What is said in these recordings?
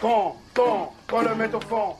Quand, quand, quand le met au fond.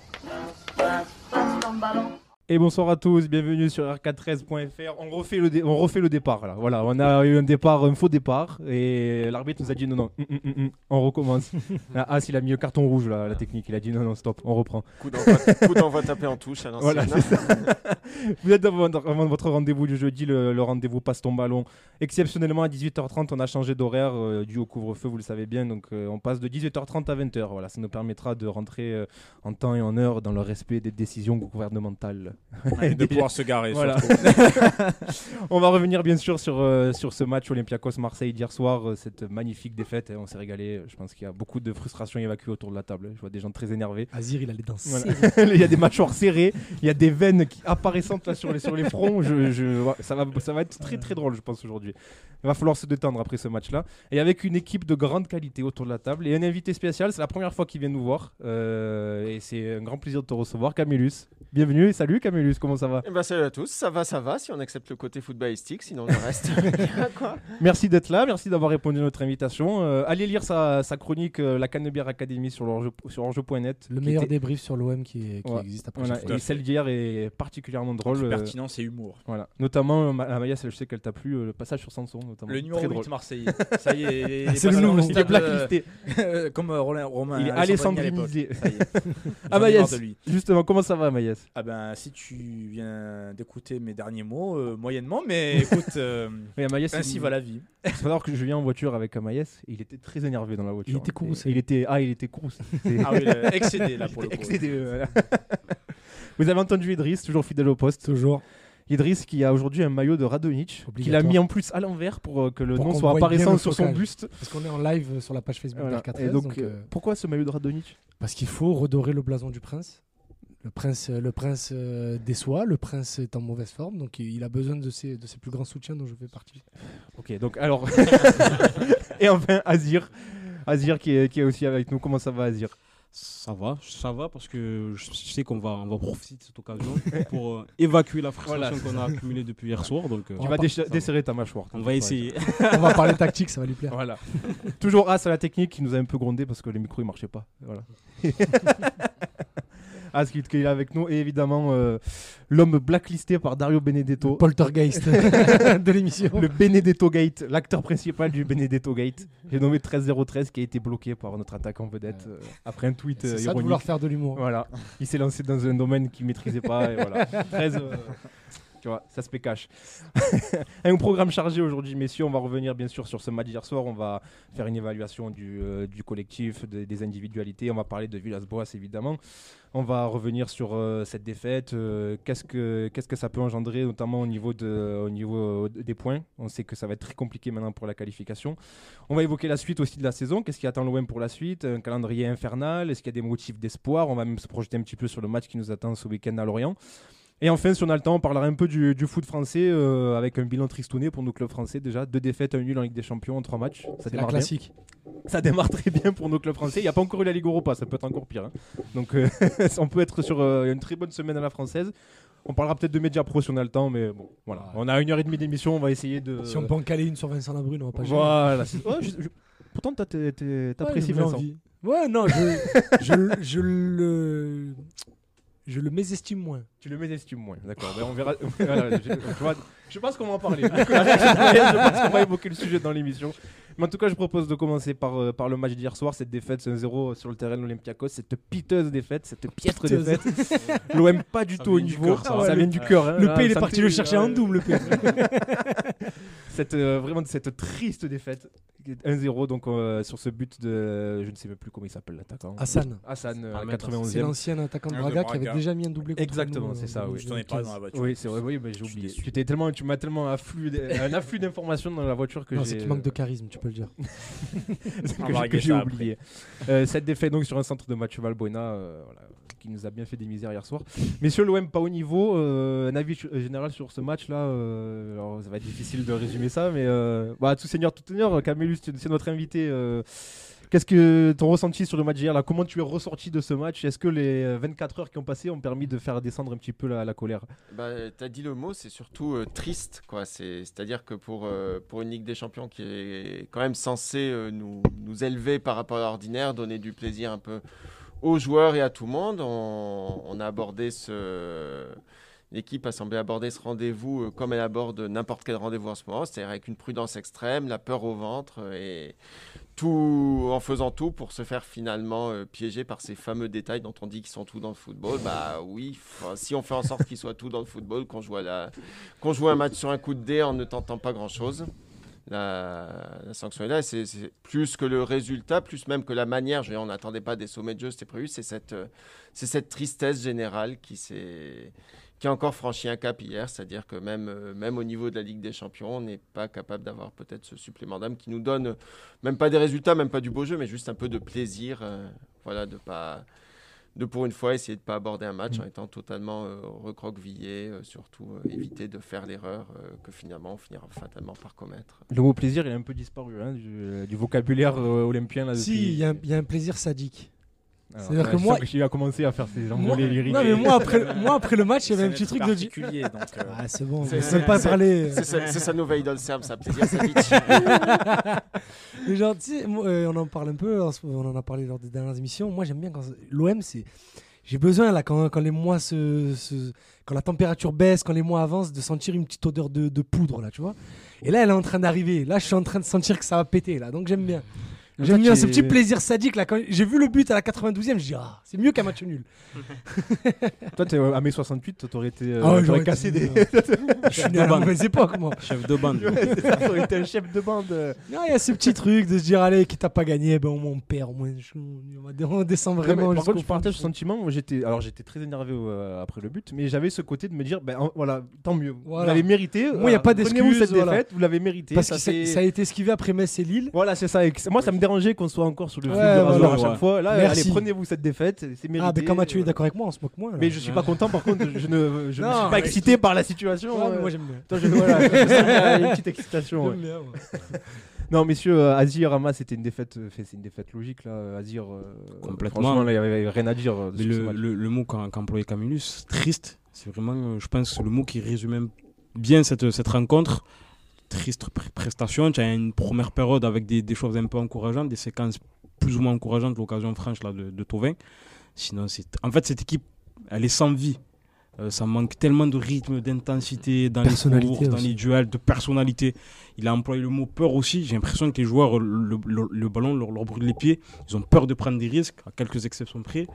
Et bonsoir à tous, bienvenue sur r413.fr. On refait le, dé- on refait le départ là. Voilà, on a eu un départ, un faux départ, et l'arbitre nous a dit non non, hum, hum, hum, on recommence. ah, s'il a mis le carton rouge là, la technique, il a dit non non stop, on reprend. Coup d'envoi coup d'envoi tapé en touche à l'ancienne. Voilà, c'est ça. Vous êtes avant, avant votre rendez-vous du jeudi, le, le rendez-vous passe ton ballon. Exceptionnellement à 18h30, on a changé d'horaire euh, dû au couvre-feu, vous le savez bien. Donc euh, on passe de 18h30 à 20h. Voilà, ça nous permettra de rentrer euh, en temps et en heure dans le respect des décisions gouvernementales. Et de pouvoir se garer. Voilà. on va revenir bien sûr sur, euh, sur ce match Olympiakos-Marseille d'hier soir, euh, cette magnifique défaite. hein, on s'est régalé. Je pense qu'il y a beaucoup de frustration évacuée autour de la table. Je vois des gens très énervés. Azir, il allait danser. Voilà. il y a des mâchoires serrées, il y a des veines qui apparaissantes là sur les, sur les fronts. Je, je- ouais, ça, va, ça va être très très drôle, je pense, aujourd'hui. Il va falloir se détendre après ce match-là. Et avec une équipe de grande qualité autour de la table et un invité spécial, c'est la première fois qu'il vient nous voir. Euh, et c'est un grand plaisir de te recevoir, Camillus. Bienvenue, salut Camillus, comment ça va Eh ben, salut à tous, ça va, ça va, si on accepte le côté footballistique, sinon le reste. quoi Merci d'être là, merci d'avoir répondu à notre invitation. Euh, allez lire sa, sa chronique euh, La Canebière Academy sur enjeu.net. Le meilleur était- débrief sur l'OM qui, qui Ouais. existe après Voilà, et celle d'hier est particulièrement drôle. euh, Pertinence et humour. Voilà. Notamment, euh, Ma- à Maïs, je sais qu'elle t'a plu, euh, le passage sur Sanson. Notamment. Le numéro Très 8 drôle. Marseillais. Ça y est, C'est le nouveau. Il est blacklisté. euh, Comme euh, Roland- Romain. Il est alessandrinisé. Ah, Maïs, justement, comment ça va, Maïs Ah ben, si tu viens d'écouter mes derniers mots, euh, moyennement, mais écoute, euh, Oui, ainsi il- va la vie. Il faut savoir que je viens en voiture avec Maïs et il était très énervé dans la voiture. Il était courroucé. Et Il était, ah, il était courroucé. Ah oui, excédé là pour le coup. excédé, euh, voilà. Vous avez entendu Idriss, toujours fidèle au poste. Toujours. Idriss qui a aujourd'hui un maillot de Radonic, qu'il a mis en plus à l'envers pour euh, que le Pour nom soit apparaissant sur son buste. Parce qu'on est en live sur la page Facebook Voilà. d'R413. Et donc, donc, euh, pourquoi ce maillot de Radonic parce qu'il faut redorer le blason du prince. Le prince, le prince euh, déçoit, le prince est en mauvaise forme, donc il a besoin de ses, de ses plus grands soutiens dont je fais partie. Ok, donc alors. et enfin, Azir. Azir qui est, qui est aussi avec nous. Comment ça va, Azir? Ça va, ça va parce que je sais qu'on va, on va profiter de cette occasion pour euh, évacuer la frustration Voilà, qu'on a accumulée depuis hier soir. Donc, euh, Tu va vas desserrer ta mâchoire. on va essayer. On va parler tactique, ça va lui plaire. Voilà. Toujours As à la technique qui nous a un peu grondé parce que les micros ils marchaient pas. Voilà. As qui, qui est avec nous et évidemment euh, l'homme blacklisté par Dario Benedetto. Poltergeist de l'émission. Le Benedetto Gate, l'acteur principal du Benedetto Gate. J'ai nommé 13013 qui a été bloqué par notre attaquant vedette euh, après un tweet euh, C'est ça de ironique. vouloir faire de l'humour. Voilà, il s'est lancé dans un domaine qu'il maîtrisait pas et voilà. 13, euh, tu vois, ça se cash. un programme chargé aujourd'hui, messieurs. On va revenir bien sûr sur ce match d'hier soir. On va faire une évaluation du, euh, collectif, des- individualités. On va parler de Villas-Boas évidemment. On va revenir sur euh, cette défaite. euh, qu'est-ce que ça peut engendrer, notamment au niveau au niveau des points? On sait que ça va être très compliqué maintenant pour la qualification. On va évoquer la suite aussi de la saison. Qu'est-ce qui attend l'OM pour la suite? Un calendrier infernal? Est-ce qu'il y a des motifs d'espoir? On va même se projeter un petit peu sur le match qui nous attend ce week-end à Lorient. Et enfin, si on a le temps, on parlera un peu du, du foot français euh, avec un bilan tristouné pour nos clubs français déjà. Deux défaites, un nul en Ligue des Champions en trois matchs. Ça la démarre bien. classique. Ça démarre très bien pour nos clubs français. Il n'y a pas encore eu la Ligue Europa, ça peut être encore pire. hein. Donc euh, on peut être sur euh, une très bonne semaine à la française. On parlera peut-être de Média Pro si on a le temps, mais bon, voilà. Ouais. On a une heure et demie d'émission, on va essayer de. Si on peut en caler une sur Vincent Labrune, on va pas. Voilà. c'est- Ouais, je- je- Pourtant, t'apprécies Ouais, Vincent. envie. Ouais, non, je, je, je le. Je le mésestime moins. Tu le mésestimes moins, d'accord. Ben, on verra. Voilà, je, je vois- je pense qu'on va en parler. je pense qu'on va évoquer le sujet dans l'émission. Mais en tout cas, je propose de commencer par, euh, par le match d'hier soir, cette défaite 1-0 sur le terrain de l'Olympiakos, cette piteuse défaite, cette piètre Piteuse. défaite. L'OM pas du Ça tout au vient du niveau. cœur, ça. Ouais, vient le- du cœur. hein. Le Là, P, il est ça me parti fait- le chercher en double, le P. cette, euh, vraiment cette triste défaite 1-0 donc euh, sur ce but de je ne sais même plus comment il s'appelle l'attaquant Hassan. Hassan euh, à la Ahmed, 91e C'est l'ancien attaquant de Ah, de Braga qui avait déjà mis un doublé contre Exactement, c'est euh, ça, en oui. Je t'en ai parlé dans la voiture. oui c'est vrai oui mais j'ai oublié tu t'es tellement tu m'as tellement afflux un afflux d'informations dans la voiture que Non, j'ai c'est qu'il manque de charisme, tu peux le dire. que On j'ai- oublié Euh, cette défaite donc sur un centre de match Valbuena euh, voilà, qui nous a bien fait des misères hier soir messieurs l'OM pas au niveau euh, un avis ch- général sur ce match là alors ça va être difficile de résumer ça mais euh, bah, tout seigneur tout honneur Camillus tu- c'est notre invité euh, Qu'est-ce que ton ressenti sur le match d'hier là? Comment tu es ressorti de ce match? Est-ce que les euh, 24 heures qui ont passé ont permis de faire descendre un petit peu la, colère? Bah, tu as dit le mot, c'est surtout euh, triste. quoi. C'est- C'est-à-dire que pour, euh, pour une Ligue des Champions qui est quand même censée euh, nous, nous élever par rapport à l'ordinaire, donner du plaisir un peu aux joueurs et à tout le monde, on, a abordé ce. L'équipe a semblé aborder ce rendez-vous euh, comme elle aborde n'importe quel rendez-vous en ce moment, c'est-à-dire avec une prudence extrême, la peur au ventre et tout en faisant tout pour se faire finalement euh, piéger par ces fameux détails dont on dit qu'ils sont tout dans le football. Bah oui, si on fait en sorte qu'ils soient tout dans le football, qu'on joue, qu'on joue un match sur un coup de dé en ne tentant pas grand-chose, la... la sanction est là. C'est plus que le résultat, plus même que la manière. On n'attendait pas des sommets de jeu, c'était prévu. C'est cette, euh, c'est cette tristesse générale qui s'est qui a encore franchi un cap hier, c'est-à-dire que même, euh, même au niveau de la Ligue des Champions, on n'est pas capable d'avoir peut-être ce supplément d'âme qui nous donne euh, même pas des résultats, même pas du beau jeu, mais juste un peu de plaisir, voilà, de pas, de pour une fois essayer de pas aborder un match en étant totalement euh, recroquevillé, euh, surtout euh, éviter de faire l'erreur euh, que finalement on finira fatalement par commettre. Le mot plaisir, il a un peu disparu hein, du, du vocabulaire euh, olympien là. Si, depuis- il y, a un- il y a un plaisir sadique. C'est-à-dire ouais, que moi- a commencé à faire ses Moi- envolées lyriques. non, mais moi après, moi, après le match, il y avait un petit truc de. particulier. Donc, euh, Ah, c'est bon, C'est- pas c'est- parler. C'est sa, nouvelle idole serbe, ça plaisir, ça. Mais genre, tu sais, moi, euh, on en parle un peu, on en a parlé lors des dernières émissions. Moi, j'aime bien quand l'OM, c'est. J'ai besoin, là, quand, quand les mois se, se- Quand la température baisse, quand les mois avancent, de sentir une petite odeur de, de poudre, là, tu vois. Et là, elle est en train d'arriver. Là, je suis en train de sentir que ça va péter, là. Donc, j'aime bien. J'aime bien ce petit plaisir sadique, là. Quand j'ai vu le but à la 92e, je dis, ah, c'est mieux qu'un match nul. Toi, t'es euh, à mai 68, t'aurais été. euh, Ah ouais, t'aurais cassé des. Je suis né à la mauvaise époque, moi. Chef de bande. Ouais, ça, t'aurais été un chef de bande. euh. Non, Il y a ce petit truc de se dire, allez, quitte à pas gagné, ben, au moins on perd, au moins je- on, descend Ouais, vraiment. par contre, je partage ce sentiment. Moi, j'étais, alors j'étais très énervé euh, après le but, mais j'avais ce côté de me dire, ben en- voilà, tant mieux. Vous Voilà. l'avez mérité. Moi, y a pas d'excuse, cette voilà. vous l'avez mérité. Parce ça que ça, a été esquivé après Metz et Lille. Voilà, c'est ça. Moi, ça me qu'on soit encore sur le Ouais, fil de rasoir à chaque fois. Là, Merci. allez, prenez-vous cette défaite. C'est mérité. Ah, mais quand Mathieu est d'accord avec moi, on se moque moins. là. Mais je suis pas content, par contre, je ne, je Non, suis pas excité par la situation. Mais euh. moi j'aime bien. Toi, je, voilà, je une petite excitation. ouais. J'aime bien, ouais. Non, messieurs, euh, Azir, Rama, c'était une défaite, euh, c'est une défaite logique là. Azir, euh, Complètement. Il y avait rien à dire. le, le, le mot employé Camillus, triste, c'est vraiment, je pense, le mot qui résume bien cette, cette rencontre. Triste pr- prestation. Tu as une première période avec des, choses un peu encourageantes, des séquences plus ou moins encourageantes, l'occasion franche de, de Tovin. Sinon, en fait, cette équipe, elle est sans vie. Euh, ça manque tellement de rythme, d'intensité dans les courses, dans les duels, de personnalité. Il a employé le mot peur aussi. J'ai l'impression que les joueurs, le, le- le ballon leur, leur brûle les pieds. Ils ont peur de prendre des risques, à quelques exceptions près.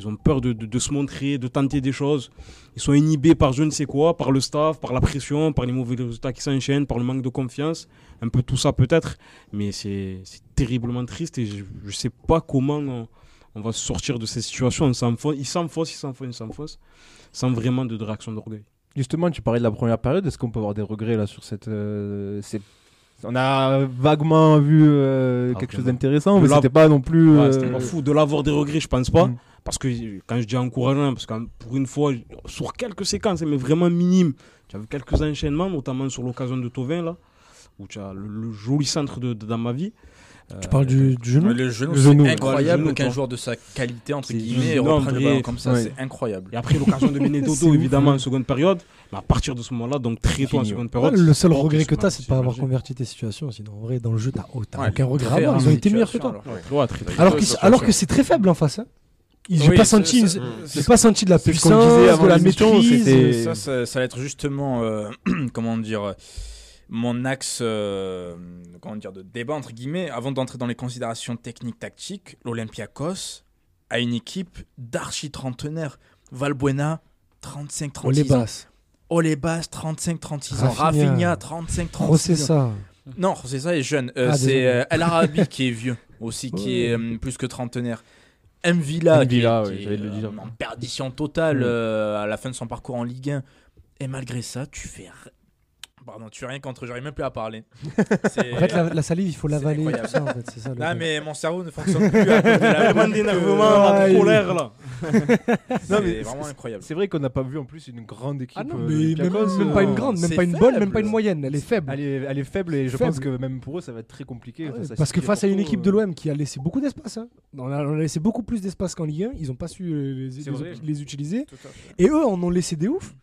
Ils ont peur de, de- de se montrer, de tenter des choses. Ils sont inhibés par je ne sais quoi, par le staff, par la pression, par les mauvais résultats qui s'enchaînent, par le manque de confiance. Un peu tout ça peut-être. Mais c'est c'est terriblement triste et je ne sais pas comment on, on va sortir de cette situation. On s'enfonce, ils s'enfoncent, ils s'enfoncent, ils s'enfoncent, sans vraiment de, réaction d'orgueil. Justement, tu parlais de la première période. Est-ce qu'on peut avoir des regrets là sur cette. euh, cette- On a vaguement vu euh, Ah, quelque chose d'intéressant, mais c'était pas non plus. Ouais, euh, c'était pas fou de l'avoir des regrets, je pense pas. Mm. Parce que quand je dis encourageant, parce que pour une fois, sur quelques séquences, mais vraiment minimes, tu as vu quelques enchaînements, notamment sur l'occasion de Tovin, là, où tu as le, le joli centre de, de- dans ma vie. Tu parles du, du genou le genou, c'est incroyable qu'un joueur de sa qualité, entre guillemets, reprenne le ballon comme ça. Ouais. C'est incroyable. Et après, l'occasion de Benedetto, évidemment, en seconde période. Mais à partir de ce moment-là, donc très tôt en seconde Ouais, période. Le seul bon, regret que tu as, c'est de pas avoir converti tes situations. Sinon, en vrai, dans le jeu, t'as oh, Ouais, aucun regret à très avoir. Ils ont été meilleurs que toi. alors. Que c'est très faible en face. hein. Ils- J'ai Oui, pas senti, j'ai pas senti de la puissance, de la maîtrise. Ça, va être justement, euh, comment dire, euh, mon axe, euh, comment dire, de débat entre guillemets. Avant d'entrer dans les considérations techniques tactiques, l'Olympiakos a une équipe d'archi trentenaires. Valbuena, 35-36 On les ans. Olebas, 35-36 ans. Rafinha. Rafinha, 35-36 Oh, c'est ans. ça. Non, c'est ça, est jeune. Euh, Ah, c'est euh, El Arabi qui est vieux aussi, qui Ouais. est euh, plus que trentenaire. Mvilla, qui est- Mvilla, qui ouais, est, j'allais le euh, dire. en perdition totale Mm. euh, à la fin de son parcours en Ligue 1. Et malgré ça, tu fais Pardon, tu fais rien contre, j'arrive même plus à parler. En fait, la, la salive, il faut l'avaler. ça, en fait, c'est ça. Non, mais mon cerveau ne fonctionne plus à cause de la Tellement d'énervement, colère là. C'est Non, mais vraiment incroyable. C'est vrai qu'on n'a pas vu en plus une grande équipe. Ah non, euh, mais même, pas une grande, même c'est pas une bonne, même pas une moyenne. Elle est faible. Elle est, elle est faible et je Faible. pense que même pour eux ça va être très compliqué. Ah ouais, face à parce que face à une équipe de euh, l'OM qui a laissé beaucoup d'espace, hein. on, a, on a laissé beaucoup plus d'espace qu'en Ligue 1, ils n'ont pas su euh, les, utiliser. Et eux en ont laissé des ouf.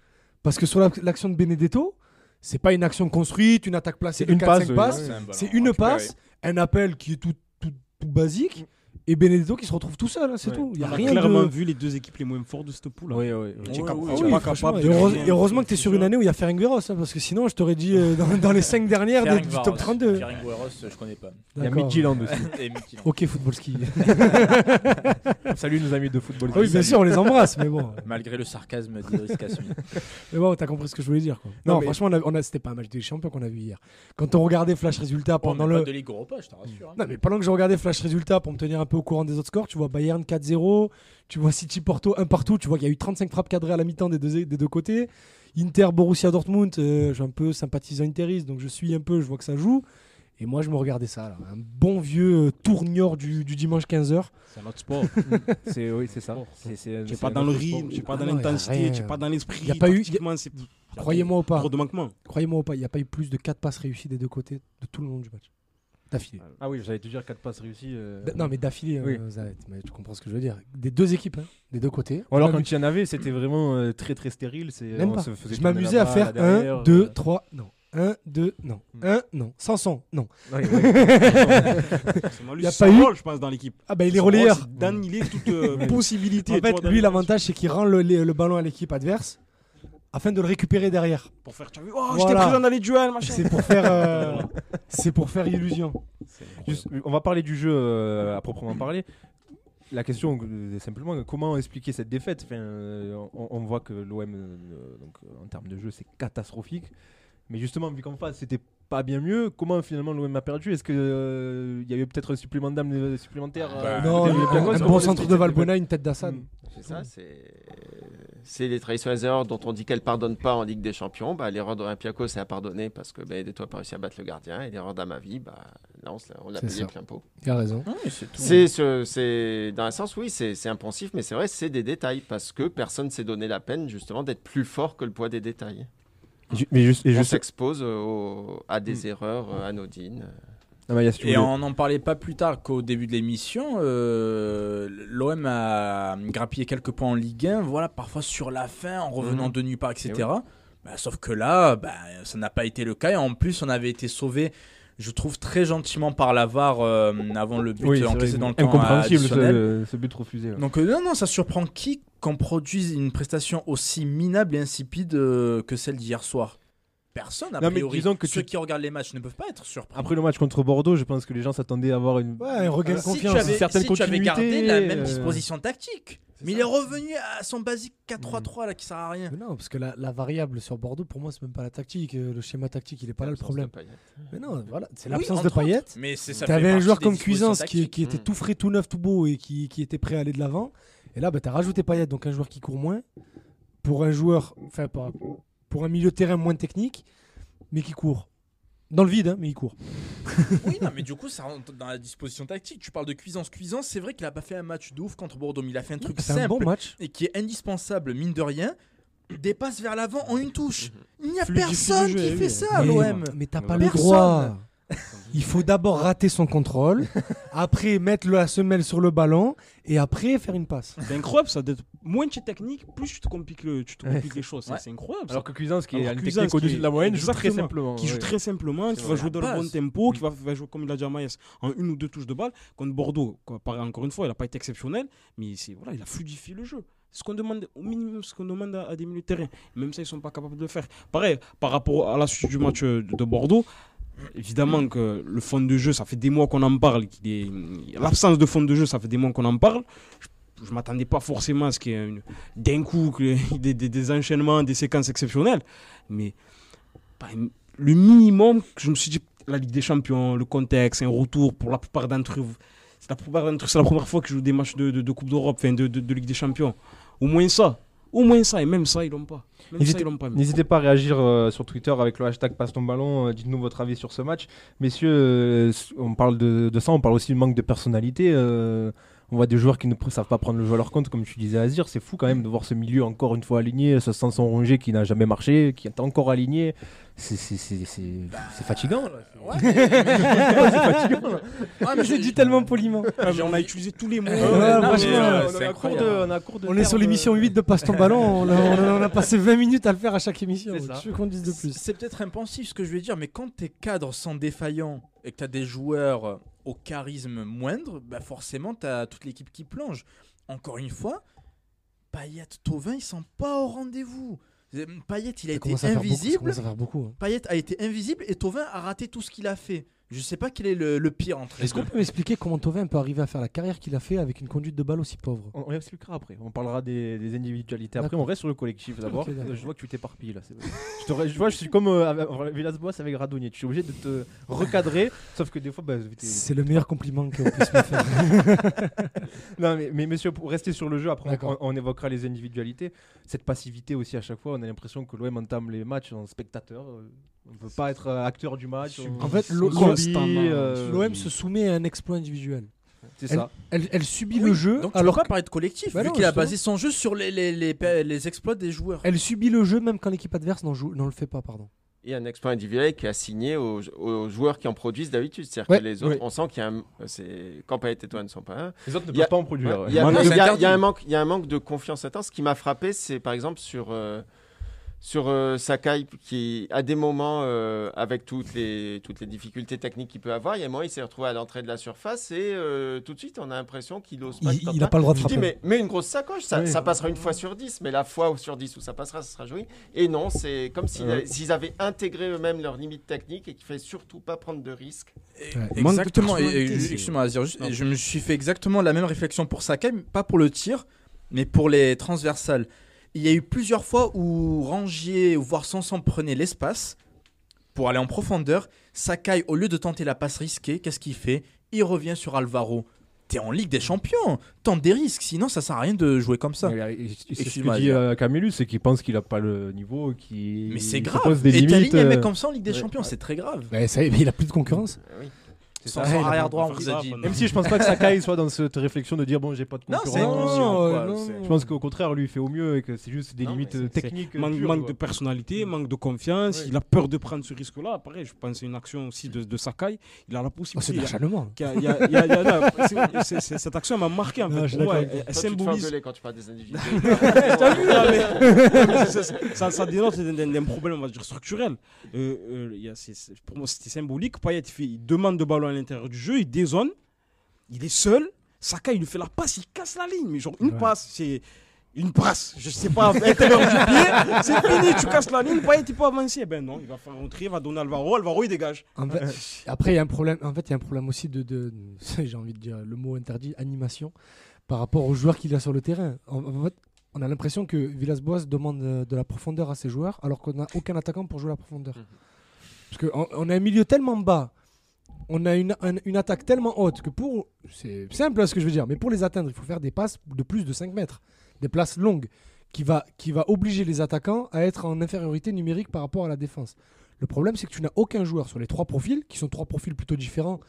Parce que sur la- l'action de Benedetto, c'est pas une action construite, une attaque placée une 4-5 passe, oui, passes. C'est une passe, un appel qui est tout, tout, tout basique, et Benedetto qui se retrouve tout seul, hein, c'est Ouais. tout. Il y a On a rien clairement de... vu les deux équipes les moins fortes de cette poule. Oui, capable et, heureusement que tu es sur une année où il y a Ferencvaros, hein, parce que sinon je t'aurais dit euh, dans, dans les 5 dernières de- du top 32. Ferencvaros, je connais pas. Il y a. Midtjylland aussi. Ok, football ski. Salut nos amis de football. Ah oui, bien sûr, on les embrasse, mais bon. Malgré le sarcasme Kasmi. Mais bon, t'as compris ce que je voulais dire. Quoi. Non, Non, mais- franchement, on a, on a- c'était pas un match des champions qu'on a vu hier. Quand on regardait Flash Résultat Bon, pendant le. de Ligue Europa, je te rassure. hein. Non, mais pendant que je regardais Flash Résultat pour me tenir un peu au courant des autres scores, tu vois Bayern 4-0, tu vois City Porto 1 partout, tu vois qu'il y a eu 35 frappes cadrées à la mi-temps des deux, des deux côtés. Inter Borussia Dortmund, euh, je suis un peu sympathisant interiste, donc je suis un peu, je vois que ça joue. Et moi, je me regardais ça, là. un bon vieux euh, tournure du, du dimanche 15h. C'est un autre sport. C'est oui, c'est ça. C'est c'est- Tu c'est n'es pas un dans le rythme, tu n'es pas Ah dans l'intensité, rien. tu n'es pas dans l'esprit. Y a pas eu- Croyez-moi ou pas, Trop de manquements. croyez-moi ou pas, il n'y a pas eu plus de 4 passes réussies des deux côtés de tout le long du match. D'affilée. Ah oui, j'allais te dire 4 passes réussies. euh. D- Non, mais d'affilée, Oui. euh, Zaret, mais tu comprends ce que je veux dire. Des deux équipes, hein, des deux côtés. Ou alors quand il y en avait, c'était vraiment euh, très très stérile. C'est Même on pas. se Je m'amusais à faire balle derrière, 1, euh. 2, 3, non. 1, 2, non. Hmm. 1, non. Sanson, non. Ouais, ouais. C'est Malus Y a pas eu- rôle, je pense, dans l'équipe. Ah bah il est relayeur. d'annihiler toute euh, possibilité. En tu vois, fait, lui, l'avantage, c'est qu'il rend le, le- le ballon à l'équipe adverse afin de le récupérer derrière. Pour faire, tu as vu, oh, j'étais Voilà. présent dans les duels, machin. C'est pour faire, euh, c'est pour faire illusion. Juste, on va parler du jeu euh, à proprement parler. La question euh, est simplement comment expliquer cette défaite? Enfin, euh, on, on voit que l'OM, euh, donc euh, en termes de jeu, c'est catastrophique. Mais justement, vu qu'en face, c'était pas bien mieux, comment finalement l'OM a perdu? Est-ce qu'il y a eu peut-être un supplément d'âme euh, supplémentaire Bah, euh, non, de un, Olympiakos un bon on centre de cette Valbuena, une tête d'Assad. Mm. C'est ça, c'est c'est les traditionnelles erreurs dont on dit qu'elles pardonnent pas en Ligue des Champions. Bah, l'erreur d'Olympiakos, c'est à pardonner parce que Benedetto n'a pas réussi à battre le gardien. Et l'erreur d'Amavi, bah, là, on, se l'a- payé ça. plein pot. Il a raison. Non, mais c'est tout. C'est ce- c'est dans un sens, oui, c'est c'est impensif, mais c'est vrai, c'est des détails parce que personne s'est donné la peine justement d'être plus fort que le poids des détails. Ju- Mais juste, et On juste- s'expose au- à des erreurs euh, anodines. Ah, tu Et on n'en parlait pas plus tard qu'au début de l'émission. euh, L'OM a grappillé quelques points en Ligue 1, voilà, parfois sur la fin, en revenant Mhm. de nulle part, etc. Et Bah, sauf que là, bah, ça n'a pas été le cas. Et en plus, on avait été sauvé, je trouve, très gentiment par la VAR euh, avant le but Oui, c'est encaissé dans le temps incompréhensible ce, ce but refusé. Donc euh, non, non, ça surprend qui qu'on produise une prestation aussi minable et insipide que celle d'hier soir Personne, a Non, mais priori. disons que Ceux tu- qui regardent les matchs ne peuvent pas être surpris. Après le match contre Bordeaux, je pense que les gens s'attendaient à avoir une. Ouais, un regain de si confiance. tu avais, certaine si tu avais gardé continuité, la même euh, disposition tactique. Mais il est revenu à son basique 4-3-3 là qui sert à rien. Mais non, parce que la, la variable sur Bordeaux, pour moi, c'est même pas la tactique. euh, Le schéma tactique, il est pas là le problème. de. Mais non, voilà, c'est Oui, l'absence de entre autres. Payet. Mais c'est ça. T'avais un joueur comme Cuisance qui, était Mm. tout frais, tout neuf, tout beau et qui, qui était prêt à aller de l'avant. Et là, bah, tu as rajouté Payet, donc un joueur qui court moins. Pour un joueur, enfin, pas- pour un milieu de terrain moins technique, mais qui court. Dans le vide, hein, mais il court. Oui, non, mais du coup, ça rentre dans la disposition tactique. Tu parles de Cuisance. Cuisance, c'est vrai qu'il a pas fait un match de ouf contre Bordeaux, mais il a fait un truc C'est un simple bon match. et qui est indispensable, mine de rien. Dépasse vers l'avant en une touche. Il n'y a personne jeu, qui oui, fait oui. ça à mais l'OM. mais t'as pas le Personne. droit. Il faut d'abord rater son contrôle, après mettre la semelle sur le ballon et après faire une passe. C'est incroyable ça, d'être moins tu es technique, plus tu te compliques, le, tu te Ouais. compliques les choses. C'est- Ouais. C'est incroyable. ça. Alors que Cuisance, qui Alors a une Cuisance technique au-dessus est- de la moyenne, joue très simplement. qui joue ouais. très simplement, qui va jouer dans le bon tempo, qui va, va jouer comme il a dit à Maïs, en une ou deux touches de balle. Contre Bordeaux, quoi, pareil, encore une fois, il n'a pas été exceptionnel, mais voilà, il a fluidifié le jeu. C'est ce qu'on demande au minimum, ce qu'on demande à, à des milieux de terrain. Même ça, ils sont pas capables de le faire. Pareil, par rapport à la suite du match euh, de Bordeaux, évidemment que le fond de jeu, ça fait des mois qu'on en parle. L'absence de fond de jeu, ça fait des mois qu'on en parle. Je, je m'attendais pas forcément à ce qu'il y ait d'un coup des, des- enchaînements, des séquences exceptionnelles. Mais bah, le minimum, je me suis dit, la Ligue des Champions, le contexte, un retour pour la plupart d'entre eux. C'est la, première fois que je joue des matchs de, de- Coupe d'Europe, enfin de- de Ligue des Champions. Au moins ça. Au moins ça, et même ça, ils l'ont pas. N'hésitez pas à réagir euh, sur Twitter avec le hashtag passe ton ballon. euh, Dites-nous votre avis sur ce match. Messieurs, euh, on parle de, de ça, on parle aussi du manque de personnalité. Euh, on voit des joueurs qui ne savent pas prendre le jeu à leur compte, comme tu disais Azir. C'est fou quand même de voir ce milieu encore une fois aligné, ce Sanson Rongier qui n'a jamais marché, qui est encore aligné. C'est fatigant. Là. c'est fatigant. là. Ouais, Mais tellement poliment. Ah, on a utilisé tous les mots. Ouais, Euh, mais, euh, on, c'est a un cours de, incroyable. on a un cours de On est sur l'émission euh, 8 de Passe ton ballon. On a, on a- on a passé 20 minutes à le faire à chaque émission. Je veux qu'on dise de plus? C'est peut-être impensif ce que je vais dire, mais quand tes cadres sont défaillants et que tu as des joueurs euh, au charisme moindre, bah forcément tu as toute l'équipe qui plonge. Encore une fois, Payet, Tovin, ils sont pas au rendez-vous. Euh, Payet, il a été beaucoup, ça invisible. beaucoup. hein. Payet a été invisible et Tovin a raté tout ce qu'il a fait. Je sais pas quel est le, le pire entre les Est-ce qu'on deux. peut m'expliquer comment Tovin peut arriver à faire la carrière qu'il a fait avec une conduite de balle aussi pauvre On, on expliquera après. On parlera des, des individualités. Après, D'accord. on reste sur le collectif d'abord. Ok, d'accord. je vois que tu t'éparpilles là. c'est je, te, re- je vois, je suis comme euh, avec- Villas-Boas avec Radonnier. Je suis obligé de te recadrer. sauf que des fois, bah, t'es- C'est le meilleur compliment qu'on puisse me faire. non, mais, mais monsieur, pour rester sur le jeu, après, on, D'accord. on évoquera les individualités. Cette passivité aussi à chaque fois, on a l'impression que l'OM entame les matchs en spectateur. euh, On ne veut pas être euh, acteur du match. En fait, on l'O- subit, constamment. euh, L'OM se soumet à un exploit individuel. C'est ça. Elle, elle subit Oui, le jeu Donc tu alors peux pas que- parler de collectif, Bah vu qu'il a basé son jeu sur les, les, les, les exploits des joueurs. elle subit le jeu même quand l'équipe adverse n'en le fait pas. Pardon. Et un exploit individuel qui est assigné aux, aux joueurs qui en produisent d'habitude. C'est-à-dire Ouais, que les autres, oui. on sent qu'il y a un. Quand Payet et toi ne sont pas là, Les autres ne peuvent pas en produire. Ouais. Il y, a- y y un manque, il y a un manque de confiance intense. Ce qui m'a frappé, c'est par exemple sur, euh, sur euh, Sakai, qui à des moments, euh, avec toutes les, toutes les difficultés techniques qu'il peut avoir, il y a un moment, il s'est retrouvé à l'entrée de la surface et euh, tout de suite, on a l'impression qu'il ose pas. Il- qu'il tente il a pas le droit de Je dis, frapper. mais, mais une grosse sacoche, ça, Oui. ça passera une fois sur 10, mais la fois sur 10 où ça passera, ça sera joli. Et non, c'est comme s'ils avaient intégré eux-mêmes leurs limites techniques et qu'il fallait surtout pas prendre de risques. Ouais. Exactement. Et, et- excuse-moi, je me suis fait exactement la même réflexion pour Sakai, pas pour le tir, mais pour les transversales. Il y a eu plusieurs fois où Rangier, voire Sanson prenait l'espace pour aller en profondeur. Sakai, au lieu de tenter la passe risquée, qu'est-ce qu'il fait? Il revient sur Alvaro. T'es en Ligue des Champions, tente des risques, sinon ça sert à rien de jouer comme ça. C'est ce que dit euh, Camillus, c'est qu'il pense qu'il a pas le niveau, qui Mais c'est grave. pose des Et t'alignes un mec euh, comme ça en Ligue des ouais. Champions, c'est très grave. Ouais, ça y est, mais il a plus de concurrence. Oui. C'est Sans a arrière droit, on vous a dit. Même si je pense pas que Sakai soit dans cette réflexion de dire bon j'ai pas de Non, concurrence. c'est Non, inconscient, quoi. non. C'est- Je pense qu'au contraire lui il fait au mieux et que c'est juste des Non, limites techniques. Manque, pures, manque quoi. de personnalité, manque de confiance. Ouais. Il a peur de prendre ce risque-là. Pareil, je pense c'est une action aussi de, de Sakai. Il a la possibilité. c'est- cette action m'a marqué en fait. elle, symbolise. quand tu parles des individus. Ça, ça dénote d'un- problème, on va dire, structurel. Euh, euh, pour moi, c'était symbolique. Payet, il demande de ballon à l'intérieur du jeu, il dézone, il est seul. Sakai, il lui fait la passe, il casse la ligne. Mais genre, une Ouais. passe, c'est une passe. Je sais pas, du pied, c'est fini, tu casses la ligne. Payet, il peut avancer. Ben non, il va faire rentrer, il va donner Alvaro. Alvaro, il dégage. En fait, après, il y a un problème. En fait, il y a un problème aussi de, de- j'ai envie de dire le mot interdit, animation, par rapport aux joueurs qu'il a sur le terrain. En, en fait, on a l'impression que Villas-Boas demande euh, de la profondeur à ses joueurs, alors qu'on n'a aucun attaquant pour jouer la profondeur. Mhm. Parce qu'on on a un milieu tellement bas, on a une, un- une attaque tellement haute que pour, c'est simple hein, ce que je veux dire, mais pour les atteindre, il faut faire des passes de plus de 5 mètres, des places longues, qui va, qui va obliger les attaquants à être en infériorité numérique par rapport à la défense. Le problème, c'est que tu n'as aucun joueur sur les trois profils, qui sont trois profils plutôt différents,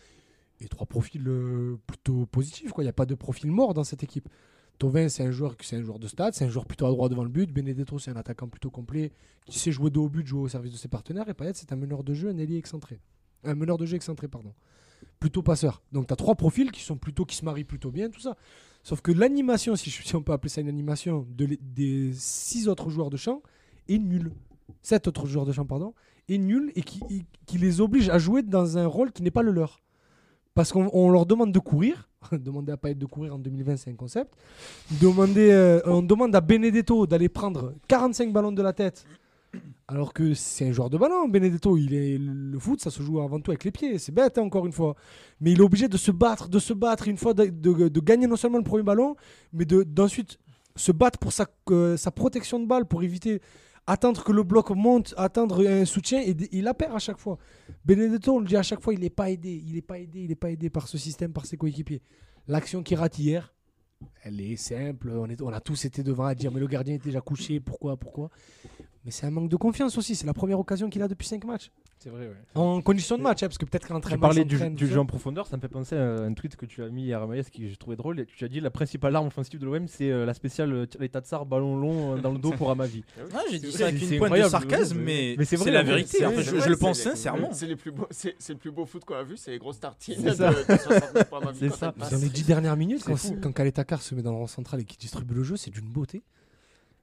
et trois profils euh, plutôt positifs. Il n'y a pas de profil mort dans cette équipe. Tovin, c'est un joueur, un joueur de stade, c'est un joueur plutôt à droit devant le but. Benedetto, c'est un attaquant plutôt complet, qui sait jouer dos au but, jouer au service de ses partenaires. Et Payet, c'est un meneur de jeu, un ailier excentré. Un meneur de jeu excentré, pardon. Plutôt passeur. Donc tu as trois profils qui sont plutôt qui se marient plutôt bien, tout ça. Sauf que l'animation, si, on peut appeler ça une animation, des six autres joueurs de champ est nulle. Sept autres joueurs de champ, pardon, est nulle et qui, les oblige à jouer dans un rôle qui n'est pas le leur. Parce qu'on on leur demande de courir. Demander à Payet de courir en 2020, c'est un concept. Demander, euh, on demande à Benedetto d'aller prendre 45 ballons de la tête. Alors que c'est un joueur de ballon, Benedetto. Il est, le foot, ça se joue avant tout avec les pieds. C'est bête, hein, encore une fois. Mais il est obligé de se battre, de se battre, une fois de, gagner non seulement le premier ballon, mais de- d'ensuite se battre pour sa, euh, sa protection de balle, pour éviter, attendre que le bloc monte, attendre un soutien, et il la perd à chaque fois. Benedetto, on le dit à chaque fois, il n'est pas aidé, il n'est pas aidé, il n'est pas aidé par ce système, par ses coéquipiers. L'action qu'il rate hier, Elle est simple. On, a tous été devant à dire mais le gardien est déjà couché, pourquoi, pourquoi? Mais c'est un manque de confiance aussi. C'est la première occasion qu'il a depuis 5 matchs. C'est vrai, ouais. En condition de match, hein, parce que peut-être qu'en Tu entraînement. parlais il du, du jeu en profondeur, ça me fait penser à un tweet que tu as mis hier à Maïs qui j'ai trouvé drôle. Et Tu as dit la principale arme offensive de l'OM, c'est euh, la spéciale euh, l'état de Sar, ballon long euh, dans le dos pour Amavi. Ah, j'ai dit C'est ça avec une pointe de sarcasme, mais- mais, c'est la vérité. vrai, je, le pense sincèrement. C'est le plus beau foot qu'on a vu, c'est les grosses tartines C'est de, ça. de 69 pour Amavi C'est quand ça. elle passe. Dans les 10 dernières minutes, quand, Kaletakar se met dans le rang central et qu'il distribue le jeu, c'est d'une beauté.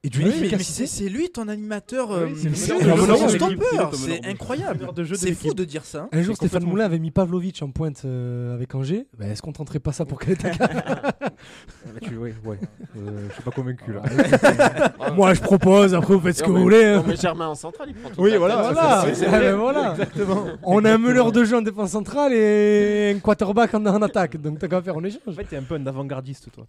Et d'une Oui, efficacité. c'est lui ton animateur. euh, Oui, c'est incroyable. C'est fou de dire ça. Un jour, Stéphane Moulin avait mis Pavlovic en pointe euh, avec Angers. Bah, Est-ce qu'on tenterait pas ça pour Kaletakar Là, tu, ouais, ouais. Euh, je suis pas convaincu là. Ah, Moi, je propose. Après, vous faites ce que vous voulez. hein. non, mais Germain en centrale, il prend tout Oui, voilà, Ah, ben voilà. Exactement. On a un meneur de jeu en défense centrale et un quarterback en, attaque. Donc t'as qu'à faire en échange. En fait, t'es un peu un avant-gardiste, toi.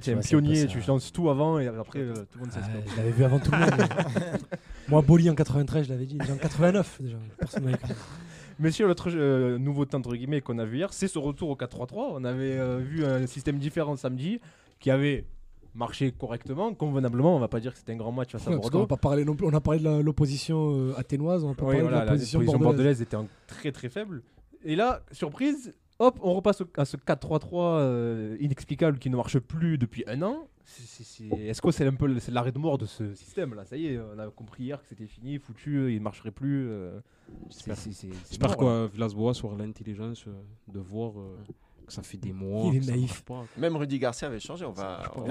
T'es un pionnier, tu lances tout avant et après euh, tout le monde s'exploite. Je l'avais vu avant tout le monde. Moi, Boli en 93, je l'avais dit. Déjà en 89, déjà. Personne n'avait cru. Messieurs, l'autre euh, nouveauté entre guillemets qu'on a vu hier, c'est ce retour au 4-3-3. On avait euh, vu un système différent samedi qui avait marché correctement, convenablement. On va pas dire que c'était un grand match face à Ouais, Bordeaux. va pas parler non plus- on a parlé de l'opposition euh, athénoise, on pas Oui, voilà, de la l'opposition position bordelaise. bordelaise était en très très faible. Et là, surprise, hop, on repasse au- à ce 4-3-3 euh, inexplicable qui ne marche plus depuis un an. Est-ce que c'est un peu l'arrêt de mort de ce système là Ça y est, on a compris hier que c'était fini, foutu, il ne marcherait plus. euh, J'espère là. quoi Villas-Boas aura l'intelligence euh, de voir euh, que ça fait des mois. Il est que naïf. pas. Même Rudy Garcia avait changé. On va, on on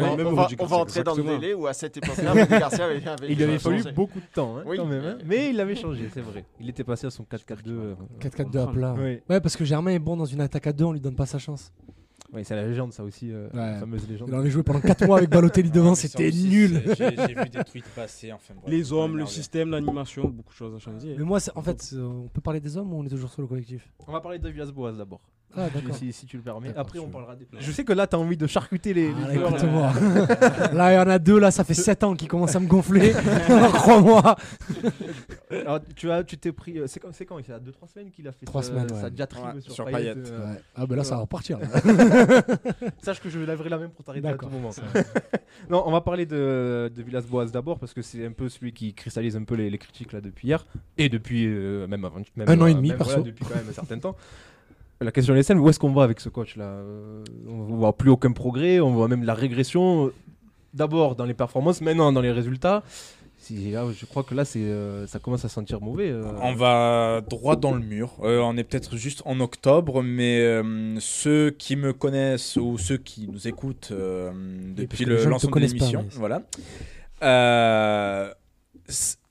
on entrer dans le délai où à cette époque-là, Rudy Garcia avait, avait Il avait fallu beaucoup de temps, hein, Oui, quand même. hein. mais- il avait changé, c'est vrai. Il était passé à son 4-4-2. euh, 4-4-2 à plat. Oui. Ouais, parce que Germain est bon dans une attaque à deux, on lui donne pas sa chance. Ouais, c'est la légende, ça aussi, euh, Ouais. la fameuse légende. Il en a joué pendant 4 mois avec Balotelli devant, c'était nul. J'ai vu des tweets passer. Enfin, bref, Les hommes, le système, l'animation, beaucoup de choses à changer. Mais moi, en fait, on peut parler des hommes ou on est toujours sur le collectif? On va parler de Villas-Boas d'abord. Ah, d'accord. Si, si tu le permets. D'accord, Après, on parlera des. Je sais que là, t'as envie de charcuter les. Ah, les là, écoute-moi. Là, il y en a deux, là, ça fait 7 ans qu'ils commencent à me gonfler. Crois-moi. Alors, tu as, tu t'es pris. euh, C'est quand, c'est quand Il y a 2-3 semaines qu'il a fait Trois sa, semaines, ouais. sa diatribe Ouais, sur, sur Payet. Payet. euh, Ouais. Ah, ben là, ça va repartir. Sache que je laverai la même pour t'arrêter à tout D'accord. moment. non, on va parler de, de Villas-Boas d'abord parce que c'est un peu celui qui cristallise un peu les, les critiques là depuis hier et depuis euh, même avant. Même, Un an et demi, voilà, depuis quand même un certain temps. La question est simple, où est-ce qu'on va avec ce coach là Euh, On voit plus aucun progrès, on voit même la régression. euh, D'abord dans les performances, maintenant dans les résultats. Si, là, je crois que là, c'est, euh, ça commence à sentir mauvais. euh. On va droit dans le mur. Euh, on est peut-être juste en octobre, mais euh, ceux qui me connaissent ou ceux qui nous écoutent euh, depuis le ne lancement de l'émission, voilà, euh,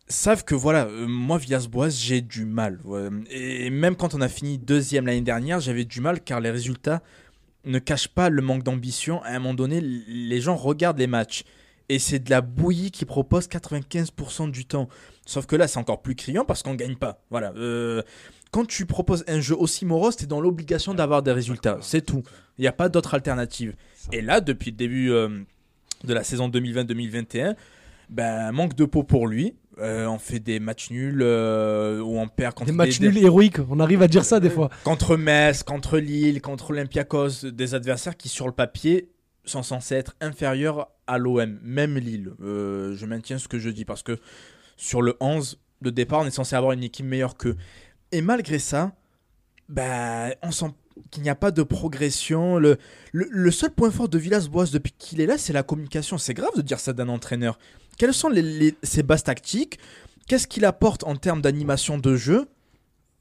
savent que voilà, euh, moi Villas-Boas, j'ai du mal. Ouais. Et même quand on a fini deuxième l'année dernière, j'avais du mal car les résultats ne cachent pas le manque d'ambition. À un moment donné, les gens regardent les matchs. Et c'est de la bouillie qui propose 95% du temps. Sauf que là, c'est encore plus criant parce qu'on gagne pas. Voilà. Euh, quand tu proposes un jeu aussi morose, tu es dans l'obligation d'avoir des résultats. C'est tout. Il n'y a pas d'autre alternative. Et là, depuis le début euh, de la saison 2020-2021, ben, manque de peau pour lui. Euh, on fait des matchs nuls euh, où on perd contre Des matchs des- nuls héroïques, on arrive à dire ça des fois. contre Metz, contre Lille, contre Olympiakos, des adversaires qui sur le papier sont censés être inférieurs à l'OM, même Lille. Euh, je maintiens ce que je dis parce que sur le 11 de départ, on est censé avoir une équipe meilleure qu'eux. Et malgré ça, bah, on sent qu'il n'y a pas de progression. Le, le, le seul point fort de Villas-Boas depuis qu'il est là, c'est la communication. C'est grave de dire ça d'un entraîneur. Quelles sont les, les- ses bases tactiques? Qu'est-ce qu'il apporte en termes d'animation de jeu?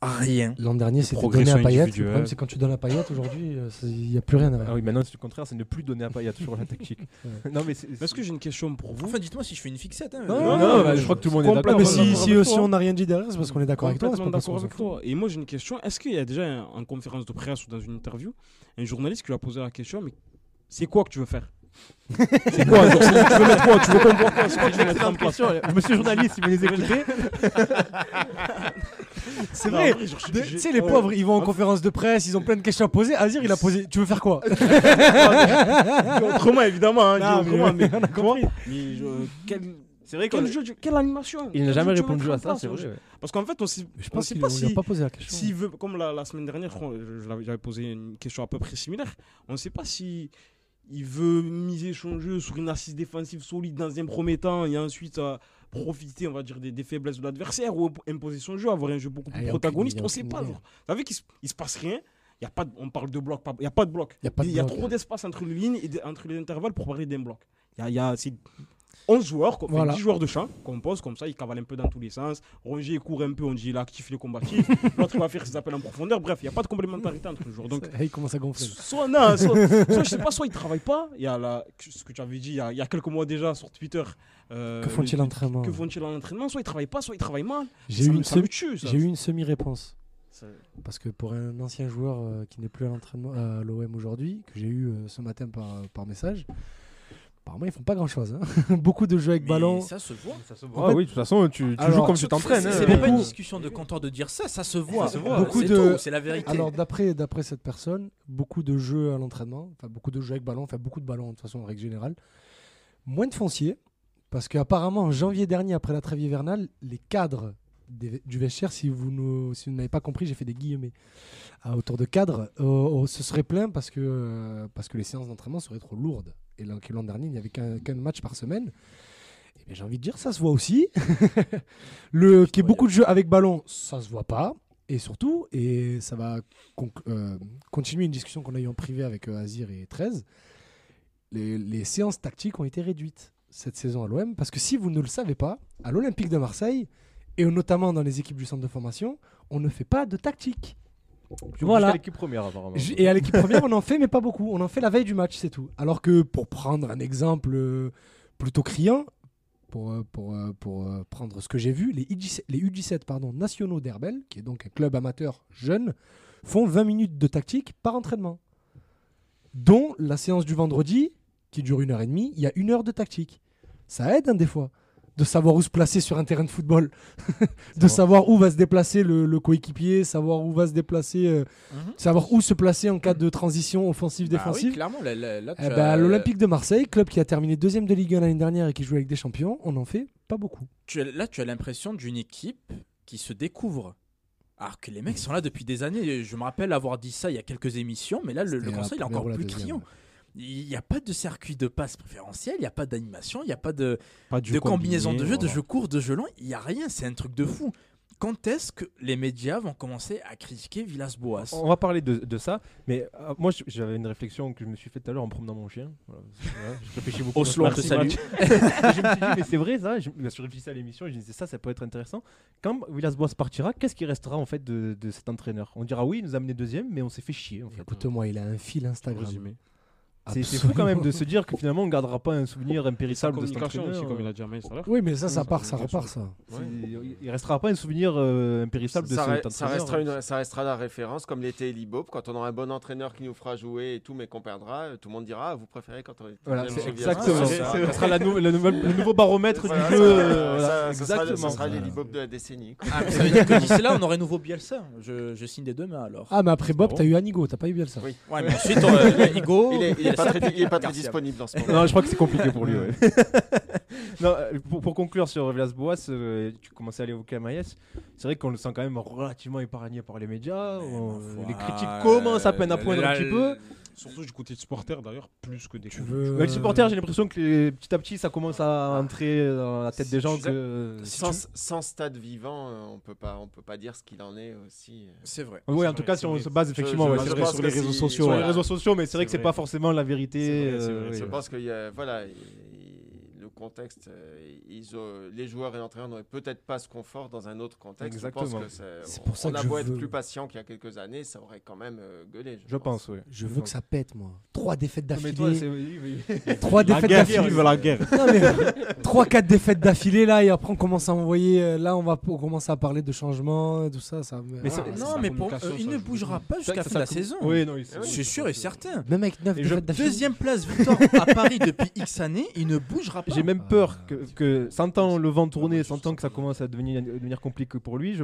Rien. L'an dernier, c'était Progression à Payet. Le problème, c'est quand tu donnes à Payet, aujourd'hui, euh, il n'y a plus rien derrière. Ah oui, maintenant c'est le contraire, c'est ne plus donner à Payet sur la tactique. non, mais c'est. Est-ce que j'ai une question pour vous Enfin, dites-moi si je fais une fixette. hein. Non, Non, non, non, bah, je crois que tout le monde est d'accord. mais si, d'accord si, avec si toi. on n'a rien dit derrière, c'est parce qu'on est d'accord avec toi. parce d'accord avec toi. Et moi, j'ai une question. Est-ce qu'il y a déjà en conférence de presse ou dans une interview un journaliste qui lui a posé la question Mais c'est quoi que tu veux faire? C'est quoi genre, c'est- Tu veux mettre quoi Tu veux qu'on voit quoi C'est quoi que Monsieur journaliste, si vous les écoutez, C'est Non, vrai. Tu sais, les pauvres, ils vont en conférence de presse, ils ont plein de questions à poser. Azir, il a posé Tu veux faire quoi? Autrement, évidemment. Hein, Non, mais- autrement, mais, on a compris. mais je- quel, c'est vrai quel jeu, quelle animation? Il n'a jamais répondu à ça, c'est vrai. ouais. Parce qu'en fait, on Je pense sait qu'il pas si. pas posé la question. S'il veut, comme la, la semaine dernière, j'avais posé une question à peu près similaire, on ne sait pas si il veut miser son jeu sur une assise défensive solide dans un premier temps et ensuite euh, profiter, on va dire, des, des faiblesses de l'adversaire ou imp- imposer son jeu, avoir un jeu beaucoup Ah, plus protagoniste. On sait aucune pas. genre. Vous savez qu'il se, il se passe rien. Y a pas de- on parle de bloc, il n'y a pas de bloc. Il y a trop d'espace entre les lignes et de- entre les intervalles pour parler d'un bloc. Il y a, y a- c'est 11 joueurs, enfin, Voilà. 10 joueurs de champ qu'on pose comme ça, ils cavalent un peu dans tous les sens. Rongier court un peu, on dit il est actif, il est combatif. L'autre va faire ses appels en profondeur. Bref, il n'y a pas de complémentarité entre les joueurs. Donc, il commence à gonfler. soit, non, soit, soit, je sais pas, soit il travaille pas. Il y a la, ce que tu avais dit il y a, il y a quelques mois déjà sur Twitter. euh, Que font-ils le- l'entraînement Que font-ils en entraînement Soit ils travaillent pas, soit ils travaillent mal. J'ai eu une semi- j'ai eu une semi-réponse. Parce que pour un ancien joueur euh, qui n'est plus à l'entraînement à l'OM aujourd'hui, que j'ai eu euh, ce matin par, par message, apparemment ils font pas grand chose. Beaucoup de jeux avec Mais ballon. ça se voit. Ça se fait- oui, de toute façon, tu, tu Alors, joues comme tu C'est- t'entraînes. C'est hein. pas une discussion de comptoir de dire ça, ça se voit. Ça se voit. Beaucoup C'est de- tout, c'est la vérité. Alors d'après d'après cette personne, beaucoup de jeux à l'entraînement, enfin beaucoup de jeux avec ballon, enfin beaucoup de ballons de toute façon en règle générale, moins de foncier, parce qu'apparemment en janvier dernier après la trêve hivernale, les cadres des- du vestiaire, si vous si n'avez pas compris, j'ai fait des guillemets à autour de cadres, euh, euh, se serait plein parce que euh, parce que les séances d'entraînement seraient trop lourdes. Et l'an dernier, il n'y avait qu'un match par semaine. Bien, j'ai envie de dire, ça se voit aussi. le qu'il y ait beaucoup de jeux avec ballon, ça se voit pas. Et surtout, et ça va euh, continuer une discussion qu'on a eue en privé avec euh, Azir et 13, les, les séances tactiques ont été réduites cette saison à l'OM. Parce que si vous ne le savez pas, à l'Olympique de Marseille, et notamment dans les équipes du centre de formation, on ne fait pas de tactique. Tu Voilà. voilà. l'équipe première, apparemment. J- Et à l'équipe première, on en fait, mais pas beaucoup. On en fait la veille du match, c'est tout. Alors que pour prendre un exemple euh, plutôt criant, pour, euh, pour, euh, pour prendre ce que j'ai vu, les U17, les U17 pardon, nationaux d'Herbel, qui est donc un club amateur jeune, font 20 minutes de tactique par entraînement. Dont la séance du vendredi, qui dure une heure et demie, il y a une heure de tactique. Ça aide, hein, des fois, de savoir où se placer sur un terrain de football, de vrai. savoir où va se déplacer le, le coéquipier, savoir où va se déplacer euh, Mhm. savoir où se placer en cas de transition Bah oui, offensive-défensive. clairement, là, là- là, tu Eh as- ben, L'Olympique de Marseille, club qui a terminé deuxième de Ligue 1 l'année dernière et qui joue avec des champions, on en fait pas beaucoup. tu as- là, tu as l'impression d'une équipe qui se découvre. Alors que les mecs sont là depuis des années. Je me rappelle avoir dit ça il y a quelques émissions, mais là, le, conseil est encore plus deuxième, criant. Il n'y a pas de circuit de passe préférentiel, il n'y a pas d'animation, il n'y a pas de, Pas de, combinaison de combiné, jeu, de voilà. jeu court, de jeu long. Il n'y a rien, c'est un truc de fou. Quand est-ce que les médias vont commencer à critiquer Villas-Boas? On va parler de, de ça, mais euh, moi j'avais une réflexion que je me suis faite tout à l'heure en promenant mon chien. Voilà, Voilà, je réfléchis beaucoup. Oslo, on te salue. Je me suis dit, mais c'est vrai ça, je me suis réfléchi à l'émission et je me disais ça, ça peut être intéressant. Quand Villas-Boas partira, qu'est-ce qui restera en fait de, de cet entraîneur? On dira oui, il nous a amené deuxième, mais on s'est fait chier en fait. Écoute-moi, il a un fil Instagram. Résumé. C'est fou quand même de se dire que finalement on gardera pas un souvenir Sa impérissable de cet communication entraîneur. aussi, comme il a dit tout à l'heure. Oui, mais ça, ça part, ça repart, ça. C'est- Il restera pas un souvenir euh, impérissable de ça, cet re- ça restera une- ça restera la référence, comme l'était Eli Bob. Quand on aura un bon entraîneur qui nous fera jouer et tout, mais qu'on perdra, euh, tout le monde dira ah, Vous préférez quand on est. Voilà, c'est exactement. Ça. ça. Ça sera la nou- la nouvelle- le nouveau baromètre Voilà, du jeu. ça- euh, voilà, ça sera- Exactement. Ça sera l'Eli Bob de la décennie. Ah, ça veut dire que d'ici là, on aurait nouveau Bielsa. Je, je signe des deux mains alors. Ah, mais après Bob, t'as eu Anigo, t'as pas eu Bielsa. Oui. Ouais, mais ensuite, on a Igo. Il est, il est pas très, il est pas très Garcia. disponible dans ce moment. Non, je crois que c'est compliqué pour lui. ouais. non, euh, pour, pour conclure sur Villas-Boas, euh, tu commençais à l'évoquer à Maïs. C'est vrai qu'on le sent quand même relativement épargné par les médias. on- les critiques euh, commencent à peine à poindre un petit peu. Surtout du côté de supporter d'ailleurs, plus que des Tu veux. Mais les supporters, j'ai l'impression que les- petit à petit, ça commence à entrer dans la tête des gens. Que... Sans, sans stade vivant, euh, on peut pas, on peut pas dire ce qu'il en est aussi. euh. C'est vrai. Oui, en tout cas, si on vrai. se base effectivement je- ouais, je c'est pense vrai, que sur les si- réseaux sociaux, sur les réseaux sociaux, mais c'est vrai que c'est vrai. pas forcément la vérité. Euh, oui. Je pense que y a- voilà, il- le contexte, euh, ils ont- les joueurs et l'entraîneur n'auraient peut-être pas ce confort dans un autre contexte. Exactement. Je pense que c'est- pour ça on que a je beau veux- être plus patient qu'il y a quelques années, ça aurait quand même euh, gueulé. Je pense, oui. Je veux que ça pète, moi. Trois défaites Mais toi, d'affilée. c'est- oui, oui. Trois défaites d'affilée. la guerre. Non, mais, Trois, quatre défaites d'affilée là, et après on commence à envoyer. euh, Là, on va on commence à parler de changement, tout ça. ça Mais ah, Non, mais pour, euh, il ne bougera pas jusqu'à fin de la saison. Oui, non, C'est sûr et certain. Même avec neuf défaites d'affilée. Deuxième place victoire à Paris depuis X années, il ne bougera pas. J'ai même Ah, peur que, que sentant le vent tourner, sentant que ça commence à devenir, devenir compliqué pour lui, je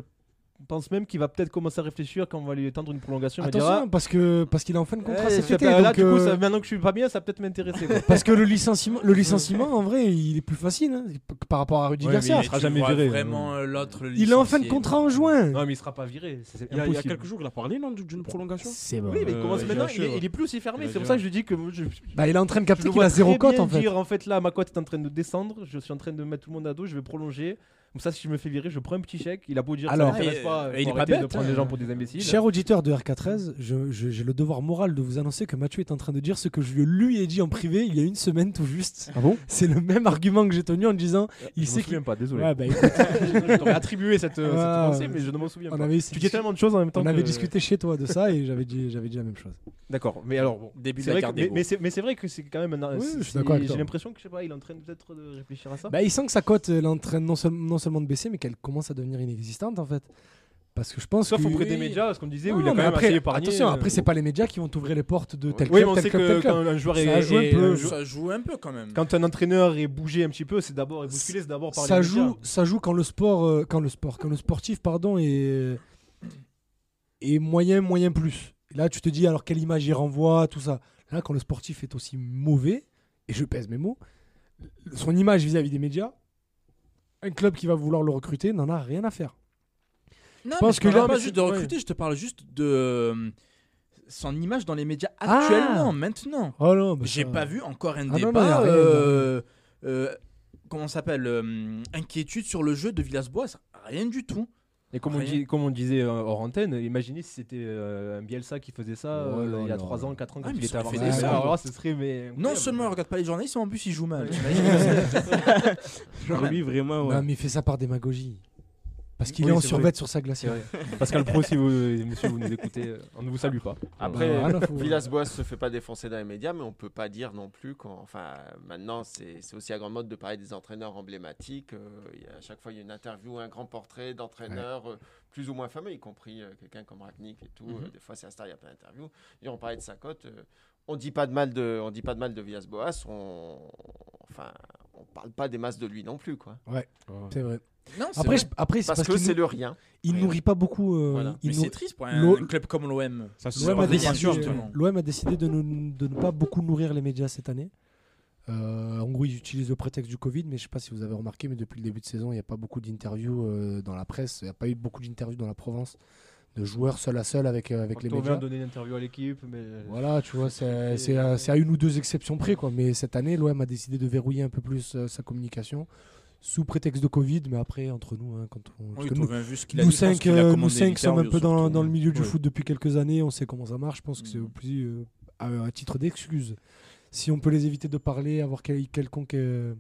pense même qu'il va peut-être commencer à réfléchir quand on va lui étendre une prolongation. Attention, parce que parce qu'il est en fin de contrat eh, cet été. là, donc, du coup, euh, ça- maintenant que je suis pas bien, ça peut-être m'intéresser. Parce que le licenciement, le licenciement, en vrai, il est plus facile hein, par rapport à Rudy Ouais, Garcia. il sera jamais viré. Vraiment euh, l'autre le Il est en fin de contrat en juin. non, mais il sera pas viré. C'est Il y, a, il y a impossible. quelques jours, il a parlé non, d'une prolongation? C'est bon. Oui, mais il Euh, commence il maintenant. Il est, lâché, il est plus aussi fermé. C'est pour ça que je dis que je, Bah, il est en train de capter qu'il a zéro cote en fait. dire en fait là, ma cote est en train de descendre. Je suis en train de mettre tout le monde à dos. Je vais prolonger. Comme ça, si je me fais virer, je prends un petit chèque. Il a beau dire Alors- ça m'intéresse pas. et il est pas arrêter de bête, prendre les gens pour des imbéciles. Cher auditeur de RK13, je- je- j'ai le devoir moral de vous annoncer que Mathieu est en train de dire ce que je lui ai dit en privé il y a une semaine tout juste. Ah bon? C'est le même argument que j'ai tenu en disant il Il sait qu'il. souviens pas. Désolé. Ouais, bah, écoute, je t'aurais attribué cette, euh, cette Ah, pensée, ouais. mais je ne m'en souviens on pas. avait, Tu dis tellement de choses en même temps. on avait discuté chez toi de ça et j'avais dit, j'avais dit la même chose. D'accord, mais alors bon. Début de C'est la mais, mais c'est vrai que c'est quand même un. Oui, je J'ai l'impression que je sais pas, il est en train peut-être de réfléchir à ça. Bah, il sent que sa cote elle est en train non, seul- non seulement de baisser, mais qu'elle commence à devenir inexistante en fait. Parce que je pense Sauf que. auprès des médias, ce qu'on disait, où il a quand mais même après, assez épargné. attention, euh, après c'est pas les médias qui vont t'ouvrir les portes de tel Oui, club, mais on tel sait club, que tel club. quand un joueur Ça est. joue un peu. Ça joue un peu quand même. Quand un entraîneur est bougé un petit peu, c'est d'abord est bousculé, c'est d'abord par ça les joue, médias. ça joue quand le sport, euh, quand le sport, quand le sportif, pardon, est, est moyen, moyen plus. Et là, tu te dis alors quelle image il renvoie, tout ça. Là, quand le sportif est aussi mauvais, et je pèse mes mots, son image vis-à-vis des médias, un club qui va vouloir le recruter n'en a rien à faire. Non, pense mais je que te là, parle pas juste de recruter, je te parle juste de euh, son image dans les médias Ah actuellement, maintenant. Oh non, bah J'ai ça- pas vu encore un Ah non, non, débat. a euh, euh, comment s'appelle euh, Inquiétude sur le jeu de Villas-Boas Rien du tout. Et comme on, dit, comme on disait euh, hors antenne, imaginez si c'était euh, un Bielsa qui faisait ça Oh euh, il y a là 3 ans, là. 4 ans, Ah, quand mais il était à là, ce serait. Mais Non seulement il regarde pas les journalistes, mais en plus il joue mal. Genre, lui, vraiment, ouais. Non, mais il fait ça par démagogie. Parce qu'il Oui, est en survêt sur sa glacière. Pascal Pro, si vous, monsieur, vous nous écoutez, euh, on ne vous salue pas. Après, Ah, Villas-Boas se fait pas défoncer dans les médias, mais on peut pas dire non plus quand. Enfin, maintenant, c'est aussi à grande mode de parler des entraîneurs emblématiques. euh, à chaque fois, il y a une interview, un grand portrait d'entraîneurs euh, plus ou moins fameux, y compris euh, quelqu'un comme Ragnick et tout. Mhm. euh, des fois, c'est un star, il y a plein d'interviews. Et on parlait de sa cote. euh, on dit pas de mal de, on dit pas de mal de Villas-Boas. On, enfin, on parle pas des masses de lui non plus, quoi. C'est vrai. Non, Après, vrai. je- après c'est Parce, parce, que qu'il c'est le rien. il Rien. nourrit pas beaucoup. euh, Voilà. il Mais c'est triste pour un, club comme l'OM. Ça, L'OM a, décidé, passions, justement. l'OM a décidé de, ne- de ne pas beaucoup nourrir les médias cette année. Euh, en gros, ils utilisent le prétexte du Covid, mais je ne sais pas si vous avez remarqué, mais depuis le début de saison, il n'y a pas beaucoup d'interviews euh, dans la presse. Il n'y a pas eu beaucoup d'interviews dans la Provence de joueurs seul à seul avec, euh, avec les On vient médias. donner une interview à l'équipe, mais. Voilà, tu vois, c'est c'est à, c'est à une ou deux exceptions près. Quoi. Mais cette année, l'OM a décidé de verrouiller un peu plus euh, sa communication sous prétexte de Covid, mais après, entre nous, hein, quand on, Oui, nous, vu ce a nous dit, cinq, qu'il a euh, nous cinq sommes un peu dans, surtout. dans le milieu du foot depuis quelques années, on sait comment ça marche. Je pense que c'est Mm. aussi euh, à, à titre d'excuse. Si on peut les éviter de parler, avoir quel- quelconque, euh,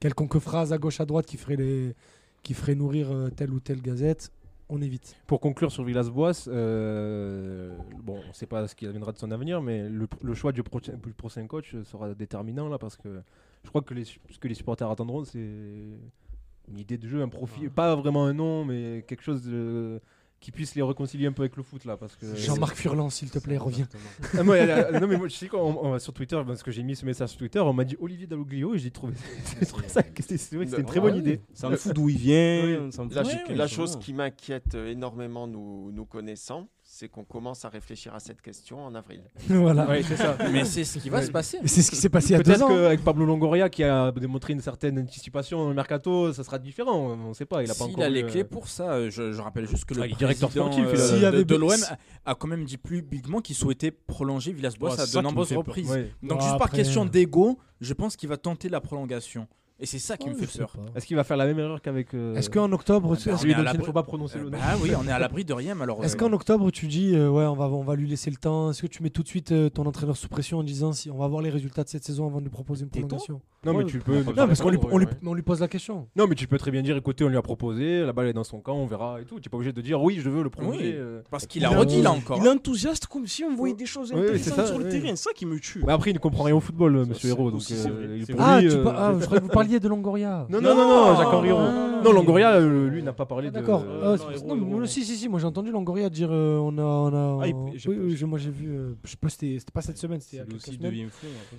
quelconque phrase à gauche à droite qui ferait, les, qui ferait nourrir euh, telle ou telle gazette, on évite. Pour conclure sur Villas-Boas, euh, bon, on ne sait pas ce qui adviendra de son avenir, mais le, le choix du prochain coach sera déterminant là parce que je crois que les, ce que les supporters attendront, c'est une idée de jeu, un profil, pas vraiment un nom, mais quelque chose de- qui puisse les réconcilier un peu avec le foot là, parce que Jean-Marc Furlan, s'il te plaît, reviens. Ah, moi, euh, non mais moi je sais qu'on on- sur Twitter parce que j'ai mis ce message sur Twitter on m'a dit Olivier Dalloglio et j'ai trouvé, ça que c'était une très bonne idée Ça me fout d'où il vient. Oui. ça me La, Ouais, la chose qui m'inquiète euh, énormément nous, nous connaissant, c'est qu'on commence à réfléchir à cette question en avril. voilà. Ouais, c'est ça Mais c'est ce qui va Ouais. se passer. C'est ce qui s'est passé il y a deux Peut-être ans. qu'avec Pablo Longoria qui a démontré une certaine anticipation dans le mercato, ça sera différent. On ne sait pas. Il a pas S'il encore a les euh, clés pour ça, je, je rappelle juste que le Ah, directeur sportif, euh, de, de l'OM a, a quand même dit publiquement qu'il souhaitait prolonger Villas-Boas à de nombreuses reprises. ouais. Donc juste par question euh, d'ego, je pense qu'il va tenter la prolongation. Et c'est ça qui me Oh, fait peur. Est-ce qu'il va faire la même erreur qu'avec. euh, Est-ce qu'en octobre, tu- bah, il ne faut pas prononcer Euh, le nom bah oui, on est à l'abri de rien malheureusement. Est-ce qu'en octobre tu dis euh, ouais on va on va lui laisser le temps Est-ce que tu mets tout de suite euh, ton entraîneur sous pression en disant si on va voir les résultats de cette saison avant de lui proposer une prolongation? Non, mais tu peux. non, parce qu'on lui, on lui- Ouais. on lui pose la question. Non, mais tu peux très bien dire écoutez, on lui a proposé, la balle est dans son camp, on verra et tout. Tu n'es pas obligé de dire oui, je veux le prolonger. Oui. euh. Parce qu'il a redit là encore. Il est enthousiaste comme si on voyait des choses Oui, oui, c'est intéressantes ça, sur le oui. terrain. C'est ça qui me tue. Mais après, il ne comprend rien au football, euh, monsieur c'est Héros. Donc, aussi, c'est euh, vrai. il- C'est pour Ah, lui, tu euh, ah, je croyais que vous parliez de Longoria. Non, non, non, non, Jacques non, Henri non, Hérault. non. Longoria, euh, lui, n'a pas parlé Ah, de. D'accord. euh, Ah, non, Hérault, mais Hérault. moi, si, si, si, moi j'ai entendu Longoria dire euh, on a. On a Ah, il- on- j'ai oui, moi j'ai vu. euh, je sais pas, c'était c'était pas cette semaine, c'était il y a quelques semaines.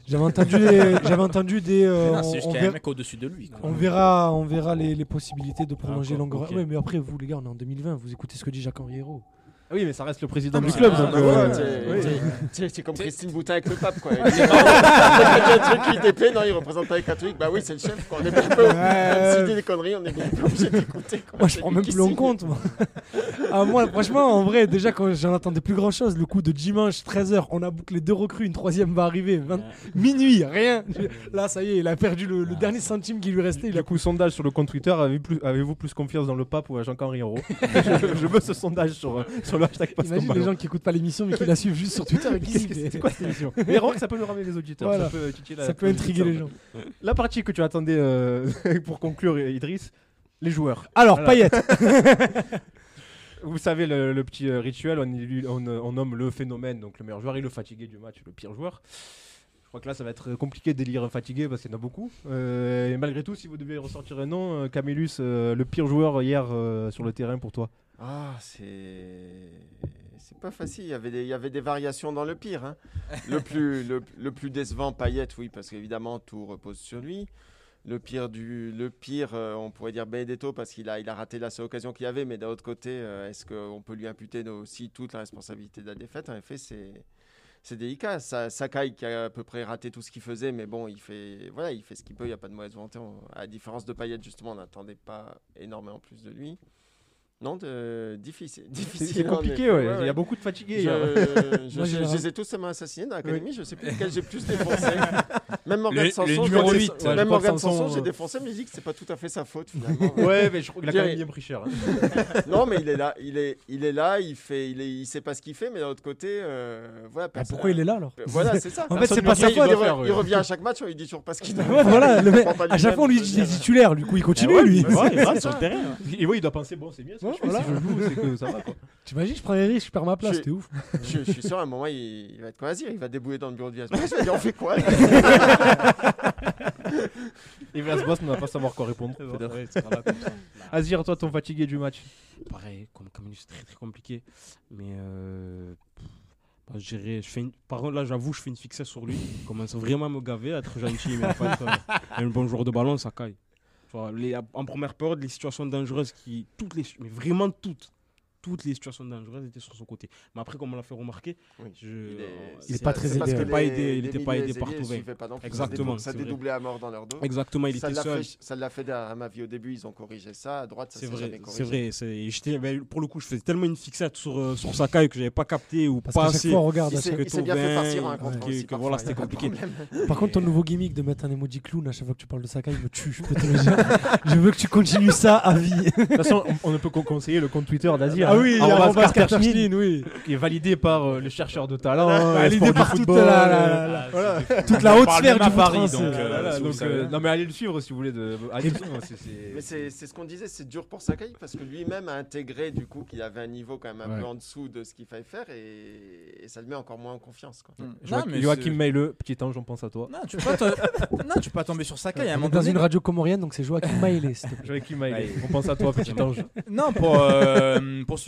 J'avais entendu, des, j'avais entendu des, euh, Non, on, C'est juste on qu'il y a un verra, mec au-dessus de lui. quoi. on verra, on verra les, les possibilités de prolonger D'accord, longueur. ok. Ouais, mais après, vous, les gars, on est en 2020. Vous écoutez ce que dit Jacques-Henri Hérault. Ah oui, mais ça reste le président Ah, du club. c'est- Ah, euh, comme Christine Boutin avec le pape, quoi. Il dit, bah, il y a un truc qui t'épée, non, il représente pas les catholiques. Bah oui, c'est le chef, quoi. On est bien peu, s'il dit des conneries, on est bien peu obligé d'écouter. Moi, je prends même plus en compte. Moi. ah, moi, franchement, en vrai, déjà, quand j'en attendais plus grand chose, le coup de dimanche, 13h, on a bouclé deux recrues, une troisième va arriver. 20 Minuit, rien. Là, ça y est, il a perdu le, le dernier centime qui lui restait. Il Du a coup, sondage sur le compte Twitter, avez-vous plus, confiance dans le pape ou à Jean-Henri Hérault je, je veux ce sondage sur, sur le hashtag passe Imagine les gens qui écoutent pas l'émission mais qui la suivent juste sur Twitter que c'est quoi cette émission Mais remarque, ça peut nous ramener les auditeurs. Voilà. Ça peut, ça intriguer les gens. La partie que tu attendais euh, pour conclure, Idriss, les joueurs. Alors, Voilà. Payet. Vous savez, le, le petit euh, rituel, on, élu- on, euh, on nomme le phénomène, donc le meilleur joueur et le fatigué du match, le pire joueur. Je crois que là, ça va être compliqué d'élire un fatigué parce qu'il y en a beaucoup. Euh, et malgré tout, si vous deviez ressortir un nom, Camillus, le pire joueur hier sur le terrain pour toi. Ah, c'est. C'est pas facile. Il y, avait des, il y avait des variations dans le pire. hein. Le, plus, le, le plus décevant, Payet, oui, parce qu'évidemment, tout repose sur lui. Le pire, du, le pire euh, on pourrait dire Benedetto, parce qu'il a, il a raté la seule occasion qu'il y avait. Mais d'un autre côté, euh, est-ce qu'on peut lui imputer aussi toute la responsabilité de la défaite? En effet, c'est. C'est délicat. Sa- Sakai qui a à peu près raté tout ce qu'il faisait, mais bon, il fait, voilà, il fait ce qu'il peut. Il n'y a pas de mauvaise volonté. On- à la différence de Payet, justement, on n'attendait pas énormément plus de lui. Non, de... difficile. C'est difficile c'est en compliqué, ouais. Ouais, Il y a beaucoup de fatigués. Je, hier. je, Moi, je- j'ai- je les ai tous seulement assassinés dans l'académie. Je sais plus lequel j'ai plus défoncé. Même Morgan Sanson, même Morgan Sanson, j'ai euh, défoncé, mais je dis que c'est pas tout à fait sa faute finalement. Ouais, mais je crois qu'il a quand même bien pris cher. hein. non, mais il est là, il est, il est là, il fait, il est, il sait pas ce qu'il fait, mais d'un autre côté, euh, voilà. Ah, personne- pourquoi il est là alors Voilà, c'est ça. En fait, c'est pas sa faute. il, revient à chaque match, on lui dit toujours pas ce qu'il doit Ouais, voilà, à chaque fois on lui dit titulaire, du coup il continue lui. bah, Ouais, c'est il rate sur le terrain. Et ouais, il doit penser, bon, c'est que Ouais, je fais. voilà. Si je joue, c'est que ça va. Quoi. T'imagines, je prends les risques, je perds ma place, Je- c'était ouf. Je, je suis sûr, à un moment, il, il va être quoi dire Il va débouler dans le bureau de Villas. Je vais dire, on fait quoi Et Villas-Boas ne va pas savoir quoi répondre. Ouais, comme. Azir, toi, ton fatigué du match. Pareil, comme Camille, c'est très très compliqué. Mais euh, bah, je dirais, je fais une- par contre, là, j'avoue, je fais une fixette sur lui. Il commence vraiment à me gaver, à être gentil, mais en fait, euh, un bon joueur de ballon, ça caille. En première période, les situations dangereuses, qui, toutes les, mais vraiment toutes, toutes les situations dangereuses étaient sur son côté. Mais après, comme on l'a fait remarquer, Oui. je, Il est, Il est pas très c'est parce aidé, que. Pas aidé, il les était pas aidé ailiers par Thauvin. suivaient pas. Exactement, Ça dédoublait à mort dans leur dos. exactement, il ça était seul. fait, ça l'a fait à ma vie au début, ils ont corrigé ça. À droite, ça C'est s'est vrai, jamais corrigé. c'est vrai. ben, pour le coup, je faisais tellement une fixette sur, euh, sur Sakai que j'avais pas capté ou Parce pas qu'à chaque assez. fois on regarde. Il s'est bien fait farcir un contre que- voilà, c'était compliqué. Par contre, ton nouveau gimmick de mettre un emoji clown à chaque fois que tu parles de Sakai me tue, je je veux que tu continues ça à vie. De toute façon, on, on ne peut qu'en conseiller le compte Twitter d'Azir. Ah hein. oui, Carter Carter Schmidt, Schmidt, oui. qui est validé par euh, les chercheurs de talent. Validé les sports du par toute football, la- euh. Toute la haute sphère du Paris, euh, euh, non mais allez le suivre si vous voulez. De... allez le suivre, c'est- c'est- Mais c'est c'est ce qu'on disait, c'est dur pour Sakai parce que lui-même a intégré du coup qu'il avait un niveau quand même un Ouais. peu en dessous de ce qu'il fallait faire et, et ça le met encore moins en confiance. Quoi. Joachim, Meileux, petit ange, on pense à toi. Non, tu peux pas, tomber sur Sakai. Dans une radio comorienne, donc c'est Joachim plaît. Joachim Ouais. on pense à toi, petit ange. Non, pour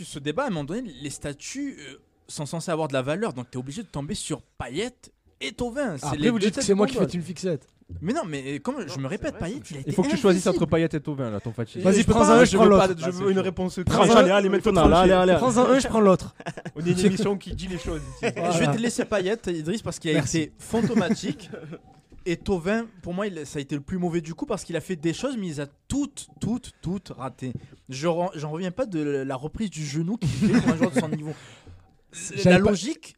ce débat, à un moment donné, les statuts euh, sont censés avoir de la valeur, donc tu es obligé de tomber sur Payet et. C'est Après, les vous dites que c'est moi qui fais une fixette. Mais non, mais euh, comme je me répète, vrai, Payet, il a été Il faut que tu choisisses entre Payet et Tovin, là, ton fatigué. Vas-y, prends un, je prends pas- l'autre. Je veux une réponse claire. allez, allez, maintenant, là, allez, allez. Prends un, je prends l'autre. On est une émission qui dit les choses. Je vais te laisser Payet, Idriss, parce qu'il a été fantomatique. Et Tovin, pour moi, il- ça a été le plus mauvais du coup parce qu'il a fait des choses, mais il les a toutes, toutes, toutes ratées. Je J'en reviens pas de la reprise du genou qu'il fait pour un joueur de son niveau. La logique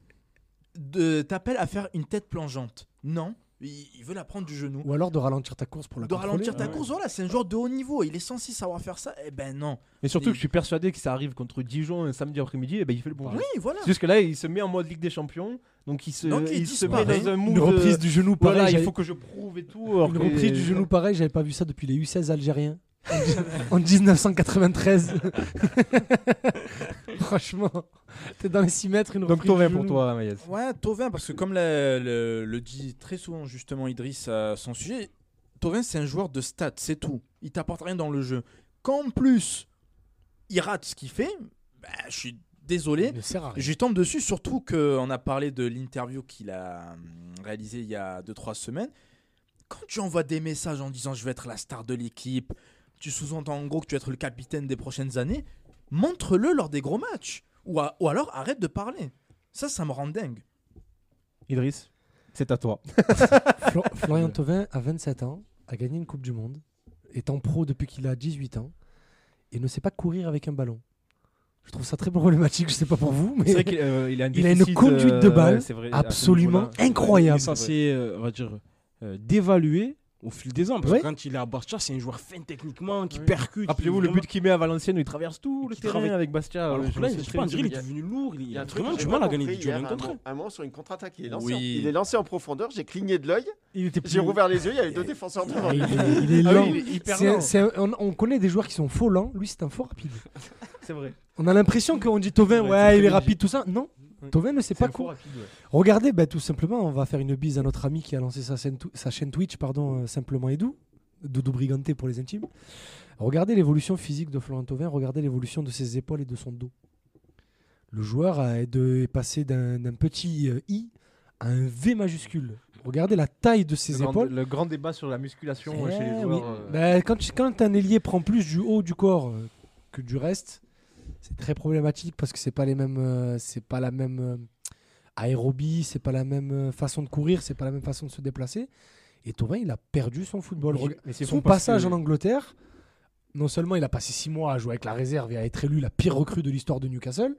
de t'appelle à faire une tête plongeante. Non, il, il veut la prendre du genou. Ou alors de ralentir ta course pour la de contrôler. ralentir ta Ouais. course, voilà, c'est un joueur de haut niveau, il est censé savoir faire ça. Eh ben non. Mais surtout que je suis persuadé que ça arrive contre Dijon un samedi après-midi, et ben il fait le bon Oui, voilà. C'est juste que là, il se met en mode Ligue des Champions, donc il se, Donc, il il se met dans un mood. Une reprise du genou Voilà, pareil. il faut que je prouve et tout. Une que- reprise du genou pareil, j'avais pas vu ça depuis les U16 algériens. en 1993. Franchement, t'es dans les 6 mètres, une Donc reprise Tovin pour toi, Maïs. Ouais, Tovin, parce que comme le, le- le dit très souvent justement Idriss à son sujet, Tovin c'est un joueur de stats, c'est tout. Il t'apporte rien dans le jeu. Qu'en plus, il rate ce qu'il fait, bah, je suis désolé. Je lui tombe dessus, surtout qu'on a parlé de l'interview qu'il a hum, réalisée il y a 2-3 semaines. quand tu envoies des messages en disant je vais être la star de l'équipe, tu sous-entends en gros que tu vas être le capitaine des prochaines années, montre-le lors des gros matchs. Ou, alors arrête de parler. Ça, ça me rend dingue. Idriss, c'est à toi. Flo- Florian Thauvin, à 27 ans, a gagné une Coupe du Monde, est en pro depuis qu'il a 18 ans, et ne sait pas courir avec un ballon. Je trouve ça très problématique, je sais pas pour vous, mais C'est vrai qu'il euh, il a, un Il a une conduite de euh, balle ouais, c'est vrai, à ce absolument niveau-là. Il est incroyable. censé, euh, on va dire, euh, d'évaluer au fil des ans. Parce Ouais. que quand il est à Bastia, c'est un joueur fin techniquement, qui percute. Rappelez-vous le but qu'il met à Valenciennes où il traverse tout le Qui terrain travaille- avec Bastia. Alors que là, je sais pas, on dirait qu'il est devenu lourd. Il Il y a a un truc vraiment du mal à gagner duels hier, un contre un un. moment- À un moment, sur une contre-attaque, il est lancé, Oui. en, il est lancé en profondeur. J'ai cligné de l'œil. il était J'ai rouvert les yeux. Il y avait deux défenseurs devant il, est, il est Ah lent. C'est- c'est un- on, on connaît des joueurs qui sont faux lents. Lui, c'est un faux rapide. C'est vrai. On a l'impression qu'on dit Tovin, Ouais, il est rapide, tout ça. Non. Tovin ne sait C'est pas ouais. Regardez, bah, tout simplement, on va faire une bise à notre ami qui a lancé sa chaîne, tw- sa chaîne Twitch, pardon, euh, simplement Edu, Doudou Brigante pour les intimes. Regardez l'évolution physique de Florent Thauvin, regardez l'évolution de ses épaules et de son dos. Le joueur a- est, de- est passé d'un petit euh, I à un V majuscule. Regardez la taille de ses Le grand, épaules. le grand débat sur la musculation euh, chez les Eh joueurs. oui. euh, Bah, quand, quand un ailier prend plus du haut du corps euh, que du reste, c'est très problématique parce que c'est pas les mêmes, euh, c'est pas la même euh, aérobie, c'est pas la même euh, façon de courir, c'est pas la même façon de se déplacer. Et Thauvin, il a perdu son football. mais- son passage que- en Angleterre, non seulement il a passé six mois à jouer avec la réserve et à être élu la pire recrue de l'histoire de Newcastle,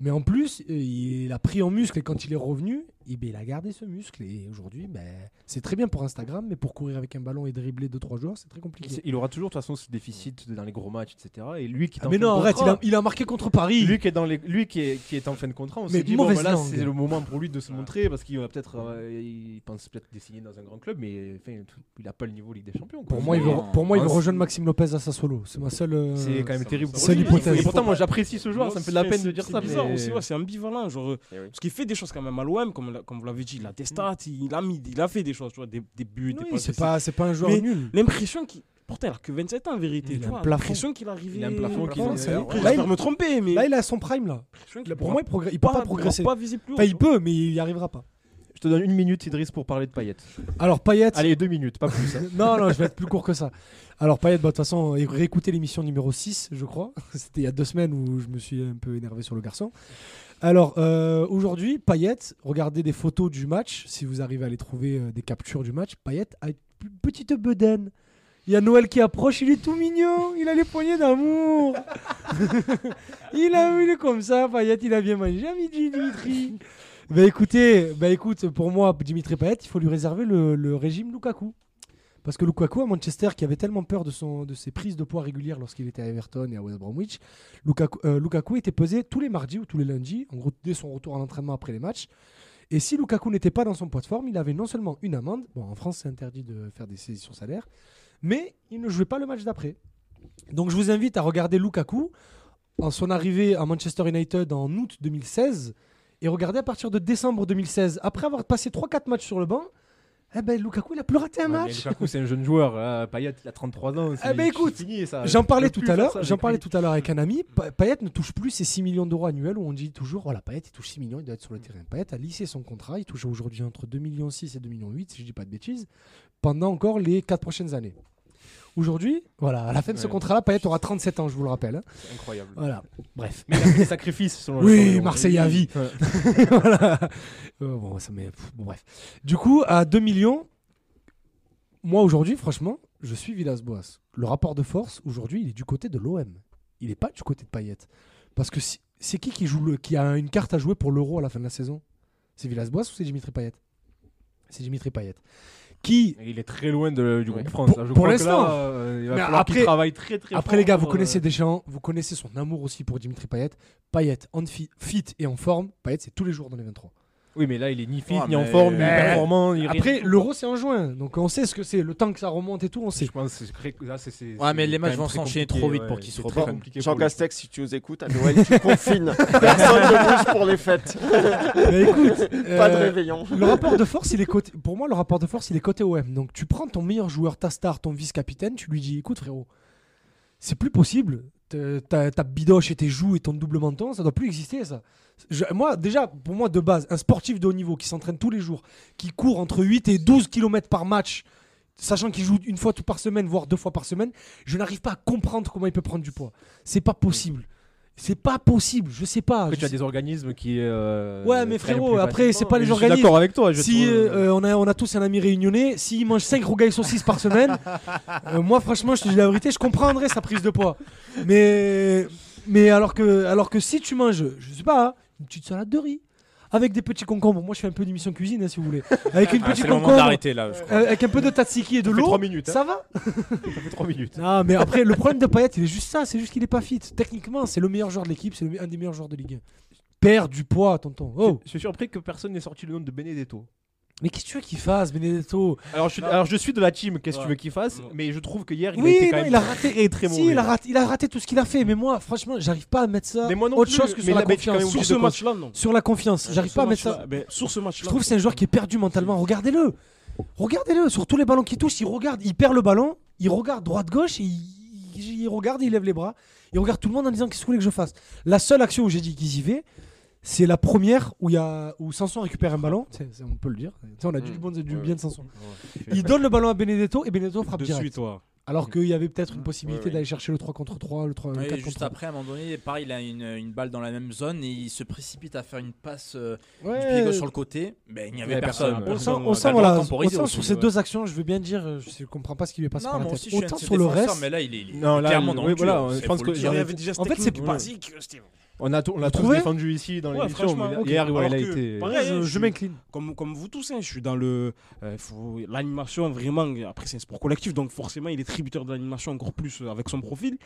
mais en plus, il a pris en muscle et quand il est revenu, eh ben, il a gardé ce muscle. Et aujourd'hui, ben, c'est très bien pour Instagram, mais pour courir avec un ballon et dribbler 2-3 joueurs, c'est très compliqué. Il aura toujours de toute façon ce déficit dans les gros matchs, etc. Et lui qui est Ah, en mais fin de non, arrête, il contrat- a, il a marqué contre Paris. Lui qui est dans les, lui qui est, qui est en fin de contrat, on Mais s'est dit bon mauvaise là langue. c'est le moment pour lui de se montrer parce qu'il va peut-être, euh, il pense peut-être d'essayer dans un grand club, mais enfin, il a pas le niveau Ligue des Champions. quoi. Pour moi, il veut, pour moi, il veut rejoindre Maxime Lopez à Sassuolo. C'est ma seule. euh, C'est quand même terrible. lui. l'hypothèse. Et pourtant, moi j'apprécie ce joueur, ça me fait de la peine de dire ça. C'est bizarre aussi, c'est ambivalent. Genre, euh, Eh. Parce qu'il fait des choses quand même à l'OM, comme, comme vous l'avez dit, il a des stats, il a, mis, il a fait des choses, tu vois, des, des buts, des oui, c'est pas, c'est pas un joueur Mais- nul. L'impression qu'il. Pourtant, il a que 27 ans en vérité. Il tu a un vois, plafond. L'impression qu'il arrivait. Il a un plafond qui. Là, il- me tromper, mais. Là, il a son prime là. l'impression qu'il Là, pour moi, il progr- il peut pas, progresser. Pas viser plus haut, Enfin, tu il peut, mais il y arrivera pas. Je te donne une minute, Idriss, pour parler de Payet. Alors Payet. Allez, deux minutes, pas plus. hein. non, non, je vais être plus court que ça. Alors Payet, bah, de toute façon, réécoutez l'émission numéro 6, je crois. C'était il y a deux semaines où je me suis un peu énervé sur le garçon. Alors euh, aujourd'hui, Payet, regardez des photos du match, si vous arrivez à les trouver, euh, des captures du match. Payet a une petite bedaine. Il y a Noël qui approche, il est tout mignon, il a les poignées d'amour. il, a, il est comme ça, Payet, il a bien mangé à midi, Dimitri. Bah écoutez, bah écoute, pour moi, Dimitri Payet, il faut lui réserver le, régime Lukaku. Parce que Lukaku à Manchester, qui avait tellement peur de, son, de ses prises de poids régulières lorsqu'il était à Everton et à West Bromwich, Lukaku, euh, Lukaku était pesé tous les mardis ou tous les lundis, en gros dès son retour à l'entraînement après les matchs. Et si Lukaku n'était pas dans son poids de forme, il avait non seulement une amende, bon en France c'est interdit de faire des saisies sur salaire, mais il ne jouait pas le match d'après. Donc je vous invite à regarder Lukaku en son arrivée à Manchester United en août 2016 et regarder à partir de décembre 2016, après avoir passé 3-4 matchs sur le banc, eh ben Lukaku il a plus raté un Ouais, match. Lukaku, c'est un jeune joueur. là. Payet, il a 33 ans. Eh ben, écoute. J'en parlais tout à l'heure. J'en avec parlais tout à l'heure avec un ami. Pa- Payet ne touche plus ses 6 millions d'euros annuels où on dit toujours voilà Payet il touche 6 millions, il doit être sur le terrain. Payet a lissé son contrat, il touche aujourd'hui entre 2 millions 6 et 2 millions 8 si je dis pas de bêtises pendant encore les 4 prochaines années. Aujourd'hui, voilà, à la fin de ce Ouais. contrat-là, Payet aura 37 ans, je vous le rappelle. C'est incroyable. Voilà. Bref. Mais il a fait des sacrifices selon le Oui. Marseille à vie. Ouais. voilà. Euh, bon, ça bon, bref. Du coup, à 2 millions, moi aujourd'hui, franchement, je suis Villas-Boas. Le rapport de force, aujourd'hui, il est du côté de l'OM. Il n'est pas du côté de Payet. Parce que si- c'est qui qui, joue le, qui a une carte à jouer pour l'Euro à la fin de la saison? C'est Villas-Boas ou c'est Dimitri Payet? C'est Dimitri Payet. Qui, Il est très loin de- du Ouais. groupe France. Pour- là. Je pour l'instant. euh, après- travaille très très après fort les gars, vous pour, connaissez euh, Deschamps, vous connaissez son amour aussi pour Dimitri Payet. Payet, en fi- fit et en forme, Payet, c'est tous les jours dans les 23. Oui, mais là, il est ni fit, Ouais, ni en mais- forme, ni Mais- performant. Après, l'Euro, c'est en juin. Donc on sait ce que c'est. Le temps que ça remonte et tout, on sait. Je pense que c'est très- là, c'est- c'est- Ouais, mais les matchs vont s'enchaîner trop vite pour qu'il c'est se très reprenne. compliqué Jean. Castex, si tu nous écoutes, à Noël, tu confines. Personne ne bouge pour les fêtes. Mais écoute, Pas de euh, réveillon. le rapport de force, il est côté. Pour moi, le rapport de force, il est côté OM. Donc, tu prends ton meilleur joueur, ta star, ton vice-capitaine, tu lui dis, écoute, frérot, c'est plus possible. Ta, bidoche et tes joues et ton double menton, ça doit plus exister, ça. Moi, déjà, pour moi, de base, un sportif de haut niveau qui s'entraîne tous les jours, qui court entre 8 et 12 km par match, sachant qu'il joue une fois tout par semaine, voire deux fois par semaine, je n'arrive pas à comprendre comment il peut prendre du poids. C'est pas possible. C'est pas possible, je sais pas. Après, tu as des organismes qui. euh, Ouais, mais frérot, après, c'est pas les Je suis organismes. d'accord avec toi. Je Si trouve, euh, on, a, on a tous un ami réunionnais, s'il mange 5 rougailles saucisses par semaine, euh, moi franchement je te dis la vérité, je comprendrais sa prise de poids. Mais, mais alors, que, alors que si tu manges, je sais pas, hein, une petite salade de riz, avec des petits concombres, moi je fais un peu d'émission cuisine hein, si vous voulez, avec une Ah, petite c'est le moment concombre, d'arrêter là, je crois. euh, avec un peu de tatsiki et de Ça fait l'eau, trois minutes, hein. ça va Ça fait 3 minutes. Non mais après le problème de Payet il est juste ça, c'est juste qu'il est pas fit. Techniquement c'est le meilleur joueur de l'équipe, c'est un des meilleurs joueurs de Ligue 1. Perd du poids tonton. Oh, Je suis surpris que personne n'ait sorti le nom de Benedetto. Mais qu'est-ce que tu veux qu'il fasse Benedetto? Alors je, suis, alors je suis de la team, qu'est-ce que tu veux qu'il fasse? Mais je trouve que hier il a été quand non, même il a raté. très très Si, mauvais. il a raté, il a raté tout ce qu'il a fait, mais moi, franchement, j'arrive pas à mettre ça. Mais moi non autre plus, chose que sur la confiance. Sur ce match-là, non. Sur la confiance, j'arrive pas à mettre ça. match-là, sur ce match-là. Je trouve que c'est un joueur qui est perdu mentalement. Regardez-le. Regardez-le. Sur tous les ballons qu'il touche, il regarde, il perd le ballon, il regarde droite-gauche, et il, il- il regarde, il lève les bras. Il regarde tout le monde en disant Qu'est-ce que vous voulez que je fasse? La seule action où j'ai dit qu'il y va, c'est la première où, il y a, où Sanson récupère un ballon. C'est- c'est- on peut le dire. Tu sais, on a dit Mm. du, bon, du Ouais. bien de Sanson. Il donne le ballon à Benedetto et Benedetto frappe de direct. suite. Alors qu'il y avait peut-être une possibilité Ouais, ouais. d'aller chercher le 3 contre 3, le 3 le Ouais, 4 juste contre 3. après, à un moment donné, pareil, il a une, une balle dans la même zone et il se précipite à faire une passe euh, Ouais. du pied gauche sur le côté. Ben, il n'y avait Ouais, personne. personne, On sent, on sent, voilà, autant aussi, sur ces ouais. deux actions, je veux bien dire, euh, je ne comprends pas ce qui lui est passé Non, par la moi tête. aussi, je suis un Autant sur le défenseurs, reste, mais là, il est, il est Non, là, clairement dans oui, le dur. voilà, je pense que il y avait déjà En fait, c'est pas- basique. Steve. On a, on l'a tous défendu ici dans Ouais, l'émission, mais hier ouais, il a été. pareil, je, je je suis- m'incline. Comme, comme vous tous, hein, je suis dans le. euh, faut- L'animation, vraiment. Après, c'est un sport collectif, donc forcément, il est tributaire de l'animation encore plus euh, avec son profil.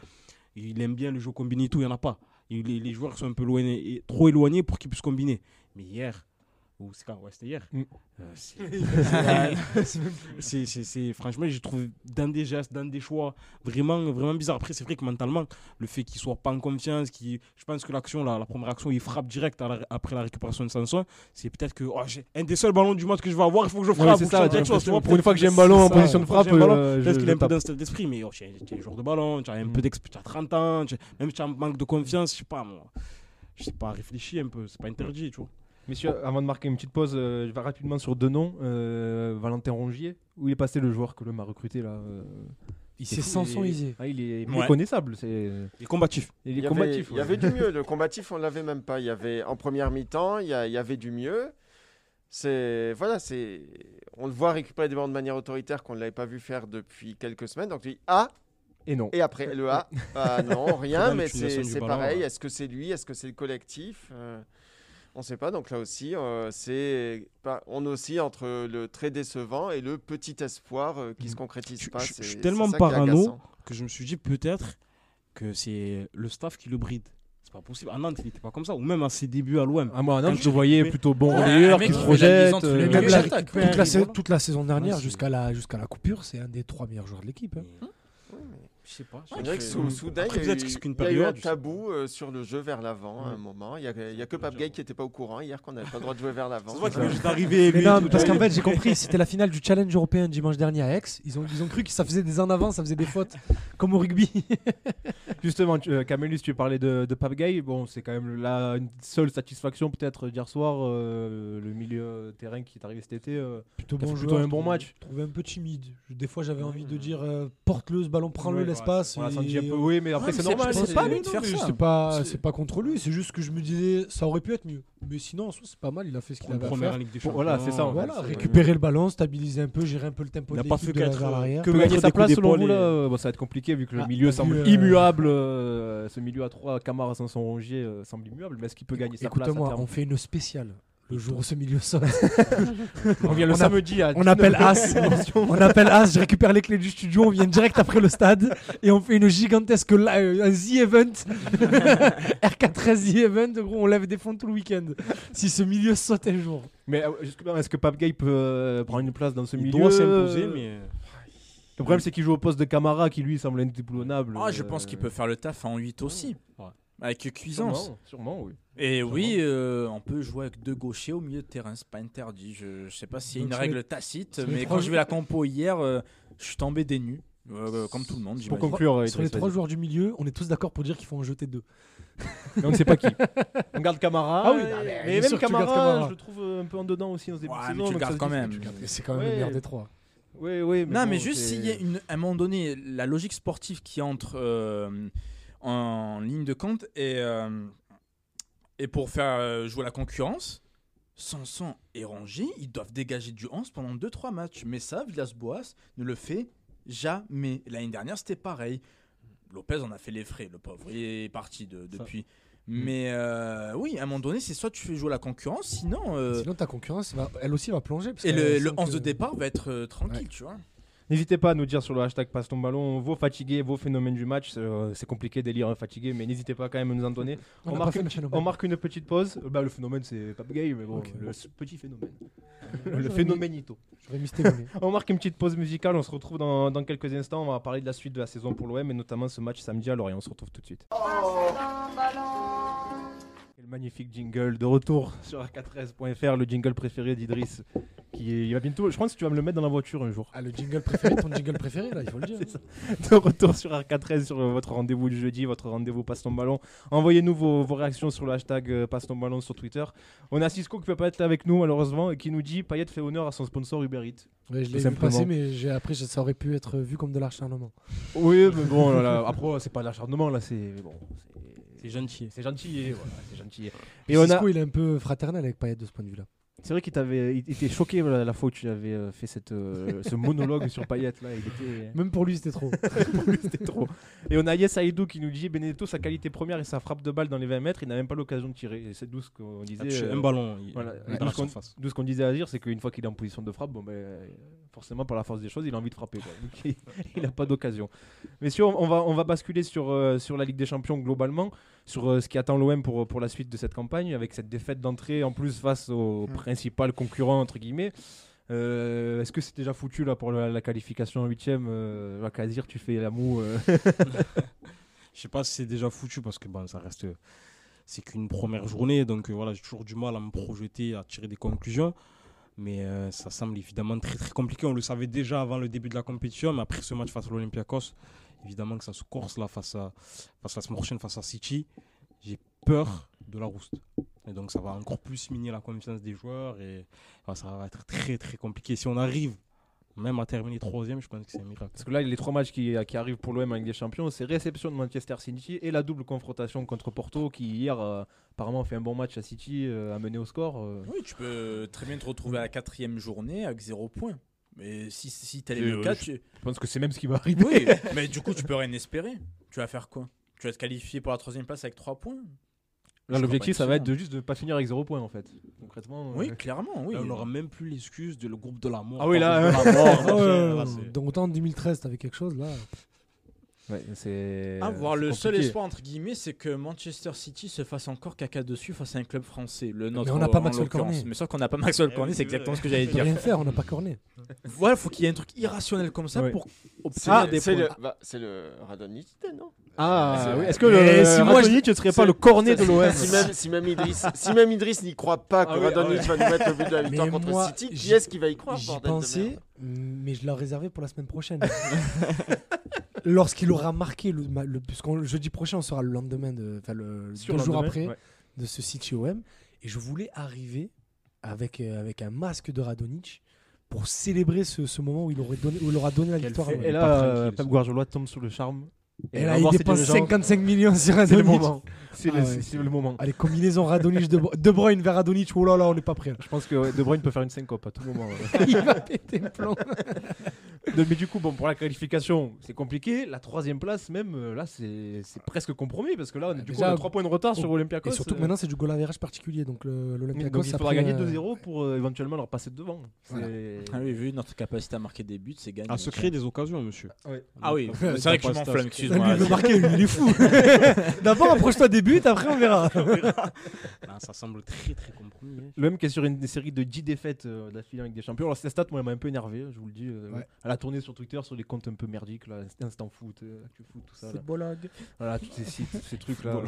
Il aime bien le jeu combiné et tout, il n'y en a pas. Les, les joueurs sont un peu éloignés, et- trop éloignés pour qu'ils puissent combiner. Mais hier, ou c'est quand Ouais, c'était hier. Mm. Euh, c'est- franchement, j'ai trouvé dans des gestes, dans des choix vraiment, vraiment bizarre. Après, c'est vrai que mentalement, le fait qu'il soit pas en confiance, qu'il- je pense que l'action, la, la première action, il frappe direct la- après la récupération de Sanson. C'est peut-être que oh, j'ai un des seuls ballons du match que je vais avoir, il faut que je frappe. Ouais, que ça, quelque chose, vois, pour une fois que j'ai un ballon en ça, position de que frappe, euh, peut-être qu'il a un peu dans cet état d'esprit, mais oh, tu es, joueur de ballon, tu as un Mm. peu d'exp- tu as 30 ans, même si tu as un manque de confiance, je sais pas moi. Je sais pas, réfléchis un peu, c'est pas interdit, tu vois. Messieurs, avant de marquer une petite pause, euh, je vais rapidement sur deux noms. Euh, Valentin Rongier, où il est passé le joueur que l'homme a recruté là euh, Il c'est s'est fou, Sanson il est- Isé. ah, il est Ouais. méconnaissable. C'est... Il est combatif. Il Il est y, avait, combatif. il y avait du mieux. Le combatif, on l'avait même pas. Il y avait en première mi-temps, il y, a- il y avait du mieux. C'est voilà, c'est on le voit récupérer des ballons de manière autoritaire qu'on ne l'avait pas vu faire depuis quelques semaines. Donc tu dis ah Et non. et après le A, ah non rien, mais c'est pareil. Est-ce que c'est lui, est-ce que c'est le collectif? Euh, On ne sait pas. Donc là aussi, euh, c'est on oscille entre le très décevant et le petit espoir euh, qui se concrétise Je- pas. je- suis tellement parano. que je me suis dit peut-être que c'est le staff qui le bride. C'est pas possible. À Nantes, il n'était pas comme ça. Ou même à ses débuts à l'OM. Ah, moi, non, Quand je le voyais plutôt bon Ouais, relayeur, qui se projette. euh, toute, la, saison dernière, jusqu'à la, jusqu'à la coupure, c'est un des trois meilleurs joueurs de l'équipe. hein. Mais- Je sais pas. On dirait que sous, soudain, Après, il y a peut-être eu, que c'est qu'une il y a eu un période, je sais tabou euh, sur le jeu vers l'avant à un Ouais. moment. Il n'y a, il y a que Pape Gay qui n'était pas au courant hier qu'on n'avait pas le droit de jouer vers l'avant. Ça se voit qu'il vient juste d'arriver. Mais lui, non, tout, parce qu'en fait, j'ai compris, c'était la finale du challenge européen dimanche dernier à Aix. Ils ont, ils ont cru que ça faisait des en avant, ça faisait des fautes, comme au rugby. Justement, tu- euh, Camélus, tu parlais de, de Pape Gay. Bon, c'est quand même la une seule satisfaction peut-être d'hier soir, euh, le milieu terrain qui est arrivé cet été. euh, Plutôt T'as bon fait joueur. plutôt un bon match. je trouvais un peu timide. Je- Des fois, j'avais envie de dire euh, porte-le ce ballon, prends-le ouais, l'espace. on l'a et- senti un peu. Oui, mais après c'est normal. c'est pas lui de faire ça. C'est pas, contre lui, c'est juste que je me disais ça aurait pu être mieux. Mais sinon, en soi, c'est pas mal, il a fait ce qu'il avait à première faire. Ligue des Bon, Champions. voilà, c'est ça, en fait. Voilà, récupérer le ballon, stabiliser un peu, gérer un peu le tempo Il a de pas l'équipe fait de la- qu'être, vers euh, l'arrière. que gagner sa place selon vous là euh, bon, Ça va être compliqué vu que le Ah, milieu semble euh, immuable. ce milieu à 3, Camara, Sanson, Rongier semble immuable. Mais est-ce qu'il peut gagner sa place Écoute-moi, on fait une spéciale le jour où ce milieu saute. On vient le on a- samedi à on appelle 19. As. On appelle As, je récupère les clés du studio, on vient direct après le stade et on fait une gigantesque euh, un The Event. RK13 The Event, gros, on lève des fonds tout le week-end. Si ce milieu saute un jour. Mais euh, est-ce que Pape Gay peut euh, prendre une place dans ce Il milieu? doit s'imposer, mais. Le problème, c'est qu'il joue au poste de Camara qui lui semble indéboulonnable. Ah, je euh, pense qu'il peut faire le taf en 8 aussi. Ouais. Avec cuisance. Sûrement, sûrement, oui. Et oui, euh, on peut jouer avec deux gauchers au milieu de terrain, c'est pas interdit. Je, je sais pas s'il y a une règle tacite, mais quand je jou- vais la compo hier, euh, je suis tombé des nues, euh, comme tout le monde. Pour conclure, euh, Sur les trois joueurs du milieu, on est tous d'accord pour dire qu'il faut en jeter deux. Mais on ne sait pas qui. On garde Camara. Ah oui, non, mais même Camara, Camara. je le trouve un peu en dedans aussi en ce début Ouais, de mais saison. tu gardes quand même. C'est quand même Ouais. le meilleur des trois. Oui, oui. non, bon, mais juste s'il y a une, à un moment donné la logique sportive qui entre euh, en ligne de compte et, euh, et pour faire euh, jouer la concurrence, Sanson et Rongier, ils doivent dégager du 11 pendant 2-3 matchs. Mais ça, Villas-Boas ne le fait jamais. L'année dernière, c'était pareil. Lopez en a fait les frais, le pauvre. Il est parti de- depuis. Mais euh, oui, à un moment donné, c'est soit tu fais jouer la concurrence, sinon. euh, Sinon, ta concurrence, elle aussi va plonger. parce et le, le sent 11 que- de départ va être euh, tranquille, Ouais. tu vois. N'hésitez pas à nous dire sur le hashtag passe ton ballon vos fatigués, vos phénomènes du match. Euh, C'est compliqué d'élire un fatigué, mais n'hésitez pas quand même à nous en donner. On marque une, petite- phénomène. on marque une petite pause. Euh, Bah, le phénomène, c'est pas gay, mais bon, le petit phénomène. Le phénoménito. On marque une petite pause musicale. On se retrouve dans, dans quelques instants. On va parler de la suite de la saison pour l'OM et notamment ce match samedi à Lorient. On se retrouve tout de suite. Quel magnifique jingle de retour sur r4s.fr, le jingle préféré d'Idriss. Qui est, il va bientôt, je pense que tu vas me le mettre dans la voiture un jour. Ah, le jingle préféré, ton jingle préféré, là, il faut le dire. De retour sur R4S sur votre rendez-vous du jeudi, votre rendez-vous Passe ton ballon. Envoyez-nous vos, vos réactions sur le hashtag euh, Passe ton ballon sur Twitter. On a Cisco qui peut pas être là avec nous malheureusement et qui nous dit Payet fait honneur à son sponsor Uber Eats. Ouais, je l'ai passer, mais j'ai- après, ça aurait pu être vu comme de l'acharnement. Oui, mais bon, là, là, après c'est pas l'acharnement là, c'est bon, C'est gentil. c'est gentil, et voilà, c'est gentil. Et on a, Cisco, il est un peu fraternel avec Payet de ce point de vue-là. c'est vrai qu'il t'avait, il était choqué voilà, la fois où tu avais euh, fait cette, euh, ce monologue sur Payet là, il était. Même pour lui, c'était trop. Pour lui, c'était trop. Et on a Yes Aïdou qui nous dit Benedetto, sa qualité première et sa frappe de balle dans les 20 mètres, il n'a même pas l'occasion de tirer. Et c'est d'où ce qu'on disait. Euh, un ballon il- voilà. la d'où ce qu'on- disait à dire, c'est qu'une fois qu'il est en position de frappe, bon, ben, forcément, par la force des choses, il a envie de frapper. quoi. Donc, il n'a pas d'occasion. Messieurs, on on va, on va basculer sur, euh, sur la Ligue des Champions globalement, sur euh, ce qui attend l'OM pour, pour la suite de cette campagne, avec cette défaite d'entrée en plus face au Mm. principal concurrent, entre guillemets. Euh, Est-ce que c'est déjà foutu là pour la, la qualification en huitième euh, Kazir, tu fais la moue. euh, Je sais pas si c'est déjà foutu parce que bon, ça reste. C'est qu'une première journée, donc euh, voilà, j'ai toujours du mal à me projeter, à tirer des conclusions. Mais euh, ça semble évidemment très très compliqué. On le savait déjà avant le début de la compétition, mais après ce match face à l'Olympiakos, évidemment que ça se corse là face à, face à la semaine prochaine face à City. J'ai peur de la rouste. Et donc ça va encore plus miner la confiance des joueurs et ça va être très très compliqué. Si on arrive même à terminer troisième, je pense que c'est un miracle. Parce que là, les trois matchs qui, qui arrivent pour l'OM Ligue des Champions, c'est réception de Manchester City et la double confrontation contre Porto qui hier euh, apparemment fait un bon match à City, euh, a mené au score. euh. Oui, tu peux très bien te retrouver à la quatrième journée avec zéro point. Mais si, si t'as les Euh, cas, je- tu... Je pense que c'est même ce qui va arriver. Oui, mais du coup, tu peux rien espérer. Tu vas faire quoi? Tu vas te qualifier pour la troisième place avec trois points? Là, Je l'objectif, ça va être de juste de pas finir avec zéro point en fait. Concrètement. Oui, euh, clairement, oui. Là, on n'aura même plus l'excuse de le groupe de la mort. Ah oui, là, c'est- donc autant en 2013, t'avais quelque chose là. Ouais, c'est. Ah, voir le seul espoir, entre guillemets, c'est que Manchester City se fasse encore caca dessus face à un club français. Le nôtre, on n'a pas Maxwell. Cornet. Mais sauf qu'on n'a pas Maxwell Eh Cornet, c'est exactement ce que j'allais On peut dire. rien faire, on n'a pas corné. Voilà, faut qu'il y ait un truc irrationnel comme ça Ouais. pour obtenir le- des c'est points. le, bah, c'est le Radonjic, non? Ah oui, est-ce que Mais le, si moi, je- je ne serais pas le cornet de l'OM si même, si, même Idriss, si même Idriss n'y croit pas que Ah oui, Radonjic ah va nous mettre le but de la victoire Mais contre moi, City, qui est-ce qui va y croire J'y pensais, mais je l'ai réservé pour la semaine prochaine. Lorsqu'il aura marqué, le, puisqu'on- le jeudi prochain, on sera le lendemain, de, enfin le, Sur deux le jours lendemain, après ouais. de ce City OM. Et je voulais arriver avec, euh, avec un masque de Radonic pour célébrer ce, ce moment où il, aurait donné, où il aura donné la victoire. Et pas là, euh. Pep Guardiola tombe sous le charme. Et là, il dépense dirigeants. 55 millions sur C'est le moment. C'est Ah le, ouais. le moment. Allez, combinaison Radonic de, de Bruyne vers Radonic. Oh là là, on n'est pas prêt. là. Je pense que ouais, De Bruyne peut faire une syncope à tout moment. ouais. il va péter le plomb. Donc, mais du coup, bon, pour la qualification, c'est compliqué. La troisième place, même euh, là, c'est presque compromis parce que là, on, est- du coup, a 3 points de retard sur Olympiakos. Et surtout que euh, maintenant, c'est du goal average particulier. Donc l'Olympiakos. il faudra gagner euh, 2-0 pour euh, éventuellement leur passer devant. Voilà. Ah oui, vu notre capacité à marquer des buts, c'est gagné. À se créer des occasions, monsieur. Ah oui, Donc, c'est vrai que je m'enflamme, lui, il veut marquer, lui, il est fou. D'abord, approche-toi des buts, après, on verra. Ça semble très très compromis. hein. L'OM qui est sur une série de 10 défaites euh, d'affilée avec des champions. Alors, cette stat, moi, elle m'a un peu énervé, je vous le dis. euh, Ouais. Elle a tourné sur Twitter, sur les comptes un peu merdiques, là, Instant Foot, euh, Actu Foot, tout ça. là. Voilà, tous ces sites, tous ces trucs-là. Euh.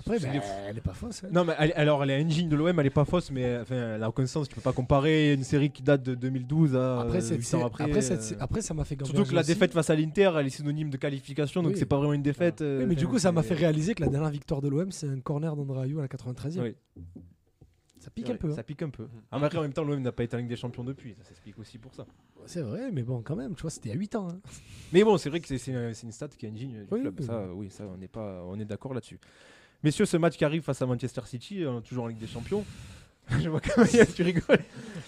Après, bah, elle est pas fausse. hein. Non, mais elle- alors, elle est engine de l'OM, elle est pas fausse, mais enfin, elle a aucun sens. Tu peux pas comparer une série qui date de 2012 à Après, euh, ans après. après, euh, ça m'a fait Surtout que la aussi. défaite face à l'Inter, elle est synonyme de qualification, donc c'est pas vraiment une défaite. euh, Oui, mais du coup, ça m'a fait réaliser que la dernière victoire de l'OM, c'est un corner d'André Ayew à la 93e. Oui. Ça pique Ouais, un peu. hein. Ça pique un peu. Ah, mais après, en même temps, l'OM n'a pas été en Ligue des Champions depuis. Ça s'explique aussi pour ça. C'est vrai, mais bon, quand même, tu vois, c'était il y a 8 ans. hein. Mais bon, c'est vrai que c'est- une stat qui est indigne du Oui, club. oui. Ça, euh, oui, ça, on est pas, on est d'accord là-dessus. Messieurs, ce match qui arrive face à Manchester City, euh, toujours en Ligue des Champions. Je vois quand même, tu rigoles.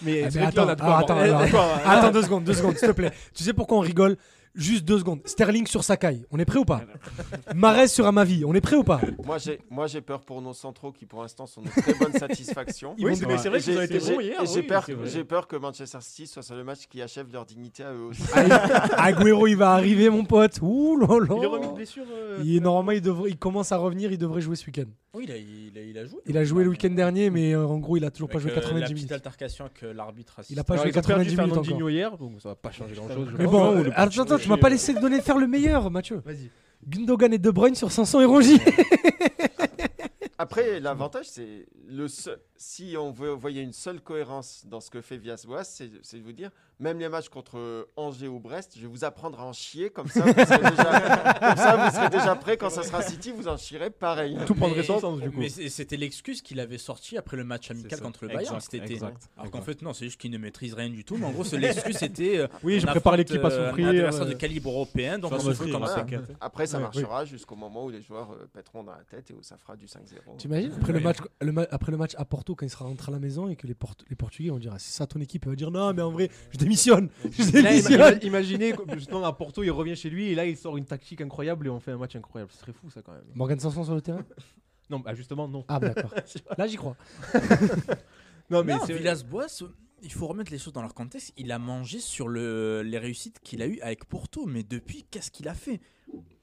Mais Ah, mais que là, on a attends, de quoi ah, avoir- attends, alors, Attends deux secondes, deux secondes, s'il te plaît. Tu sais pourquoi on rigole? Juste deux secondes. Sterling sur Sakai, on est prêt ou pas Marez sur Amavi, on est prêt ou pas Moi, j'ai, moi, j'ai peur pour nos centraux qui, pour l'instant, sont de très bonne satisfaction. Oui, c'est mais c'est vrai qu'ils ont été bons j'ai- hier. j'ai oui, peur, peur que Manchester City soit sur le match qui achève leur dignité à eux aussi. Agüero, il va arriver, mon pote. Ouh là là. Il est remis de blessure. euh, Il normalement, devrait, il commence à revenir, il devrait jouer ce week-end. Oui, il a, il a, il a joué. Il a joué le week-end dernier, mais euh, en gros, il a toujours pas joué euh, 90 La petite minutes. altercation que l'arbitre. Il a pas alors, joué ils ont perdu 90 minutes encore. Hier, donc ça va pas changer grand-chose. Mais bon, Non, tu m'as pas laissé donner faire le meilleur, Mathieu. Vas-y. Gundogan et De Bruyne sur Sanson et Rongi. Après, l'avantage, c'est le seul- si on veut, voyait une seule cohérence dans ce que fait Villas-Boas, c'est de vous dire, même les matchs contre Angers ou Brest, je vais vous apprendre à en chier, comme ça, vous serez déjà, comme ça, vous serez déjà prêt quand ça sera City, vous en chierez pareil. Tout prendrait son sens du coup. Mais c'était l'excuse qu'il avait sorti après le match amical contre le Bayern. Exact, C'était- exact, Alors qu'en fait, non, c'est juste qu'il ne maîtrise rien du tout. Mais en gros, l'excuse, c'était. euh, Oui, je prépare l'équipe à euh, souffrir. Un adversaire euh, de calibre européen, donc on va se comme ça. Après, ça marchera jusqu'au moment où les joueurs euh, pèteront dans la tête et où ça fera du 5-0. T'imagines après, le match, après le match à Porto, quand il sera rentré à la maison et que les, Port- les Portugais vont dire ah, C'est ça ton équipe Il va dire Non, mais en vrai, je démissionne. Je Là, ima- imaginez, que, justement, à Porto, il revient chez lui et là, il sort une tactique incroyable et on fait un match incroyable. Ce serait fou, ça, quand même. Morgan Sanson sur le terrain Non, bah, justement, non. Ah, bah, d'accord. Là, j'y crois. Non, mais Non, c'est Villas-Boas, il faut remettre les choses dans leur contexte. Il a mangé sur le, les réussites qu'il a eues avec Porto, mais depuis, qu'est-ce qu'il a fait?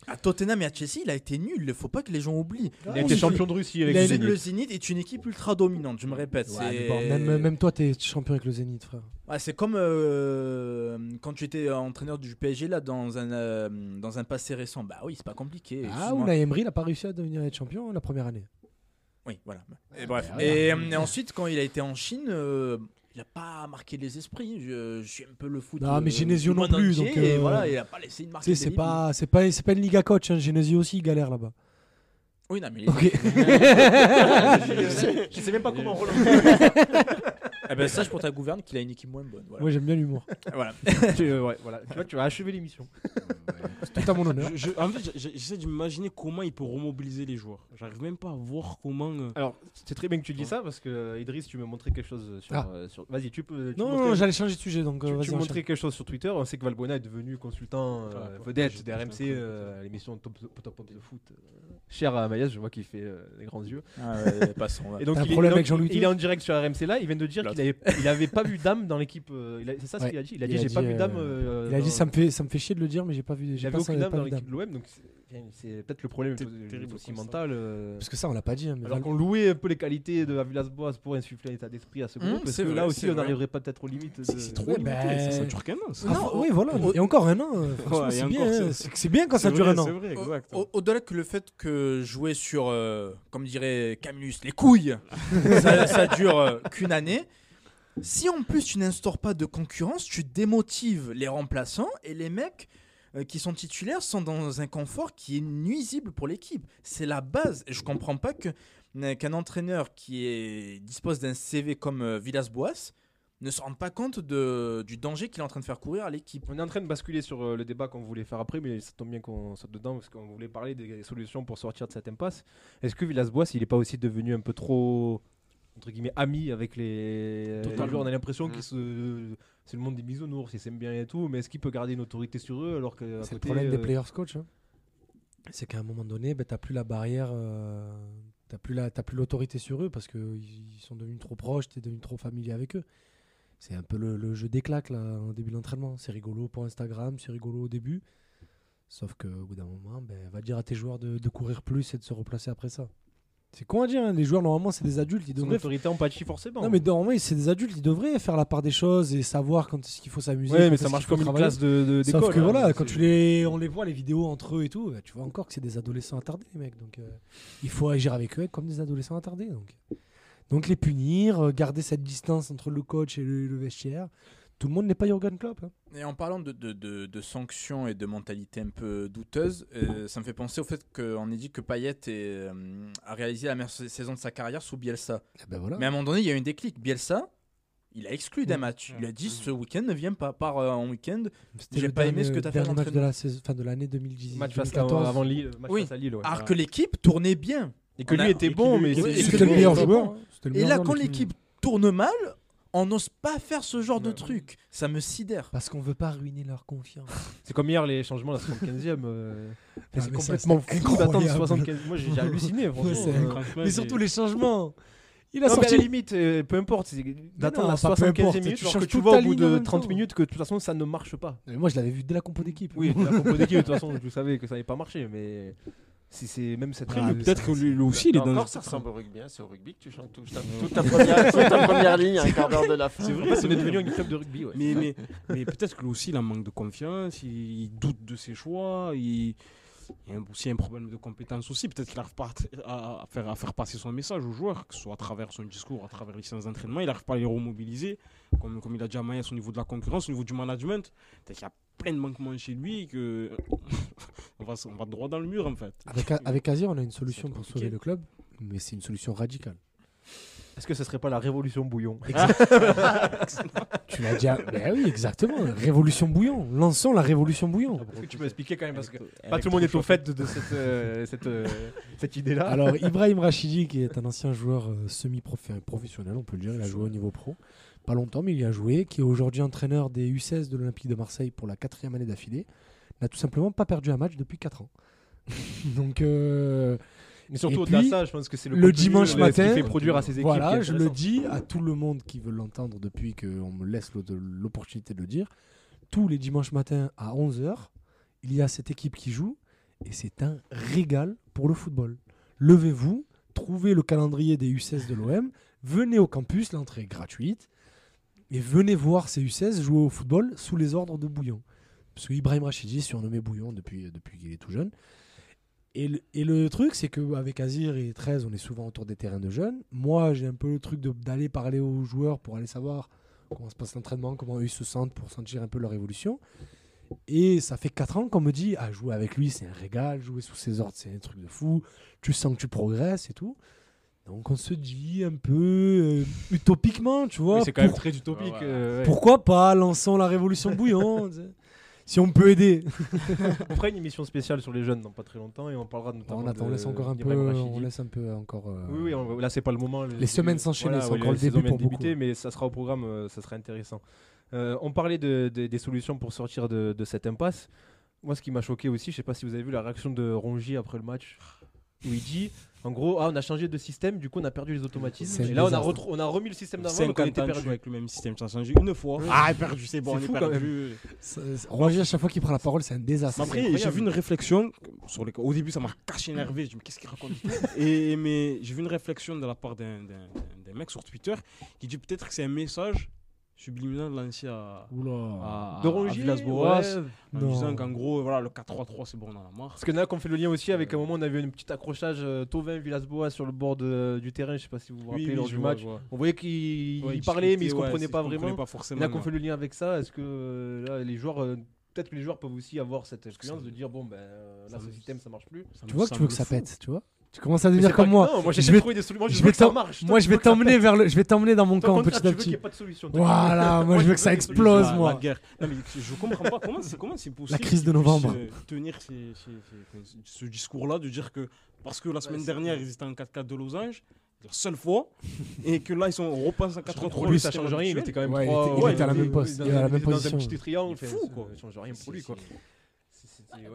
À Tottenham et à Chelsea, il a été nul. Il ne faut pas que les gens oublient. il a été champion de Russie avec Il le Zénith. Le Zénith est une équipe ultra dominante, je me répète. Ouais, bon, même, même toi, t'es champion avec le Zénith, frère. Ouais, c'est comme euh, quand tu étais entraîneur du PSG là dans un euh, dans un passé récent. Bah oui, c'est pas compliqué. Ah, ou la Emery n'a pas réussi à devenir être champion la première année. Oui, voilà. Et bref. voilà. Et, euh, et ensuite, quand il a été en Chine, euh, il n'a pas marqué les esprits. Je, je suis un peu le foot. Non, mais euh, Genesio non plus, donc, et euh, voilà, il a pas laissé une marque. Tu sais, c'est pas, c'est pas, c'est pas une Liga coach. Hein. Genesio aussi, il galère là-bas. Oui, non, mais. Ok. Je sais même pas comment relancer. Eh ben, sache pour ta gouverne qu'il a une équipe moins bonne. Voilà. Moi, j'aime bien l'humour. Voilà. Tu- euh, ouais, voilà. Tu vois, tu vas achever l'émission. C'est tout à mon honneur. Je- je- en fait, j'ai- j'essaie d'imaginer comment il peut remobiliser les joueurs. J'arrive même pas à voir comment. euh, Alors, c'est très bien que tu dis ça parce que euh, Idriss, tu me montrais quelque chose sur. Ah. euh, sur... Vas-y, tu peux. tu Non, montrais- non, j'allais changer de sujet, donc Tu, euh, tu vas-y. enchaîne. montrais quelque chose sur Twitter. On sait que Valbuena est devenu consultant euh, Ah, ouais, vedette j'ai- euh, à l'émission Top, Top, Top de foot. euh, cher à Maïs, je vois qu'il fait euh, des grands yeux. Ah, ouais, passons. ouais. Et donc, T'as un il, est, problème donc, avec Jean-Louis il est en direct sur RMC là. Il vient de dire qu'il avait, il avait pas vu Dame dans l'équipe. euh, il a- c'est ça ce Ouais. qu'il a dit? Il a dit j'ai pas vu euh, Dame. euh, Il a dans- dit ça me fait, ça me fait chier de le dire, mais j'ai pas vu. J'ai J'avais pas, aucune pas Dame dans vu l'équipe de l'OM. Donc, c'est- c'est peut-être le problème C'est euh, terrible aussi mental. euh, Parce que ça, on l'a pas dit. hein, mais Alors Val- qu'on louait un peu les qualités de Villas-Boas pour insuffler un état d'esprit à ce Mmh, groupe, parce c'est que vrai, là aussi c'est on vrai. n'arriverait pas peut-être aux limites. de- C'est trop Ouais, limité, ben- ça, ça dure qu'un an. ça. Ah, Non, oui, voilà. Et encore un an. euh, franchement, Ouais, et c'est bien. c'est- hein. C'est c'est bien quand ça C'est dure vrai, un an. C'est vrai, exact. Au- Au-delà que le fait que jouer sur, euh, comme dirait Camillus, les couilles, ça, ça dure euh, qu'une année. Si en plus tu n'instaures pas de concurrence, tu démotives les remplaçants et les mecs euh, qui sont titulaires sont dans un confort qui est nuisible pour l'équipe. C'est la base. Et je comprends pas que euh, qu'un entraîneur qui dispose d'un CV comme euh, Villas-Boas ne se rende pas compte du danger qu'il est en train de faire courir à l'équipe. On est en train de basculer sur le débat qu'on voulait faire après, mais ça tombe bien qu'on saute dedans parce qu'on voulait parler des solutions pour sortir de cette impasse. Est-ce que Villas-Boas, il n'est pas aussi devenu un peu trop entre guillemets ami avec les, les On a l'impression Mm. que c'est le monde des bisounours, ils s'aiment bien et tout, mais est-ce qu'il peut garder une autorité sur eux alors que C'est le problème des euh, players coach. hein. C'est qu'à un moment donné, ben, t'as plus la barrière, euh, t'as plus la, t'as plus l'autorité sur eux parce qu'ils sont devenus trop proches, t'es devenu trop familier avec eux. C'est un peu le, le jeu des claques là en début d'entraînement. C'est rigolo pour Instagram, c'est rigolo au début. Sauf que au bout d'un moment, ben, va dire à tes joueurs de, de courir plus et de se replacer après ça. C'est con à dire, hein, les joueurs normalement c'est des adultes, ils devraient autorité empathie forcément. non mais normalement c'est des adultes, ils devraient faire la part des choses et savoir quand est-ce qu'il faut s'amuser. ouais, mais ça marche comme une classe de, de- Sauf d'école, que hein, voilà, quand tu les, on les voit les vidéos entre eux et tout, bah, tu vois encore que c'est des adolescents attardés les mecs. Donc euh, il faut agir avec eux comme des adolescents attardés. Donc, donc les punir, euh, garder cette distance entre le coach et le, le vestiaire, tout le monde n'est pas Jurgen Klopp. hein. Et en parlant de, de, de- de sanctions et de mentalité un peu douteuse, euh, ça me fait penser au fait qu'on ait dit que Payet est, euh, a réalisé la meilleure sa- saison de sa carrière sous Bielsa. Eh ben voilà. Mais à un moment donné, il y a eu un déclic. Bielsa, il a exclu d'un Ouais. match. Il a dit ce week-end ne vient pas. Part euh, en week-end. J'ai pas aimé ce que t'as fait à dernier match de la saison, fin de l'année 2010. Match face à- 2014. avant Lille, match Oui. face à Lille. ouais. Alors que l'équipe tournait bien. Et que on a- lui était bon, mais C'était le meilleur joueur. Et là, quand l'équipe tourne mal, on n'ose pas faire ce genre de truc. Ça me sidère. Parce qu'on veut pas ruiner leur confiance. C'est comme hier les changements à la 75e. euh, Ah, c'est mais ça, complètement c'est fou d'attendre incroyable. 75. Moi j'ai j'ai halluciné franchement. c'est euh. Mais surtout les changements. Il a Non, mais à sorti. la limite, euh, peu importe, c'est d'attendre non, la pas peu 75e importe, minute, tu alors changes que tu toute vois ta au bout ligne en de même 30 temps. minutes que de toute façon ça ne marche pas. Mais Moi, je l'avais vu dès la compo d'équipe. Oui, la compo d'équipe, de toute façon, je savais que ça n'allait pas marcher, mais si c'est même cette Ah, peut-être que lui, lui aussi, il est dans. encore, ça ressemble au rugby. hein, C'est au rugby que tu chantes tout, toute, ta première, toute ta première ligne, un quart d'heure de la fin. C'est vrai, c'est devenu un club de rugby. Ouais. Mais, mais, mais peut-être que lui aussi, il a un manque de confiance, il, il doute de ses choix, il, il y a aussi un problème de compétence aussi. Peut-être qu'il n'arrive pas à, à faire, à faire passer son message aux joueurs, que ce soit à travers son discours, à travers les séances d'entraînement. Il n'arrive pas à les remobiliser, comme, comme il a dit à Maïs au niveau de la concurrence, au niveau du management. Peut-être qu'il y a plein de manquements chez lui que on, va, s- on va droit dans le mur en fait. Avec, avec Azir, on a une solution pour compliqué. sauver le club, mais c'est une solution radicale. Est-ce que ce serait pas la révolution bouillon? Tu l'as dit. à- Ben oui, exactement. Révolution bouillon. Lançons la révolution bouillon. Est-ce que tu peux expliquer quand même parce que pas tout le monde est au fait de, de cette, euh, cette, euh, cette idée-là. Alors, Ibrahim Rachidi, qui est un ancien joueur euh, semi-professionnel, on peut le dire, il a joué au niveau pro. Pas longtemps, mais il y a joué, qui est aujourd'hui entraîneur des U16 de l'Olympique de Marseille pour la quatrième année d'affilée, n'a tout simplement pas perdu un match depuis 4 ans. Donc, euh, Mais surtout au-delà de ça, je pense que c'est le, le dimanche matin, qui fait produire à ses équipes. qui voilà, je le dis à tout le monde qui veut l'entendre depuis qu'on me laisse l'o- l'opportunité de le dire. Tous les dimanches matins à 11h, il y a cette équipe qui joue et c'est un régal pour le football. Levez-vous, trouvez le calendrier des U16 de l'OM, venez au campus, l'entrée est gratuite et venez voir ces U16 jouer au football sous les ordres de Bouillon. Parce que Ibrahim Rachidi surnommé Bouillon depuis, depuis qu'il est tout jeune. Et le, truc, c'est qu'avec Azir et 13, on est souvent autour des terrains de jeunes. Moi, j'ai un peu le truc d'aller parler aux joueurs pour aller savoir comment se passe l'entraînement, comment ils se sentent pour sentir un peu leur évolution. Et ça fait 4 ans qu'on me dit Ah, jouer avec lui, c'est un régal, jouer sous ses ordres, c'est un truc de fou. Tu sens que tu progresses et tout. Donc on se dit un peu euh, utopiquement, tu vois. Oui, c'est quand même très utopique. Ouais, ouais. euh, ouais. Pourquoi pas lançons la révolution sais. Si on peut aider. On fera une émission spéciale sur les jeunes dans pas très longtemps et on parlera notamment On attend, on de laisse encore un peu. On laisse un peu encore. euh, Oui, oui, on- là c'est pas le moment. Les semaines s'enchaînent, c'est oui, encore le début pour débuter, beaucoup. mais ça sera au programme, euh, ça sera intéressant. Euh, on parlait de- de- des solutions pour sortir de, de cette impasse. Moi, ce qui m'a choqué aussi, je sais pas si vous avez vu la réaction de Rongier après le match, où il dit, en gros, ah, on a changé de système, du coup on a perdu les automatismes. Et là, on a, on a remis le système d'avant, donc on 50 était ans, tu perdu. avec le même système, ça a changé une fois. Ah, perdu, c'est bon, on est perdu. Roger, à chaque fois qu'il prend la parole, c'est un désastre. Après, j'ai vu une réflexion. Sur les... Au début, ça m'a caché énervé. Je me dis, mais qu'est-ce qu'il raconte? Et, Mais j'ai vu une réflexion de la part d'un mec sur Twitter qui dit peut-être que c'est un message subliminal lancé à, Oula. à, De à Rongier, Villas-Boas ouais. en Non. disant qu'en gros, voilà, le 4-3-3, c'est bon, on en a marre. Parce que là, qu'on fait le lien aussi avec un moment, on avait un petit accrochage euh, Tovin Villas-Boas sur le bord de- du terrain, je sais pas si vous vous rappelez lors du vois, match. On voyait qu'il Ouais, parlait, mais il se ouais, comprenait pas vraiment. pas forcément. Là qu'on fait le lien avec ça, est-ce que euh, là, les joueurs, euh, peut-être que les joueurs peuvent aussi avoir cette expérience de dire bon ben euh, là ce me- système ça marche plus. Ça Tu vois que tu veux que ça fou. pète, tu vois Tu commences à devenir comme pas- moi. Non, moi Je j'essaie vais- de trouver des solutions. Moi je, je vais ça marche. Moi, je vais t'emmener vers le. Je vais t'emmener dans mon Toi, camp, petit à tu veux qu'il n'y petit. ait pas de solution. Voilà, moi je veux que ça explose, moi. La guerre. Non, mais je comprends pas comment c'est comment c'est possible. La crise de novembre. euh, tenir ces- ces- ces- ce discours-là de dire que parce que la semaine dernière ils étaient en 4-4 de losange, la seule fois, et que là ils sont repassés en 4-3. Pour lui, ça change rien. Il était quand même Ouais, il trois- était- il ouais, était à la même poste, dans il était à la un- même dans un position. petit triangle. Fou, ça quoi. change rien pour lui quoi.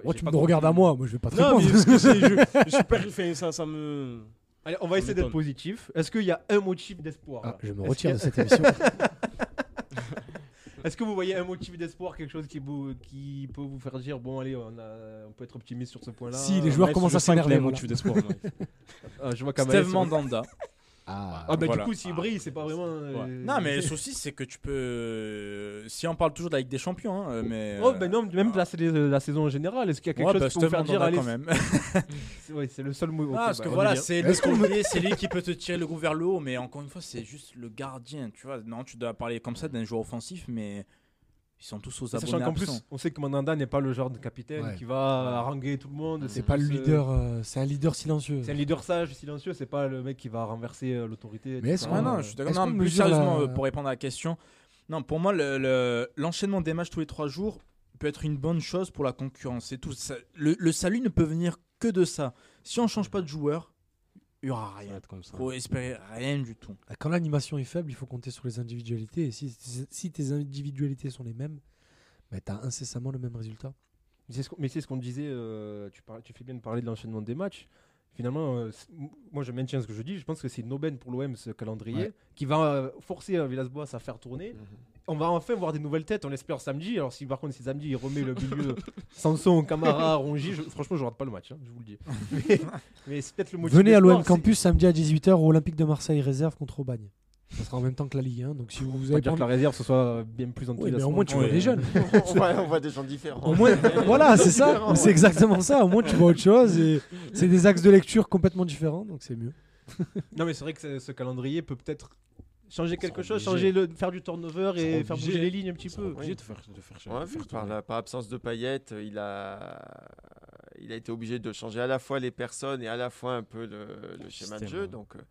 Moi, tu me regardes à moi, moi je vais pas te Non, mais répondre. je, je suis perdu, enfin, ça, ça me. Allez, on va Ça essayer d'être positif. Est-ce qu'il y a un motif d'espoir Ah, je me retire de cette émission. Est-ce que vous voyez un motif d'espoir, quelque chose qui, vous- qui peut vous faire dire bon allez, on, a- on peut être optimiste sur ce point-là Si, les joueurs Ouais, commencent à s'énerver, motif d'espoir. Ah, je vois Steve c'est- Mandanda. Ah. Ah bah Voilà. du coup, s'il brille, c'est pas vraiment. euh, Non, mais le souci, c'est que tu peux. Si on parle toujours de la Ligue des Champions, hein, euh, mais. Oh, euh, bah non, même la, la, la saison en général, est-ce qu'il y a quelque ouais, chose bah, qui peut faire dire allez, quand même. c'est ouais, c'est le seul mot. Ah, parce bah, que est voilà, c'est c'est lui qui peut te tirer le groupe vers le haut, mais encore une fois, c'est juste le gardien, tu vois. Non, tu dois parler comme ça d'un joueur offensif, mais ils sont tous aux Et abonnés Sachant qu'en plus, on sait que Mandanda n'est pas le genre de capitaine Ouais. qui va haranguer tout le monde. C'est pas le euh, leader, euh, c'est un leader silencieux. C'est un leader sage, silencieux, c'est pas le mec qui va renverser euh, l'autorité. Mais est-ce Ouais, non, je suis d'accord. Non, plus sérieusement, la- pour répondre à la question, non, pour moi, le- le- l'enchaînement des matchs tous les trois jours peut être une bonne chose pour la concurrence. C'est tout. Ça- le, le salut ne peut venir que de ça. Si on change pas de joueur, il y aura rien. comme ça. Faut espérer rien du tout. Quand l'animation est faible, il faut compter sur les individualités. Et si, si tes individualités sont les mêmes, bah, tu as incessamment le même résultat. Mais c'est ce qu'on- ce disait, euh, tu, parles- tu fais bien de parler de l'enchaînement des matchs. Finalement, euh, moi je maintiens ce que je dis, je pense que c'est une aubaine pour l'OM ce calendrier Ouais. qui va euh, forcer Villas-Boas à faire tourner. Mhm. On va enfin voir des nouvelles têtes, on l'espère samedi. Alors si par contre si samedi il remet le milieu Sanson, Camara, Rongi, je- franchement je rate pas le match, hein, je vous le dis. Mais, mais c'est peut-être le motif Venez à l'OM c'est- Campus samedi à 18h au Olympique de Marseille réserve contre Aubagne. Ça sera en même temps que la Ligue 1. Donc si vous, vous avez dire que la réserve ce soit bien plus Oui, mais au moins tu Ouais. vois des jeunes. on, voit, on voit des gens différents. Au moins, voilà, c'est ça. C'est exactement ça. Au moins tu vois autre chose. Et c'est des axes de lecture complètement différents, donc c'est mieux. Non, mais c'est vrai que ce, ce calendrier peut peut-être changer quelque chose, obligé. changer le, faire du turnover et faire bouger les lignes un petit peu. obligés de faire, de faire, faire par, la, par absence de Payet, il a, il a été obligé de changer à la fois les personnes et à la fois un peu le, le schéma de jeu. Donc, euh,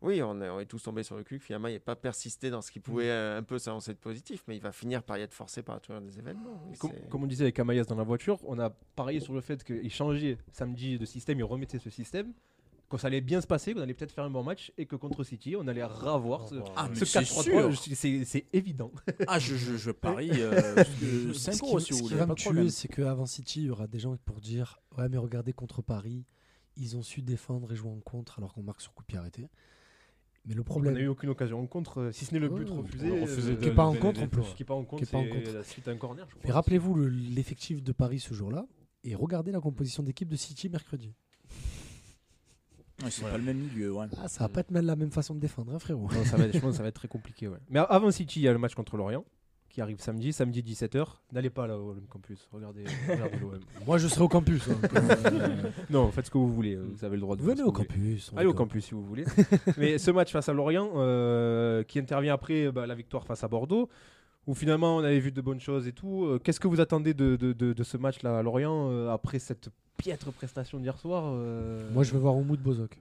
oui, on est, on est tous tombés sur le cul. que Finalement, il n'est pas persisté dans ce qui pouvait euh, un peu s'annoncer de positif, mais il va finir par y être forcé par la tournure des événements. Com- comme on disait avec Amayas dans la voiture, on a parié sur le fait qu'il changeait samedi de système, il remettait ce système, que ça allait bien se passer, qu'on allait peut-être faire un bon match et que contre City, on allait revoir ce, Ah, ce c'est 4-3-3. sûr. Je suis- C'est c'est évident. Ah, je, je, je parie euh, 5 Ce qui, si ce vous qui voulez. va me tuer, c'est qu'avant City, il y aura des gens pour dire Ouais, mais regardez contre Paris, ils ont su défendre et jouer en contre alors qu'on marque sur coup de pied arrêté. Mais le On problème, n'a eu aucune occasion en contre, euh, si ce n'est le but Ouais, refusé. on euh, de- qui est pas en contre en plus. Qui est pas en contre, Qui est pas en c'est contre. la suite à un corner. je Mais rappelez-vous le- l'effectif de Paris ce jour-là et regardez la composition d'équipe de City mercredi. Ouais, c'est pas le même milieu, ouais. Ah, ça va pas être mal la même façon de défendre, hein, frérot. Non, ça va être, je pense que ça va être très compliqué. Ouais. Mais avant City, il y a le match contre l'Orient qui arrive samedi, samedi 17h. N'allez pas là au Campus, regardez, regardez l'OM. Moi, je serai au campus. hein, euh, Non, faites ce que vous voulez, euh, vous avez le droit de faire venez au campus. Allez au campus si vous voulez. Mais ce match face à Lorient, euh, qui intervient après bah, la victoire face à Bordeaux, où finalement on avait vu de bonnes choses et tout. euh, Qu'est-ce que vous attendez de, de, de- de ce match-là à Lorient euh, après cette piètre prestation d'hier soir euh Moi, je veux voir Oumoud Bozok.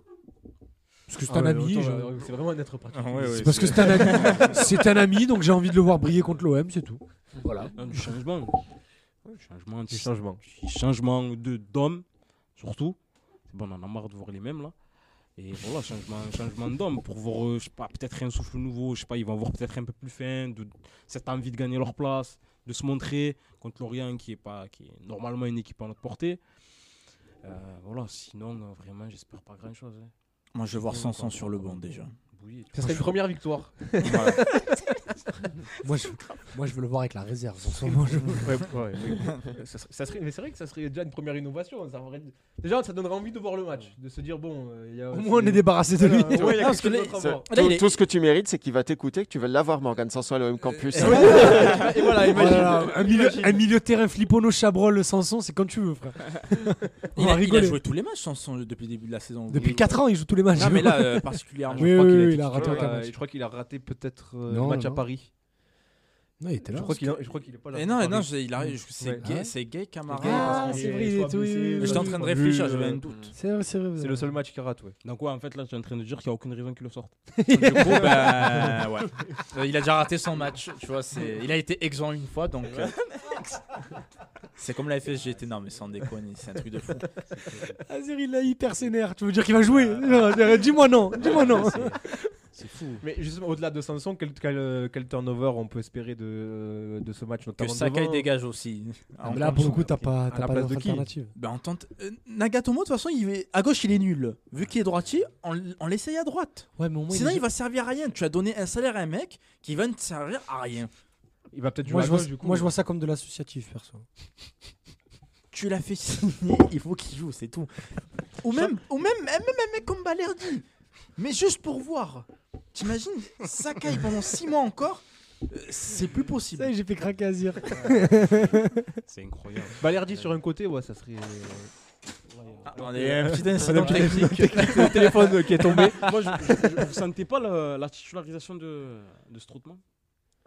Parce que c'est Ah un ouais, ami. je- C'est vraiment un être pratique. Ah ouais, ouais, C'est parce que c'est un ami. c'est un ami, donc j'ai envie de le voir briller contre l'OM, c'est tout. Voilà. Du changement. Du changement, Du changement. du changement de d'hommes, surtout. C'est bon, on en a marre de voir les mêmes là. Et voilà, changement, changement d'hommes pour voir, euh, je sais pas, peut-être un souffle nouveau, je sais pas, ils vont avoir peut-être un peu plus faim, de, cette envie de gagner leur place, de se montrer contre Lorient qui est, pas, qui est normalement une équipe à notre portée. Euh, voilà, sinon, vraiment, j'espère pas grand-chose. hein. Moi, je vais voir Sanson sur le banc déjà. Ça serait une première victoire. Voilà. Moi je, moi, je veux le voir avec la réserve. en ce moment, je- Ouais, ouais, oui. ça serait, ça serait- mais c'est vrai que ça serait déjà une première innovation. Ça aurait- déjà, ça donnerait envie de voir le match, de se dire bon, euh, il y a Au moins, on est débarrassé de lui. Voilà, au moins, il y a parce quelque que chose là, d'autre à C'est- voir. Là, tout, il est- tout ce que tu mérites, c'est qu'il va t'écouter, que tu veux l'avoir, Morgan Sanson à l'OM Campus. Et voilà, et voilà, imagine. Voilà, un, milieu, Imagine. un milieu de terrain flippono, Chabrol, Sanson, c'est comme tu veux, frère. On Il va a, il a rigoler. joué tous les matchs, Sanson, depuis le début de la saison. Depuis Vous- 4 ans, il joue tous les matchs. Non, mais là, euh, particulièrement. je crois oui, qu'il a il a raté euh, match. Je crois qu'il a raté peut-être euh, le match à Paris. non, il était là. Je crois qu'il je est pas là. Et non, non, j'ai- il arrive. C'est Ouais. gay, Ah. c'est gay, Camara. Ah, qu'il c'est est vrai, il J'étais en train de réfléchir, j'avais un doute. C'est vrai, c'est vrai. vous C'est avez le seul match qu'il rate, ouais. Donc, ouais, en fait, là, tu es en train de dire qu'il n'y a aucune raison qu'il le sorte. Du coup, ben, ouais. Euh, il a déjà raté son match, tu vois. Il a été exempt une fois, donc. C'est comme la FSG, non, mais sans déconner, c'est un truc de fou. Azir, il est hyper sénère. Tu veux dire qu'il va jouer? Non, Dis-moi non, dis-moi non. C'est fou. Mais justement, au-delà de Sanson, quel, quel, quel turnover on peut espérer de, de ce match, Que notamment Sakai devant dégage aussi. Ah, là, pour le coup, t'as pas, À t'as la pas place de qui? alternative. Ben, on tente. euh, Nagatomo, de toute façon, il est... à gauche, il est nul. Vu qu'il est droitier, on l'essaye à droite. Ouais, mais au moins, Sinon, il il va servir à rien. Tu as donné un salaire à un mec qui va ne servir à rien. Il va peut-être jouer Moi à je, vois, gauche, du coup. moi, je vois ça comme de l'associatif, perso. Tu l'as fait signer, il faut qu'il joue, c'est tout. Ou même, ou même, même un mec comme Balerdi. Mais juste pour voir. T'imagines Sakai pendant 6 mois encore euh, C'est plus possible. Ça j'ai fait craquer Azir. C'est incroyable. Balerdi sur un côté, ouais, ça serait. Ah, on est un petit incident technique. Le téléphone qui est tombé. Moi, je, je- je- vous sentez pas la, la titularisation de, de Strootman?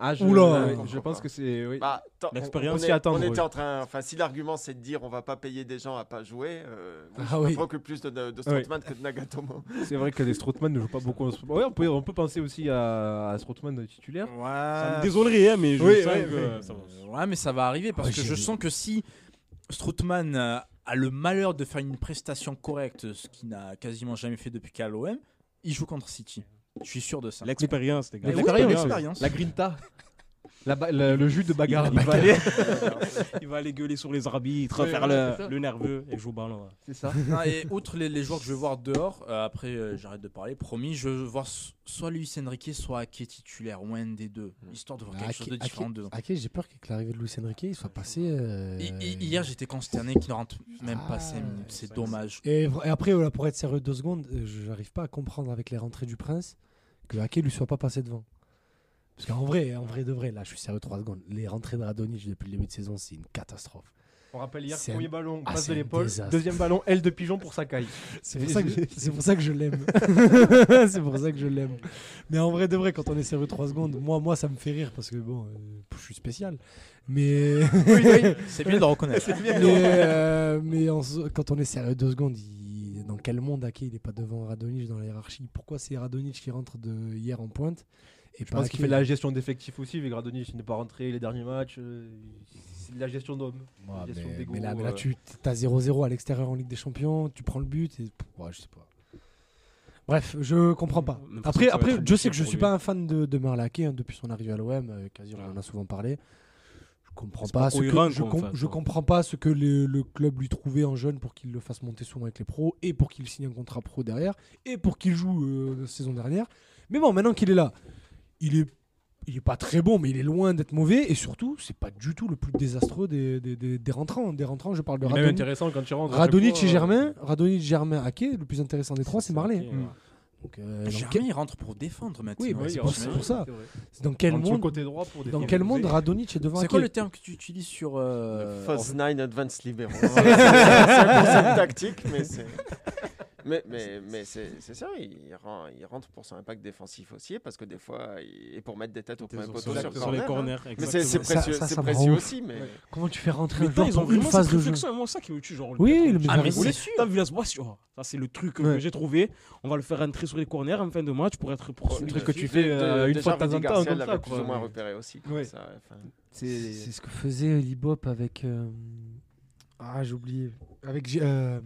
Ah, je, Oula. ouais, je pense que c'est. Oui. Bah, L'expérience, est- attendre, on était oui. en train. Enfin, si l'argument c'est de dire on va pas payer des gens à pas jouer, euh, moi, Ah je oui. plus de, de, de Strootman que de Nagatomo. C'est vrai que les Strootman ne jouent pas beaucoup. en Ouais, on peut, on peut penser aussi à, à Strootman titulaire. Ouais. Désolé, hein, mais je Oui, sens oui, que oui. ça va. Ouais, mais ça va arriver parce que je sens que si Strootman euh, a le malheur de faire une prestation correcte, ce qu'il n'a quasiment jamais fait depuis qu'à l'OM, il joue contre City. Je suis sûr de ça. L'expérience, les gars. L'expérience. La grinta. La ba- la- le jus de bagarre. Il va, aller... il va aller gueuler sur les arbitres, Ouais, faire ouais, le, c'est ça. le nerveux et jouer au ballon. ouais. C'est ça. Non, et outre les, les joueurs que je veux voir dehors, euh, après euh, j'arrête de parler, promis, je veux voir s- soit Luis Enrique, soit Ake titulaire, ou un des deux, histoire de voir quelque chose de différent de Ok, j'ai peur qu'avec l'arrivée de Luis Enrique, il soit passé. euh, Hi- hi- Hier j'étais consterné qu'il ne rentre même Ah, pas 5 minutes, c'est dommage. Et, vra- et après, voilà, pour être sérieux deux secondes, euh, je n'arrive pas à comprendre avec les rentrées du Prince que Ake lui soit pas passé devant. Parce qu'en vrai, en vrai de vrai, là, je suis sérieux trois secondes. Les rentrées de Radonjic depuis le début de saison, c'est une catastrophe. On rappelle hier, premier un- ballon, Ah, passe de l'épaule. Deuxième ballon, aile de pigeon pour Sakai. C'est pour, ça que je- c'est pour ça que je l'aime. c'est pour ça que je l'aime. Mais en vrai de vrai, quand on est sérieux trois secondes, moi, moi, ça me fait rire parce que bon, euh, je suis spécial. Mais C'est bien de reconnaître. mais, euh, mais en s- quand on est sérieux deux secondes, il- dans quel monde Ake il est pas devant Radonic dans la hiérarchie? Pourquoi c'est Radonic qui rentre de hier en pointe? Et Je pense qu'il fait de la gestion d'effectifs aussi. Avec Radonjic, il n'est pas rentré les derniers matchs. euh, C'est de la gestion d'homme. Ouais, gestion mais, là, mais là euh. tu as 0-0 à l'extérieur en Ligue des Champions, tu prends le but et ouais, je sais pas. Bref, je comprends pas. Après, après je sais que je suis lui. pas un fan de, de Marlaquet hein, depuis son arrivée à l'OM. euh, quasi, on en a souvent parlé. Je comprends pas, pas ce que, je, com- fait, comprends pas ce que le, le club lui trouvait en jeune pour qu'il le fasse monter souvent avec les pros et pour qu'il signe un contrat pro derrière et pour qu'il joue euh, la saison dernière. Mais bon, maintenant qu'il est là, il est il est pas très bon, mais il est loin d'être mauvais et surtout, c'est pas du tout le plus désastreux des, des, des- des rentrants. Des rentrants, je parle de Radonic, intéressant quand tu rentres. Radonic et euh, Germain. Radonic, Germain, Ake, le plus intéressant des trois, c'est Marley. ouais. Donc, euh, Germain quel- il rentre pour défendre maintenant. Oui, bah, oui, c'est pour, ça. Dans quel Rentre monde, côté droit pour dans quel monde Radonic est devant C'est quoi le terme que tu utilises sur. euh, False Nine Advanced Libero. c'est c'est un concept tactique, mais c'est. Mais, mais, mais c'est c'est ça, il, ren- il rentre pour son impact défensif aussi, parce que des fois, il- et pour mettre des têtes au premier poteau sur sur, les corner, hein. corners. Mais c'est c'est. Ça- précieux, ça, c'est précieux aussi. Mais... Comment tu fais rentrer Mais un ils ont une vraiment phase de jeu réflexion. Moi, ça qui me tue. Genre, Oui, le Ah, mais c'est sûr. Sur- Ça, c'est le truc que j'ai trouvé. On va le faire rentrer sur les corners en fin de match pour être pour Le truc truc. que tu fais euh, une fois de temps en temps. Plus ou moins repéré aussi. C'est C'est ce que faisait Libop avec. euh, Ah, j'ai oublié. Avec. Euh,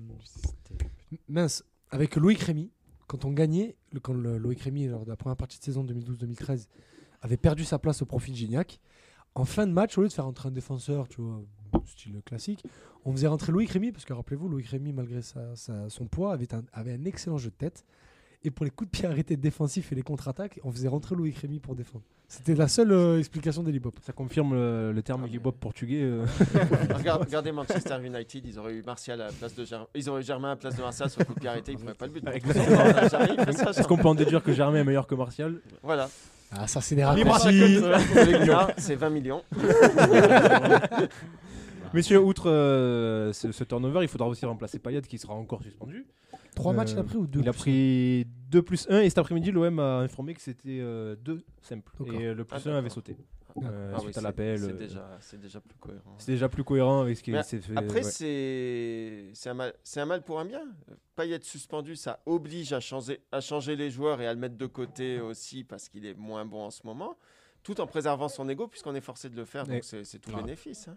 Mince. Avec Loïc Rémy. Quand on gagnait, quand Loïc Rémy, lors de la première partie de saison 2012-2013, avait perdu sa place au profit de Gignac, en fin de match, au lieu de faire rentrer un défenseur, tu vois, style classique, on faisait rentrer Loïc Rémy, parce que rappelez-vous, Loïc Rémy, malgré sa- son poids, avait un, avait un excellent jeu de tête. Et pour les coups de pied arrêtés défensifs et les contre-attaques, on faisait rentrer Loïc Rémy pour défendre. C'était la seule euh, explication d'Elibop. Ça confirme euh, le terme Ah, Ilibop portugais. euh. Regarde- Regardez Manchester United, ils auraient eu Martial à la place de Germain. Ils auraient eu Germain à la place de Martial sur le coup de pied arrêté, ils ne feraient pas le but. Exactement. Jamais il fait ça, Est-ce qu'on peut en déduire que Germain est meilleur que Martial? Voilà. Ah, ça, c'est des Libre à raccourcis. Pellegrini, c'est 20 millions. Messieurs, outre euh, ce, ce turnover, il faudra aussi remplacer Payet qui sera encore suspendu. Trois Euh, matchs il a pris ou deux Il a pris 2 plus 1 et cet après-midi, l'OM a informé que c'était 2 simples. D'accord. Et euh, le plus Ah, 1 avait d'accord. sauté. D'accord. Euh, Ah oui, suite à c'est- l'appel. C'est euh, déjà, plus cohérent. C'est déjà plus cohérent avec ce qui s'est fait. Après, ouais. c'est un, mal- c'est un mal pour un bien. Pas y être suspendu, ça oblige à changer, à changer les joueurs et à le mettre de côté aussi parce qu'il est moins bon en ce moment, tout en préservant son ego puisqu'on est forcé de le faire. Donc c'est c'est tout Ah. bénéfice. hein.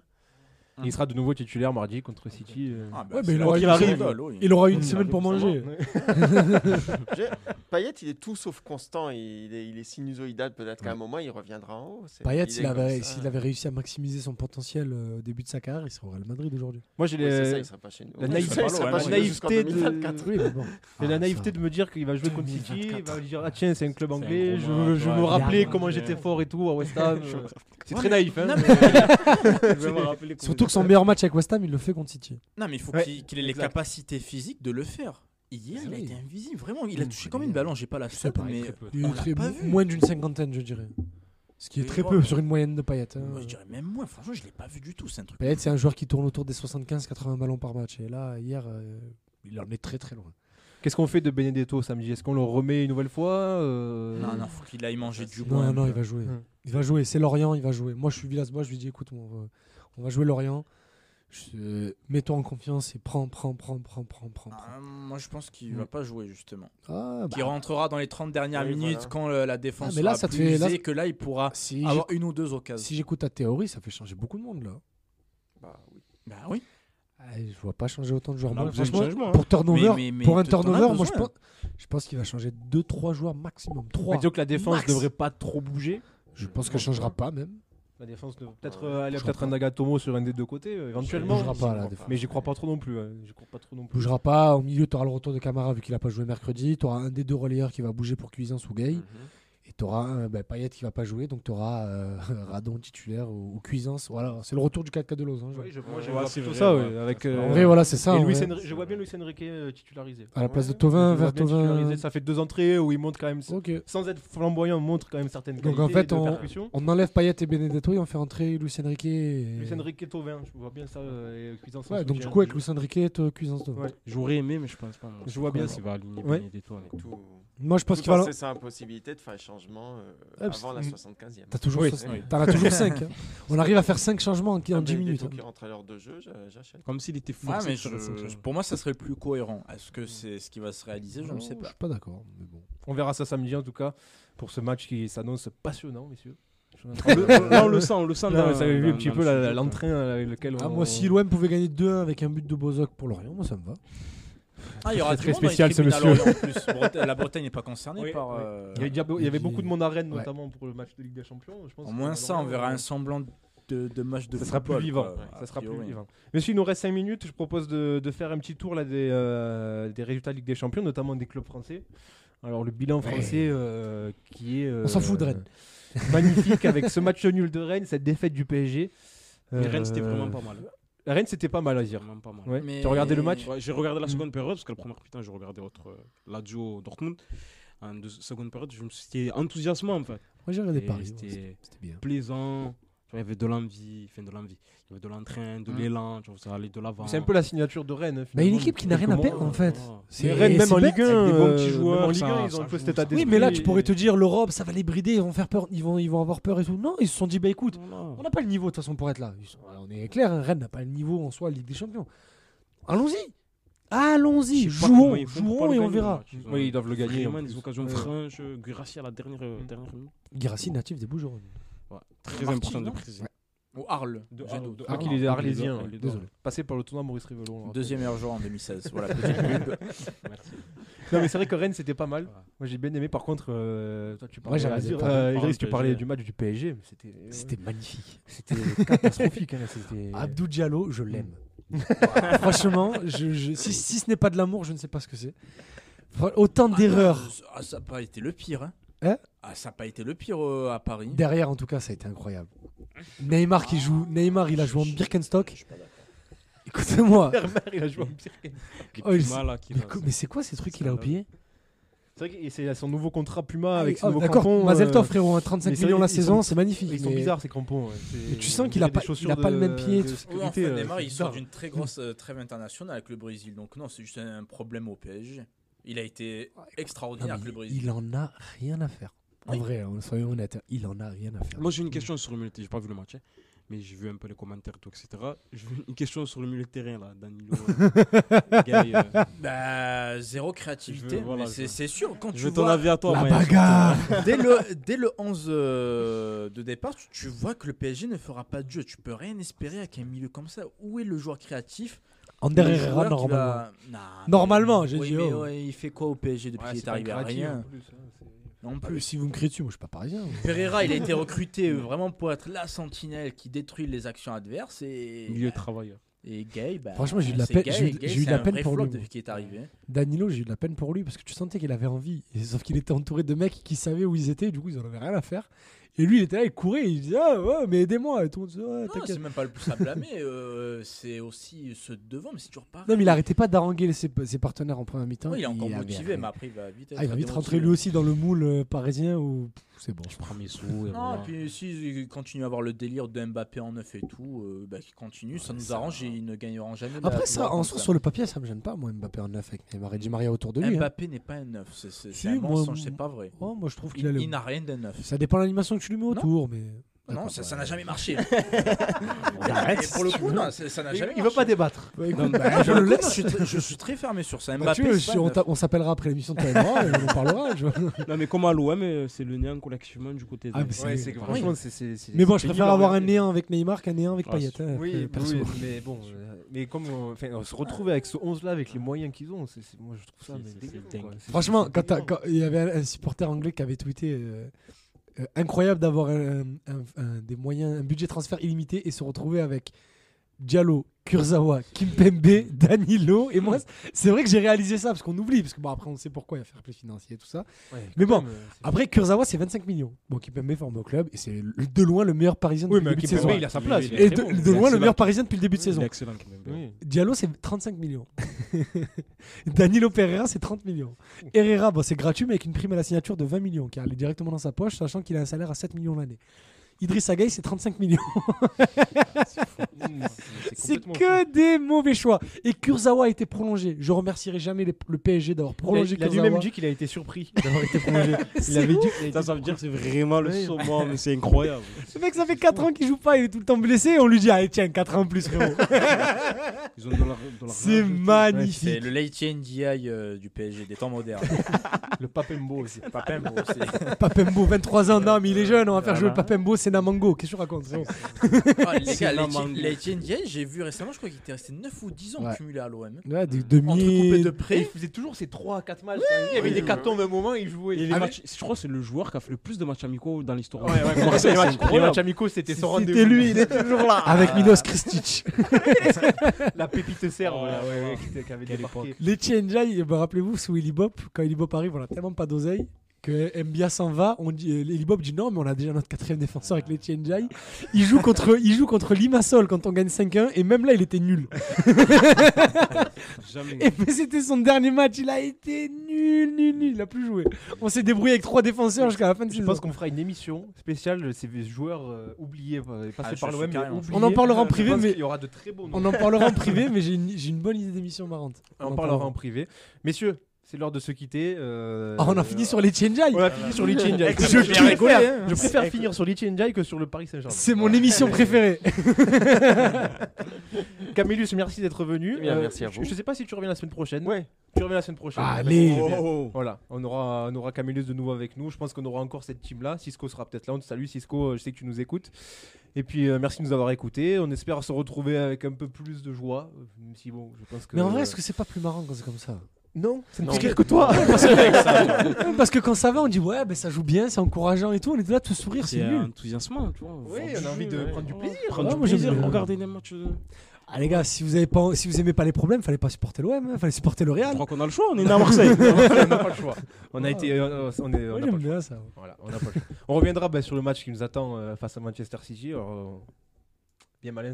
Il sera de nouveau titulaire mardi contre City. euh. Ah, bah, Ouais, mais c'est il aura- qu'il il arrive. rigole, oui. Il aura une Mmh, semaine pour manger. J'ai- Payet, il est tout sauf constant. Il est, il est sinusoïdal. Peut-être qu'à un moment, il reviendra en haut. C'est- Payet, est s'il comme avait, ça. s'il avait réussi à maximiser son potentiel euh, au début de sa carrière, il serait au Real Madrid aujourd'hui. Moi, j'ai Oui, c'est ça, les- il serait pas chez nous. la naïveté- ça, il serait la pas chez nous jusqu'en naïveté de- 2024. Oui, mais bon. j'ai la Ah, naïveté ça. de me dire qu'il va jouer contre City. Il 2024. va dire Ah, tiens, c'est un club un anglais. gros Je, match, veux- je veux ouais. me rappeler comment j'étais fort et tout à West Ham. C'est Ouais, très mais- naïf. hein, Non, mais- Je vais me rappeler comment Surtout que son meilleur match avec West Ham, il le fait contre City. Non, mais il faut Ouais, qu'il ait les capacités physiques de le faire. Hier, Ah il a été invisible. Vraiment, il a Mmh, touché combien de ballons J'ai pas la stat, pas, mais très peu. Il on est l'a très- pas vu. moins d'une cinquantaine, je dirais. Ce qui est très peu sur une moyenne de Payet. hein. moi, je dirais même moins. Franchement, je l'ai pas vu du tout. C'est un truc. Payet, c'est un joueur qui tourne autour des 75-80 ballons par match. Et là, hier, euh, il en est très très loin. Qu'est-ce qu'on fait de Benedetto samedi? Est-ce qu'on le remet une nouvelle fois euh, Non, non, faut qu'il aille manger du bois. non, non, il va jouer. Hum. Il va jouer. C'est Lorient, il va jouer. Moi, je suis Villas-Boas, je lui dis écoute, on va, on va jouer Lorient. Je- Mets-toi en confiance et prends, prends, prends, prends, prends, prends. Ah, moi, je pense qu'il Mm. va pas jouer justement. Ah, bah, Qu'il rentrera dans les 30 dernières Oui, minutes voilà. quand euh, la défense Ah, mais là, sera ça te plus fait- là, usée, que là, il pourra si avoir une ou deux occasions. si j'écoute ta théorie, ça fait changer beaucoup de monde là. Bah oui. Bah oui. Ah, je vois pas changer autant de joueurs. Franchement, hein. pour turnover, Mais- mais- mais pour un turnover, moi je besoin. pense, je pense qu'il va changer 2-3 joueurs maximum. 3. Disons que la défense Max. devrait pas trop bouger. Je pense qu'elle changera pas même. La défense Ouais. peut-être euh, aller peut-être un Nagatomo sur un des deux côtés euh, Elle éventuellement. bougera pas la crois défense. Mais j'y crois pas trop non plus. hein. J'y crois pas trop non plus. bougera pas. Au milieu, tu auras le retour de Camara vu qu'il a pas joué mercredi. Tu auras un des deux relayeurs qui va bouger pour Cuisance ou Gay. Mhm. Tu auras bah, Payet qui va pas jouer. Donc tu auras Radon titulaire ou, ou Cuisance. Voilà, c'est le retour du 4-4 de Losange. Oui, je, moi, je Ouais, vois c'est vrai, ça, ouais. avec. C'est euh, En vrai, voilà, c'est ça. et. Enri- je vois bien Luis Enrique euh, titularisé. À la place de. Tovin, vers Tovin. Ça fait deux entrées où il montre quand même, Ok. sans être flamboyant, montre quand même certaines Donc, qualités en fait, on- enlève Payet et Benedetto et on fait entrer Luis Enrique. Et... Luis Enrique et Thauvin, je vois bien ça. euh, et Cuisance Ouais, donc du coup, avec Luis Enrique et Cuisance. J'aurais aimé, mais je pense pas. Je vois bien Comment il va aligner. Benedetto avec- Tout, Moi, je pense tout qu'il va. en cessant la possibilité de faire un changement euh, avant la Mm. 75e. T'as toujours, Oui, soix- oui. as toujours 5. On arrive à faire 5 changements en, en Ah, 10 minutes. Hein. qui à l'heure de jeu, j'a- j'achète. Comme s'il était Ouais, forcé mais je- changements. pour moi, ça serait le plus cohérent. Est-ce que c'est ce qui va se réaliser Je ne sais Je pas. suis pas d'accord. Mais bon. On verra ça samedi en tout cas pour ce match qui s'annonce passionnant, messieurs. Je Là, on le sent, on le sent. Là, dans- vous avez vu un petit peu le l'entrain avec lequel on. Ah, moi, si l'OM pouvait gagner 2-1 avec un but de Bozok pour Lorient, moi ça me va. Ah, il y aura Très, spécial, ce monsieur. En plus. Bretagne- La Bretagne n'est pas concernée Oui, par. oui. euh, Il y, avait déjà- il y avait puis- beaucoup de monde à Rennes, Ouais. notamment pour le match de Ligue des Champions. Je pense Au moins ça, on verra euh, un semblant de, de match de Ça sera plus football, vivant. quoi, ça sera plus vivant. Messieurs, il nous reste 5 minutes. Je propose de, de faire un petit tour là, des, euh, des résultats de Ligue des Champions, notamment des clubs français. Alors, le bilan français euh, qui est. On s'en fout de Rennes. Magnifique avec ce match nul de Rennes, cette défaite du PSG. Mais Euh, Rennes, c'était vraiment pas mal. Rennes, c'était pas mal à dire. Vraiment pas mal. Ouais. Mais- Tu as regardé le match Ouais, j'ai regardé la seconde période parce que la première putain j'ai regardé votre euh, Dortmund. En deux- seconde période, je me suis c'était enthousiasmant en fait. Moi j'ai regardé Paris. C'était bien. Plaisant. Tu vois, Il y avait de l'envie, enfin de l'envie. Il y avait de l'entrain, de Mm. l'élan, tu vois, ça allait de l'avant. C'est un peu la signature de Rennes. hein, Bah, une équipe qui n'a rien à perdre en fait. Voilà. C'est- Mais Rennes, même en. Ligue 1, Avec des bons euh, petits même joueurs, en Ligue ça- 1, ils ont un peu cet état. Oui, mais là tu pourrais te dire l'Europe, ça va les brider, ils vont faire peur, ils vont, ils vont avoir peur et tout. Non, ils se sont dit bah écoute, on n'a pas le niveau de toute façon pour être là. On est clair, hein, Rennes n'a pas le niveau en soi, Ligue des Champions. Allons-y, allons-y, jouons, jouons et on verra. Oui, ils doivent le gagner. des occasions franches. Guirassi à la dernière, euh, Mm. dernière minute. Guirassi natif des Bouches-du-Rhône. Ouais. Très important de préciser. Ou Arles. De Arles, de Arles. qu'il est Ah, arlésien. Désolé. Passé par le tournoi Maurice Rivelot. on le rappelle. Deuxième meilleur joueur en 2016. Voilà, petite pub. Merci. Non, mais c'est vrai que Rennes, c'était pas mal. Ouais. Moi, j'ai bien aimé. Par contre, euh, toi, tu parlais, Ouais, euh, Idriss, tu parlais du match du PSG. mais C'était magnifique. c'était catastrophique. hein, Abdou Diallo, je l'aime. Franchement, je, je- si, si ce n'est pas de l'amour, je ne sais pas ce que c'est. Autant d'erreurs. Ah, ça n'a pas été le pire. Hein. Hein? Ah, ça n'a pas été le pire euh, à Paris. Derrière, en tout cas, ça a été incroyable. Neymar qui joue. Neymar, il a joué en Birkenstock. Écoutez-moi. Vermeer, il a joué en Oh, il là, qui Mais, là, co- mais c'est quoi ces trucs qu'il a au pied C'est vrai que c'est son nouveau contrat Puma avec Ah, son nouveau D'accord, crampon. Mazel euh, Tov, frérot, hein, 35 mais c'est millions vrai la saison, sont- c'est magnifique. Ils sont mais- bizarres ces crampons. ouais. C'est- Mais tu sens on qu'il a dirait pas- des chaussures il a pas le même pied, de tout- Oui, sécurité, enfin, euh, Neymar, c'est il sort bizarre. d'une très grosse euh, trêve internationale avec le Brésil. Donc non, c'est juste un problème au PSG. Il a été Non, extraordinaire mais avec le Brésil. il en a rien à faire. En Oui. vrai, hein, soyons honnêtes, il en a rien à faire. Moi j'ai une question sur le milieu de terrain. J'ai pas vu le match, hein, mais j'ai vu un peu les commentaires, tout, etc. J'ai une question sur le milieu de terrain là, Danilo. euh, euh, Bah, zéro créativité. Je veux- voilà, mais je c'est sûr, quand je tu veux ton vois... avis à toi. La Maya, bagarre dès, le, dès le 11 euh, de départ, tu, tu vois que le PSG ne fera pas de jeu. Tu peux rien espérer avec un milieu comme ça. Où est le joueur créatif? Ander Herrera, normalement. va- Normalement, j'ai Oui, dit, mais oh. ouais, il fait quoi au PSG depuis Ouais, qu'il c'est est arrivé à rien? en plus, hein, Ah, plus. Si vous me criez dessus, moi je suis pas parisien. Pereira, il a été recruté euh, vraiment pour être la sentinelle qui détruit les actions adverses et Milieu travailleur. et Gay. bah, Franchement, j'ai eu de la c'est peine- Gay, j'ai eu- et Gay, j'ai eu de c'est la peine pour lui, qu'il est arrivé. Danilo, j'ai eu de la peine pour lui parce que tu sentais qu'il avait envie. Et sauf qu'il était entouré de mecs qui savaient où ils étaient, du coup ils en avaient rien à faire. Et lui, il était là, il courait, il disait Ah ouais, mais aidez-moi. Et tout le monde disait Ouais, Non, t'inquiète. c'est même pas le plus à blâmer. euh, c'est aussi ceux de devant, mais c'est toujours pas. Non, mais il arrêtait pas d'haranguer ses, ses partenaires en première mi-temps. il est encore avait motivé, mais après il va vite. Ah, il va vite rentrer lui aussi dans le moule euh, parisien où pff, c'est bon. Je prends mes sous. et Non, voilà. et puis s'il continue à avoir le délire de Mbappé en neuf et tout, euh, bah, qu'il continue, ça nous ça- arrange et ils ne gagneront jamais. Après, ça, en soi, sur le papier, ça me gêne pas, moi, Mbappé en neuf avec Neymar et Di Maria autour de lui. hein. Mbappé n'est pas un neuf, c'est Si, un moi, mensonge, c'est pas vrai. Oh, moi, je trouve qu'il Il, a le. il n'a rien d'un neuf. Ça dépend de l'animation que tu lui mets autour, mais. Non, D'accord, ça n'a jamais marché. Arrête, Et pour le coup, non, ça n'a Il, jamais il marché. veut pas débattre. Écoute, Non, bah, je le laisse. je, suis très, je suis très fermé sur ça. Bah, tu on s'appellera après l'émission de toi et moi et on en parlera. je. Non, mais comme à l'OM, euh, c'est le néant collectivement du côté de. Ah, mais Ouais, bon, je préfère avoir un néant avec Neymar qu'un néant avec Ah, Payet. hein, Oui, euh, mais bon, euh, mais comme on, se retrouve avec ce 11 là avec les moyens qu'ils ont, moi je trouve ça Franchement, quand, il y avait un, supporter anglais qui avait tweeté euh, euh, incroyable d'avoir un- des moyens, un budget transfert illimité et se retrouver avec Diallo, Kurzawa, Kimpembe, Danilo et moi. C'est vrai que j'ai réalisé ça parce qu'on oublie parce que bon après on sait pourquoi il y a fair play financier et tout ça. Ouais, mais bon, même, euh, Après Kurzawa c'est 25 millions. Bon Kimpembe forme au club et c'est de loin le meilleur parisien oui, depuis mais le début de Kimpembe, saison. il a sa place. Et de, bon. loin le meilleur parisien depuis le début de Il est saison. excellent, Kimpembe. Oui. Diallo, c'est 35 millions. Danilo Pereira, c'est 30 millions. Herrera, bon, c'est gratuit, mais avec une prime à la signature de 20 millions, qui est directement dans sa poche, sachant qu'il a un salaire à 7 millions l'année. Idriss Gueye, c'est 35 millions. C'est fou. que des mauvais choix. Et Kurzawa a été prolongé. Je remercierai jamais les- le PSG d'avoir Il a, prolongé il a Kurzawa. lui-même dit qu'il a été surpris d'avoir été prolongé. il avait dit. il a Ça, veut dire que c'est vraiment le summum, mais c'est incroyable. Ce mec, ça fait 4 ans qu'il joue pas, il est tout le temps blessé. Et on lui dit, allez, tiens, 4 ans en plus, frérot. C'est magnifique. C'est le Leitien Ndiaye euh, du PSG des temps modernes. Le Papembo aussi. Papembo, c'est- Papembo, 23 ans. Non, mais il est jeune, on va faire jouer le. Papembo, c'est Namango. Qu'est-ce que tu racontes frérot Ah, les gars. Leitien Ndiaye, j'ai vu récemment, je crois qu'il était resté 9 ou 10 ans Ouais. cumulé à l'OM. Ouais, des Entre coupé 2000. de Et il près. faisait toujours ses 3 4 matchs. il y avait des cartons à un moment, il jouait. Et les Ah, matchs- je crois que c'est le joueur qui a fait le plus de matchs amicaux dans l'histoire. Ouais, ouais, Marseille, les, c'est matchs, les incroyable. matchs amicaux, c'était son rendez-vous. C'était lui, il est toujours là. Avec Milos Kristic. La pépite serbe, Oh, là, ouais, ouais. ouais, qui avait Quelle débarqué. Les Ndiaye, bah, rappelez-vous, sous Eli Bop, quand Eli Bop arrive, on a tellement pas d'oseille que Mbia s'en va. On dit, euh, Eli Bop dit non, mais on a déjà notre quatrième défenseur avec les Ndiaye. Il joue contre, il joue contre Limassol quand on gagne 5-1 et même là, il était nul. Jamais. Et mais c'était son dernier match, il a été nul, nul, nul. Il a plus joué. On s'est débrouillé avec trois défenseurs jusqu'à la fin de Je saison. pense qu'on fera une émission spéciale de ces joueurs euh, oubliés, euh, passés Ah, je par l'OM. On en parlera en Je privé, mais- Il y aura de très bons noms. On en parlera en privé, mais j'ai une, j'ai une bonne idée d'émission marrante. On en parlera en privé. Messieurs, c'est l'heure de se quitter. euh, Ah, on a fini sur les Ndiaye. On a fini sur Lichy Ndiaye. Je Je préfère, je préfère finir sur Lichy Ndiaye que sur le Paris Saint-Germain. C'est mon émission préférée. Camillus, merci d'être venu. Eh bien, merci à je- vous. Je sais pas si tu reviens la semaine prochaine. Ouais. Tu reviens la semaine prochaine. Allez. D'accord. Voilà, on aura, on aura Camillus de nouveau avec nous. Je pense qu'on aura encore cette team-là. Cisco sera peut-être là. On te salue, Cisco. Je sais que tu nous écoutes. Et puis, euh, merci de nous avoir écoutés. On espère se retrouver avec un peu plus de joie. euh, Même si, bon, je pense que. Mais en vrai, est-ce que c'est pas plus marrant quand c'est comme ça? Non, c'est Non. pire que toi. Parce que quand ça va, on dit ouais, ben ça joue bien, c'est encourageant et tout. On est là, tout sourire, c'est nul. enthousiasmant, tu vois. Oui, on a envie de ouais. prendre du plaisir. Prendre Ouais, du plaisir, bien. regarder les matchs. de- Ah les gars, si vous avez pas, si vous aimez pas les problèmes, fallait pas supporter l'OM, hein, fallait supporter le Je Real. crois qu'on a le choix, on est né à Marseille. on n'a pas le choix. On a été. euh, on est, on n'a pas le choix. Voilà, on n'a pas le choix. On reviendra bah, sur le match qui nous attend euh, face à Manchester City. Alors, euh, bien malin.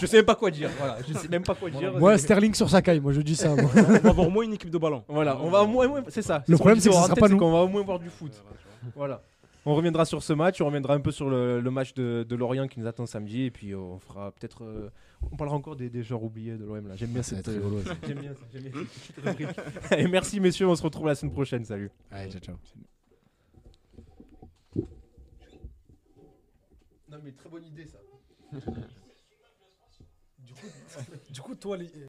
je sais même pas quoi dire. Voilà, je sais même pas quoi dire. Moi, Sterling sur Sakai, moi je dis ça. moi. on va avoir au moins une équipe de ballon. Voilà, on va au moins, au moins- c'est ça. Le problème, qu'on c'est que disait ce sera pas nous. qu'on va au moins voir du foot. Voilà. On reviendra sur ce match, on reviendra un peu sur le, le match de, de Lorient qui nous attend samedi, et puis euh, on fera peut-être, euh, on parlera encore des, des joueurs oubliés de l'OM là. J'aime bien cette, euh, rigolo, ça. j'aime bien ça, j'aime bien cette petite rubrique. Allez, merci messieurs, on se retrouve la semaine prochaine. Salut. Allez, ciao, ciao. Non mais très bonne idée ça. Du coup, toi, les...